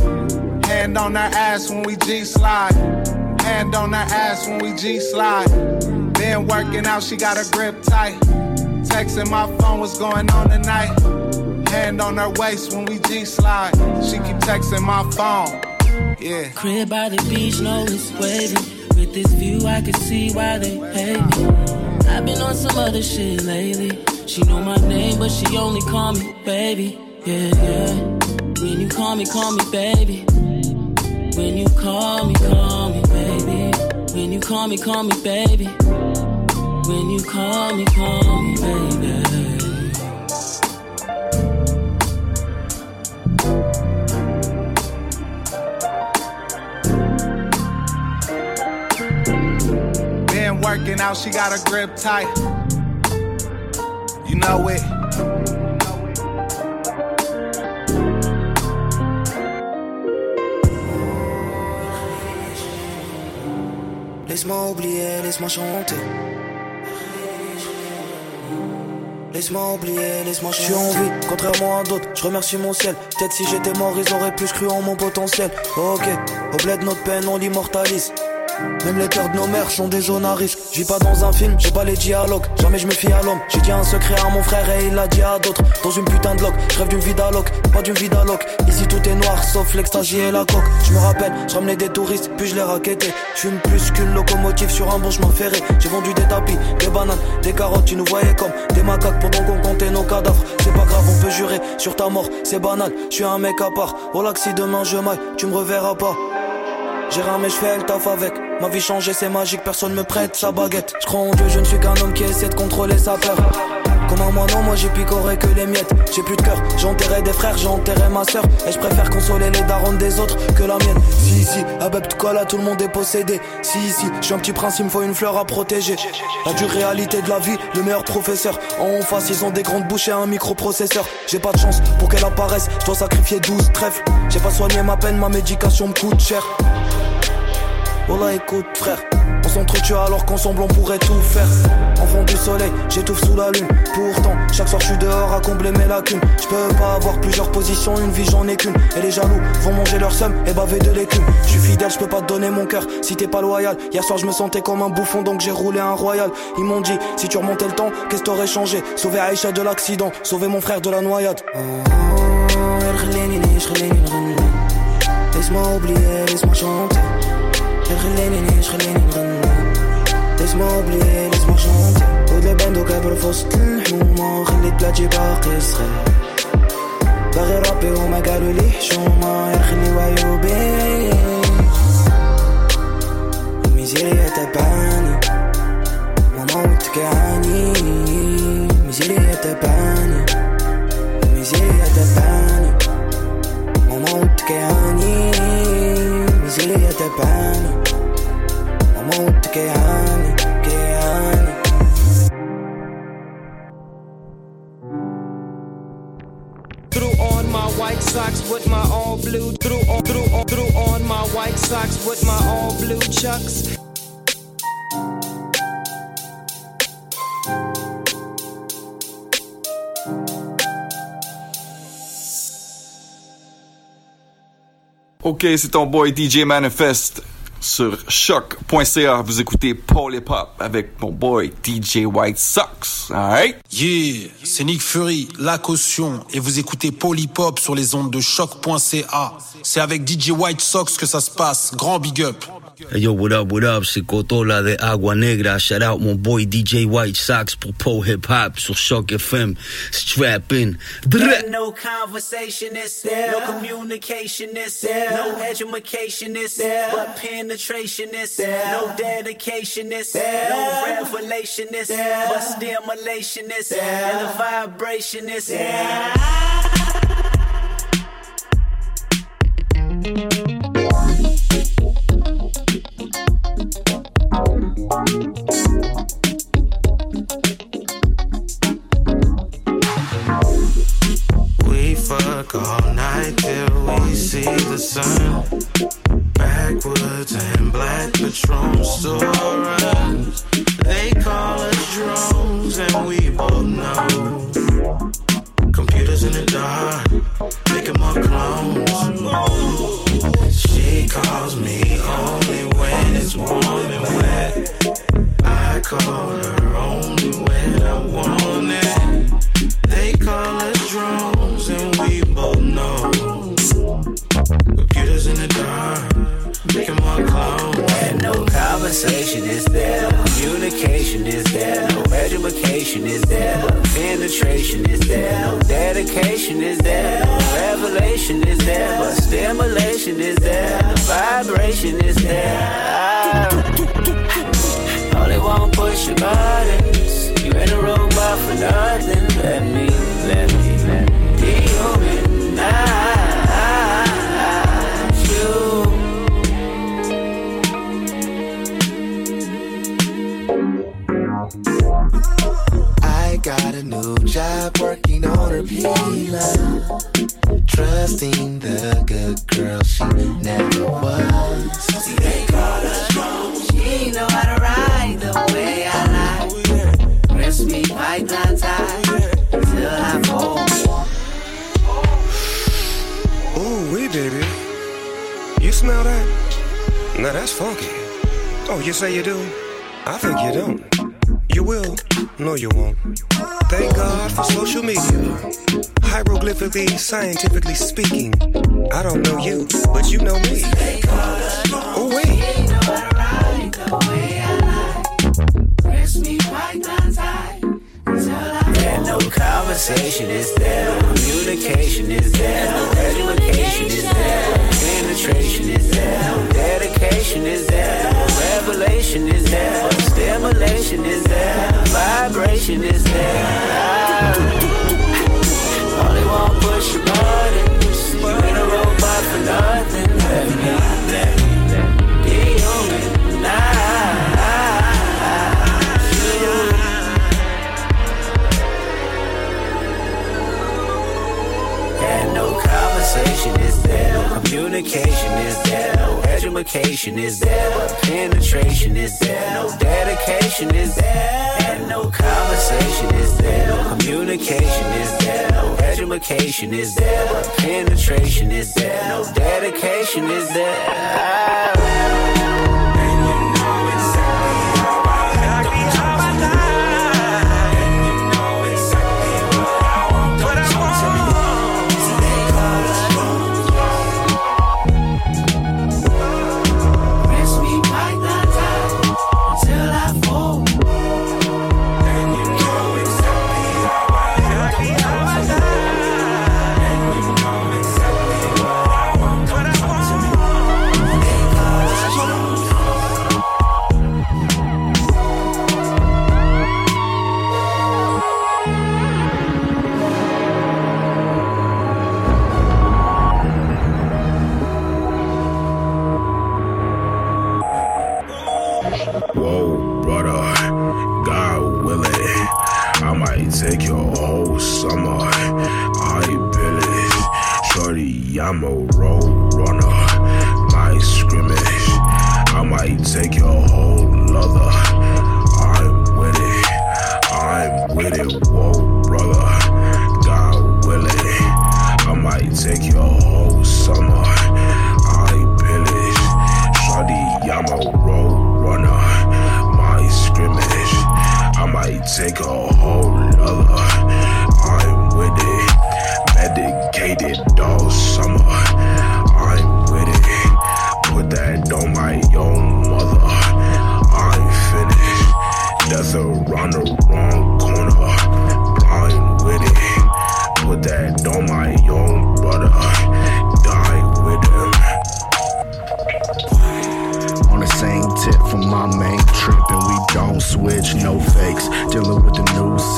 Hand on her ass when we G slide. Hand on her ass when we G slide. Been working out, she got her grip tight. Texting my phone, what's going on tonight? Hand on her waist when we G slide. She keep texting my phone. Yeah. Crib by the beach, no it's wavy. With this view, I can see why they hate me. I've been on some other shit lately. She know my name, but she only call me baby. Yeah, yeah. When you call me, call me baby. When you call me, call me. When you call me, call me baby. When you call me, call me baby. Been working out, she got a grip tight. You know it. Laisse-moi oublier, laisse-moi chanter. Laisse-moi oublier, laisse-moi Je suis en vie, contrairement à d'autres, je remercie mon ciel. Peut-être si j'étais mort, ils auraient plus cru en mon potentiel. Ok, au bled notre peine, on l'immortalise. Même les cœurs de nos mères sont des zones à pas dans un film, j'ai pas les dialogues. Jamais je me fie à l'homme. J'ai dit un secret à mon frère et il l'a dit à d'autres. Dans une putain de loc, je rêve d'une vie pas d'une vie d'alloc. Ici tout est noir, sauf l'extasie et la coque. Je me rappelle, je des touristes, puis je les raquettais. Je plus qu'une locomotive sur un bon chemin ferré. J'ai vendu des tapis, des bananes, des carottes. Tu nous voyais comme des macaques pendant qu'on comptait nos cadavres. C'est pas grave, on peut jurer sur ta mort, c'est banal. Je suis un mec à part. Oh là, si demain je maille, tu me reverras pas. J'ai ramé, je fais le taf avec. Ma vie changée, c'est magique, personne me prête sa baguette. Je crois en Dieu, je ne suis qu'un homme qui essaie de contrôler sa peur. Comme un moi, non, moi j'ai picoré que les miettes. J'ai plus de cœur, j'ai enterré des frères, j'ai enterré ma soeur. Et je préfère consoler les darons des autres que la mienne. Si, si, tout là, tout le monde est possédé. Si, si, je suis un petit prince, il me faut une fleur à protéger. La dure réalité de la vie, le meilleur professeur. En face, ils ont des grandes bouches et un microprocesseur. J'ai pas de chance pour qu'elle apparaisse, je dois sacrifier 12 trèfles. J'ai pas soigné ma peine, ma médication me coûte cher. Voilà, écoute, frère. On s'entretue alors qu'ensemble on pourrait tout faire. Enfant du soleil, j'étouffe sous la lune. Pourtant, chaque soir je suis dehors à combler mes lacunes. Je peux pas avoir plusieurs positions, une vie j'en ai qu'une. Et les jaloux vont manger leur somme et baver de l'écume. Je suis fidèle, je peux pas te donner mon cœur si t'es pas loyal. Hier soir je me sentais comme un bouffon donc j'ai roulé un royal. Ils m'ont dit, si tu remontais le temps, qu'est-ce t'aurais changé? Sauver Aïcha de l'accident, sauver mon frère de la noyade. Laisse-moi oublier, laisse-moi chanter. خليني نعيش خليني نغني تسمعوا بليل اسمع شنطي ودلا باندو كبروا في وسط الحومة خليت بلاتي باقي صغير باغي ربي وما قالوا لي حشومة يخليو عيوبي الميزيريا تبعاني ماما وتكعاني الميزيريا تبعاني الميزيريا تبعاني ماما وتكعاني الميزيريا تبعاني que honey, que. Threw on my white socks with my all blue. Threw on, through on, through on my white socks with my all blue chucks. Ok, c'est ton boy DJ Manifest. Sur choc.ca. Vous écoutez Paul Hip Hop avec mon boy DJ White Sox. Alright? Yeah, c'est Nick Fury, la caution, et vous écoutez Paul Hip sur les ondes de choc.ca. C'est avec DJ White Sox que ça se passe. Grand big up. Hey yo, what up, what up? C'est Cotola de Agua Negra. Shout out my boy DJ White Sox pour Pro Hip Hop sur Shock FM. Strapping. No conversation is there, no communication is there, no education is there, but penetration is there, no dedication is there, no revelation is there, but stimulation is there, and the vibration is there. Fuck all night till we see the sun. Backwoods and black Patron stories. They call us drones, and we both know. Computers in the dark, making more clones. She calls me only when it's warm and wet. I call her only when I want it. They call us drones, Computers in the dark, making more clones. And no conversation is there, no communication is there, no education is there, no penetration is there, no dedication is there, no revelation is there, but stimulation is there, the vibration is there. Ah. Only one push your buttons. You ain't a robot for nothing. Let me, let me, let me be human. Ah. I got a new job working on her P-line. Trusting the good girl she never was. See, they call us drones. She know how to ride the way I like. Press me python tight till I fall. Ooh, wee, baby. You smell that? Now that's funky. Oh, you say you do? I think you don't. You will? No, you won't. Thank God for social media. Hieroglyphically, scientifically speaking, I don't know you, but you know me. Oh, wait. No conversation is there, no communication is there, no education is there, no penetration is there, no dedication is there, no revelation is there, no stimulation is there, vibration is there. Only one push your buttons, you ain't a robot for nothing. Let me, let me, conversation is there, no communication is there, no education is there, but penetration is there, no dedication is there, and no conversation is there, no communication is there, no education is there, but penetration is there, no dedication is there.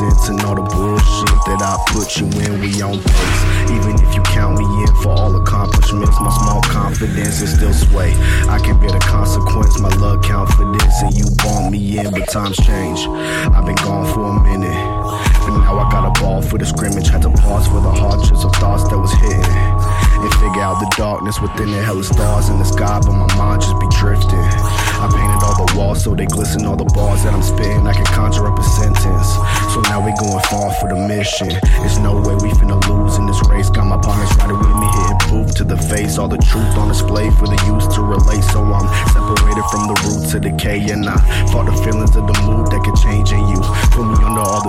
And all the bullshit that I put you in, we on pace. Even if you count me in for all accomplishments, my small confidence is still sway. I can bear the consequence, my love confidence, and you bought me in, but times change. I've been gone for a minute, but now I got a ball for the scrimmage. Had to pause for the hardships of thoughts that was hitting and figure out the darkness within the hella stars in the sky, but my mind just be drifting. I painted all the walls so they glisten, all the bars that I'm spitting, I can conjure up a sentence. So now we going far for the mission. There's no way we finna lose in this race. Got my partners riding with me, hitting proof to the face. All the truth on display for the youth to relate. So I'm separated from the roots of decay, and I fought the feelings of the mood that could change in you. Put me under all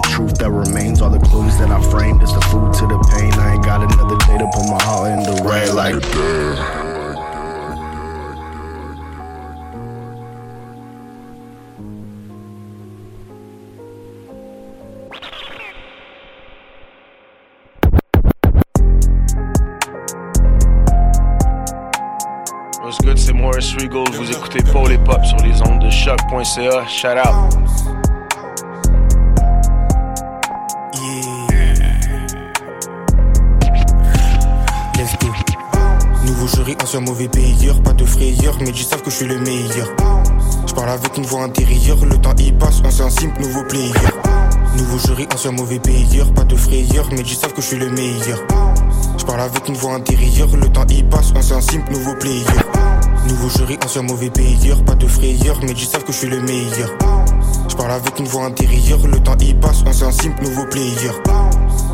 Shout out. Let's go. Nouveau jury, ancien mauvais payeur, pas de frayeur, mais ils savent que je suis le meilleur. Je parle avec une voix intérieure, le temps y passe, ancien simple, nouveau player. Nouveau jury, ancien mauvais payeur, pas de frayeur, mais ils savent que je suis le meilleur. Je parle avec une voix intérieure, le temps y passe, ancien simple, nouveau player. Nouveau jury, ancien mauvais payeur, pas de frayeur, mais ils savent que je suis le meilleur. Je parle avec une voix intérieure, le temps y passe, on un simple nouveau player.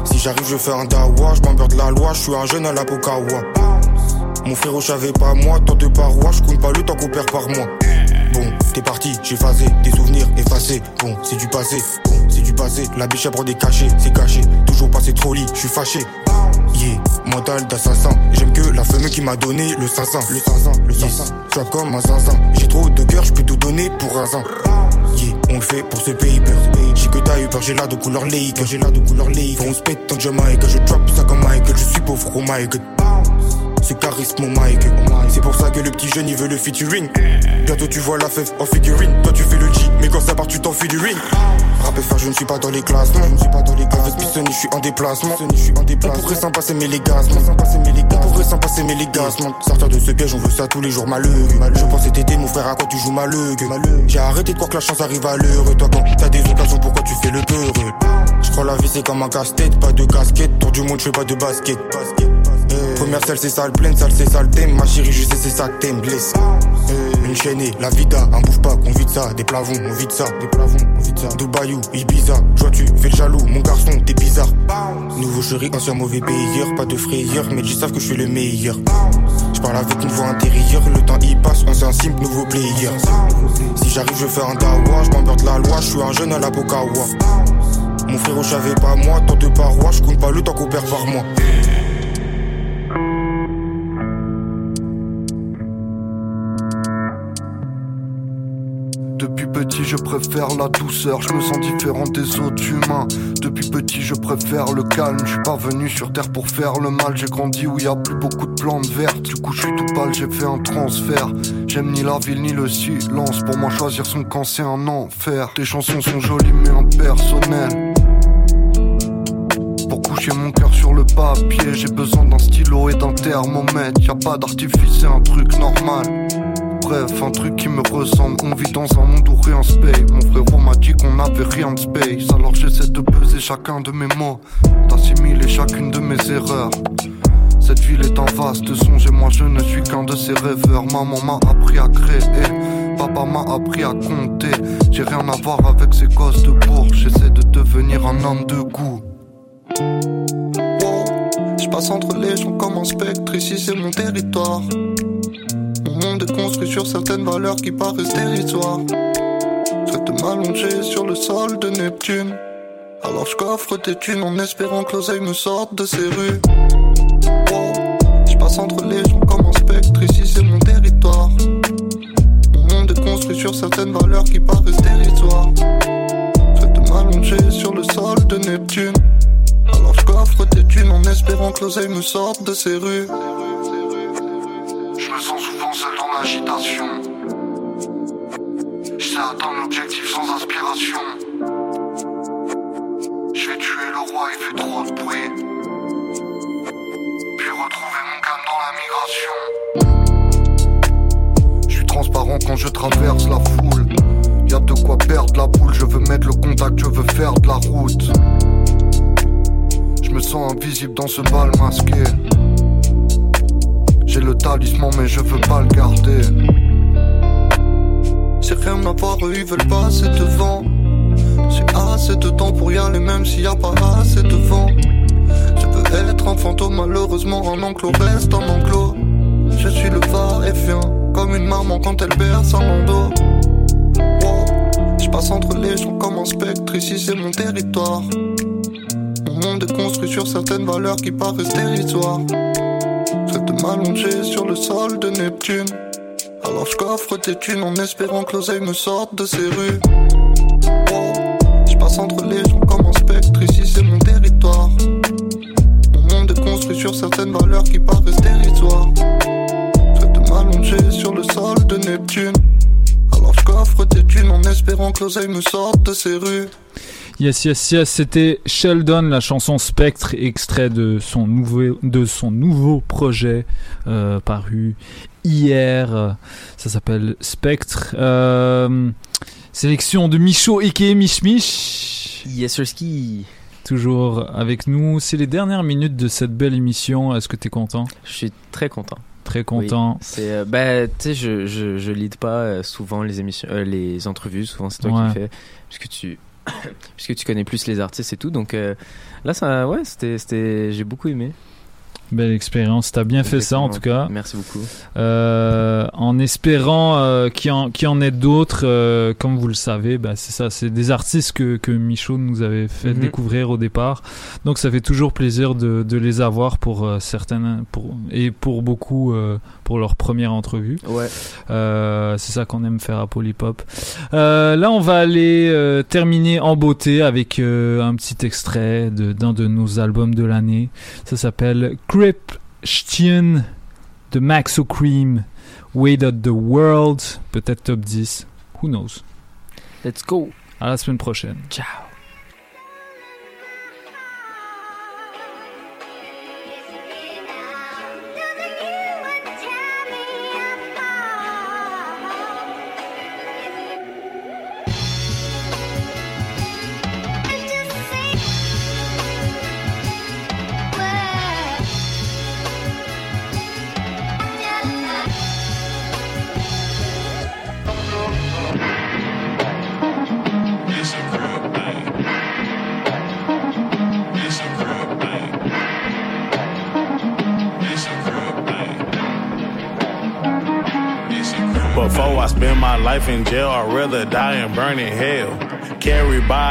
Si j'arrive, je fais un dawa, je de la loi, je suis un jeune à la Pokawa. Mon frérot, j'avais pas moi, tant de parois, je compte pas le temps qu'on perd par mois. Bon, t'es parti, j'ai phasé, des souvenirs effacés. Bon, c'est du passé, bon, c'est du passé. La biche à prend des cachets, c'est caché. Toujours passé trop lit, je suis fâché. Yeah, mental d'assassin. J'aime que la femme qui m'a donné le 500. Le 500, le 500. Yes. comme un zinzin. J'ai trop de cœur, je peux tout donner pour un zin. Yeah, on le fait pour ce pays J'ai que t'as eu j'ai là de couleur lake. J'ai là de couleur lake. on se pète tant Jamaïque. Je trap ça comme Michael. Je suis pauvre, my god c'est charisme mon Mike. C'est pour ça que le petit jeune il veut le featuring. Bientôt tu vois la fève en figurine. Toi tu fais le G, mais quand ça part tu t'enfuis du ring. Rappel faire, je ne suis pas dans les classements. Je ne suis pas dans les classements. Avec Piston, je suis en déplacement. Je suis en déplacement. On pourrait s'en passer mes légasmes. On pourrait s'en passer mes légasmes. Sortir de ce piège, on veut ça tous les jours malheureux. Je pensais t'aider, mon frère, à quoi tu joues malheureux? J'ai arrêté de croire que la chance arrive à l'heure. Toi, quand t'as des occasions, pourquoi tu fais le peureux? Je crois la vie c'est comme un casse-tête, pas de casquette. Tour du monde, je fais pas de basket. Première salle c'est sale pleine, salle c'est sale thème. Ma chérie, je sais c'est ça que t'aimes, blesse. Une chaîne, la vida, un bouffe pas, qu'on vide ça. Des plavons, on vide ça. Des plavons, on vide ça. Dubaï ou Ibiza, vois tu fais le jaloux, mon garçon, t'es bizarre. Nouveau chéri, ancien mauvais payeur, pas de frayeur, mais ils savent que je suis le meilleur. Je parle avec une voix intérieure, le temps y passe, on un simple nouveau player. Si j'arrive, je fais un dawa, je la loi, je suis un jeune à la Pokawa. Mon frérot, j'avais pas moi, tant de parois, je compte pas le temps qu'on perd par mois. Depuis petit, je préfère la douceur, je me sens différent des autres humains. Depuis petit, je préfère le calme, je suis pas venu sur terre pour faire le mal. J'ai grandi où y a plus beaucoup de plantes vertes, du coup je suis tout pâle, j'ai fait un transfert. J'aime ni la ville ni le silence, pour moi choisir son camp c'est un enfer. Tes chansons sont jolies mais impersonnelles. Pour coucher mon cœur sur le papier, j'ai besoin d'un stylo et d'un thermomètre. Y a pas d'artifice, c'est un truc normal bref, un truc qui me ressemble. On vit dans un monde où rien se paye. Mon frère m'a dit qu'on avait rien de space. Alors j'essaie de peser chacun de mes mots, d'assimiler chacune de mes erreurs. Cette ville est un vaste songe et moi je ne suis qu'un de ces rêveurs. Maman m'a appris à créer, papa m'a appris à compter. J'ai rien à voir avec ces gosses de bourg. J'essaie de devenir un homme de goût. Je passe entre les gens comme un spectre, ici c'est mon territoire monde est construit sur certaines valeurs qui paraissent dérisoires. de m'allonger sur le sol de Neptune. Alors je coffre tes thunes en espérant que l'oseille me sorte de ces rues. je passe entre les gens comme un spectre, ici c'est mon territoire. Mon monde est construit sur certaines valeurs qui paraissent dérisoires. de m'allonger sur le sol de Neptune. Je coffre tes thunes en espérant que l'oseille me sorte de ces rues seul dans l'agitation. J'sais atteindre l'objectif sans inspiration. Je vais tuer le roi, il fait trop de bruit. Puis retrouver mon calme dans la migration. Je suis transparent quand je traverse la foule. Y'a de quoi perdre la boule, je veux mettre le contact, je veux faire de la route. Je me sens invisible dans ce bal masqué. J'ai le talisman mais je veux pas le garder. C'est rien à voir, eux ils veulent pas assez de vent. C'est assez de temps pour y aller même s'il y a pas assez de vent. Je veux être un fantôme malheureusement un enclos reste un enclos. Je suis le va-et-vient Comme une maman quand elle berce un landau Je passe entre les gens comme un spectre, ici c'est mon territoire monde est construit sur certaines valeurs qui paraissent dérisoires de m'allonger sur le sol de Neptune. Alors je coffre tes thunes en espérant que l'oseille me sorte de ces rues. je passe entre les gens comme un spectre, ici c'est mon territoire. Mon monde est construit sur certaines valeurs qui paraissent dérisoires. De m'allonger sur le sol de Neptune. Alors je coffre tes thunes en espérant que l'oseille me sorte de ces rues. Yes, yes, yes, c'était Sheldon, la chanson Spectre, extrait de son nouveau, de son nouveau projet euh, paru hier. Ça s'appelle Spectre. Euh, sélection de Michaud et Mich Mich. Yes, ski. Toujours avec nous. C'est les dernières minutes de cette belle émission. Est-ce que tu es content? Je suis très content Très content. c'est euh, bah tu sais je je je lead pas euh, souvent les émissions euh, les entrevues souvent c'est toi Ouais. qui le fais puisque tu puisque tu connais plus les artistes et tout donc euh, là ça ouais c'était c'était j'ai beaucoup aimé. Belle expérience. T'as bien fait ça en tout cas. Merci beaucoup. Euh, en espérant euh, qu'il y, en- qu'il y en ait d'autres, euh, comme vous le savez, bah, c'est ça, c'est des artistes que, que Michaud nous avait fait Mhm. découvrir au départ. Donc ça fait toujours plaisir de, de les avoir pour euh, certaines pour, et pour beaucoup pour leur première entrevue. Ouais. C'est ça qu'on aime faire à Polypop. Là, on va aller terminer en beauté avec un petit extrait de- d'un de, nos albums de l'année. Ça s'appelle Christian de Maxo Cream, Way Out the World, peut-être top 10. Who knows? Let's go. À la semaine prochaine. Ciao. Jail, I'd rather die and burn in hell. Carried by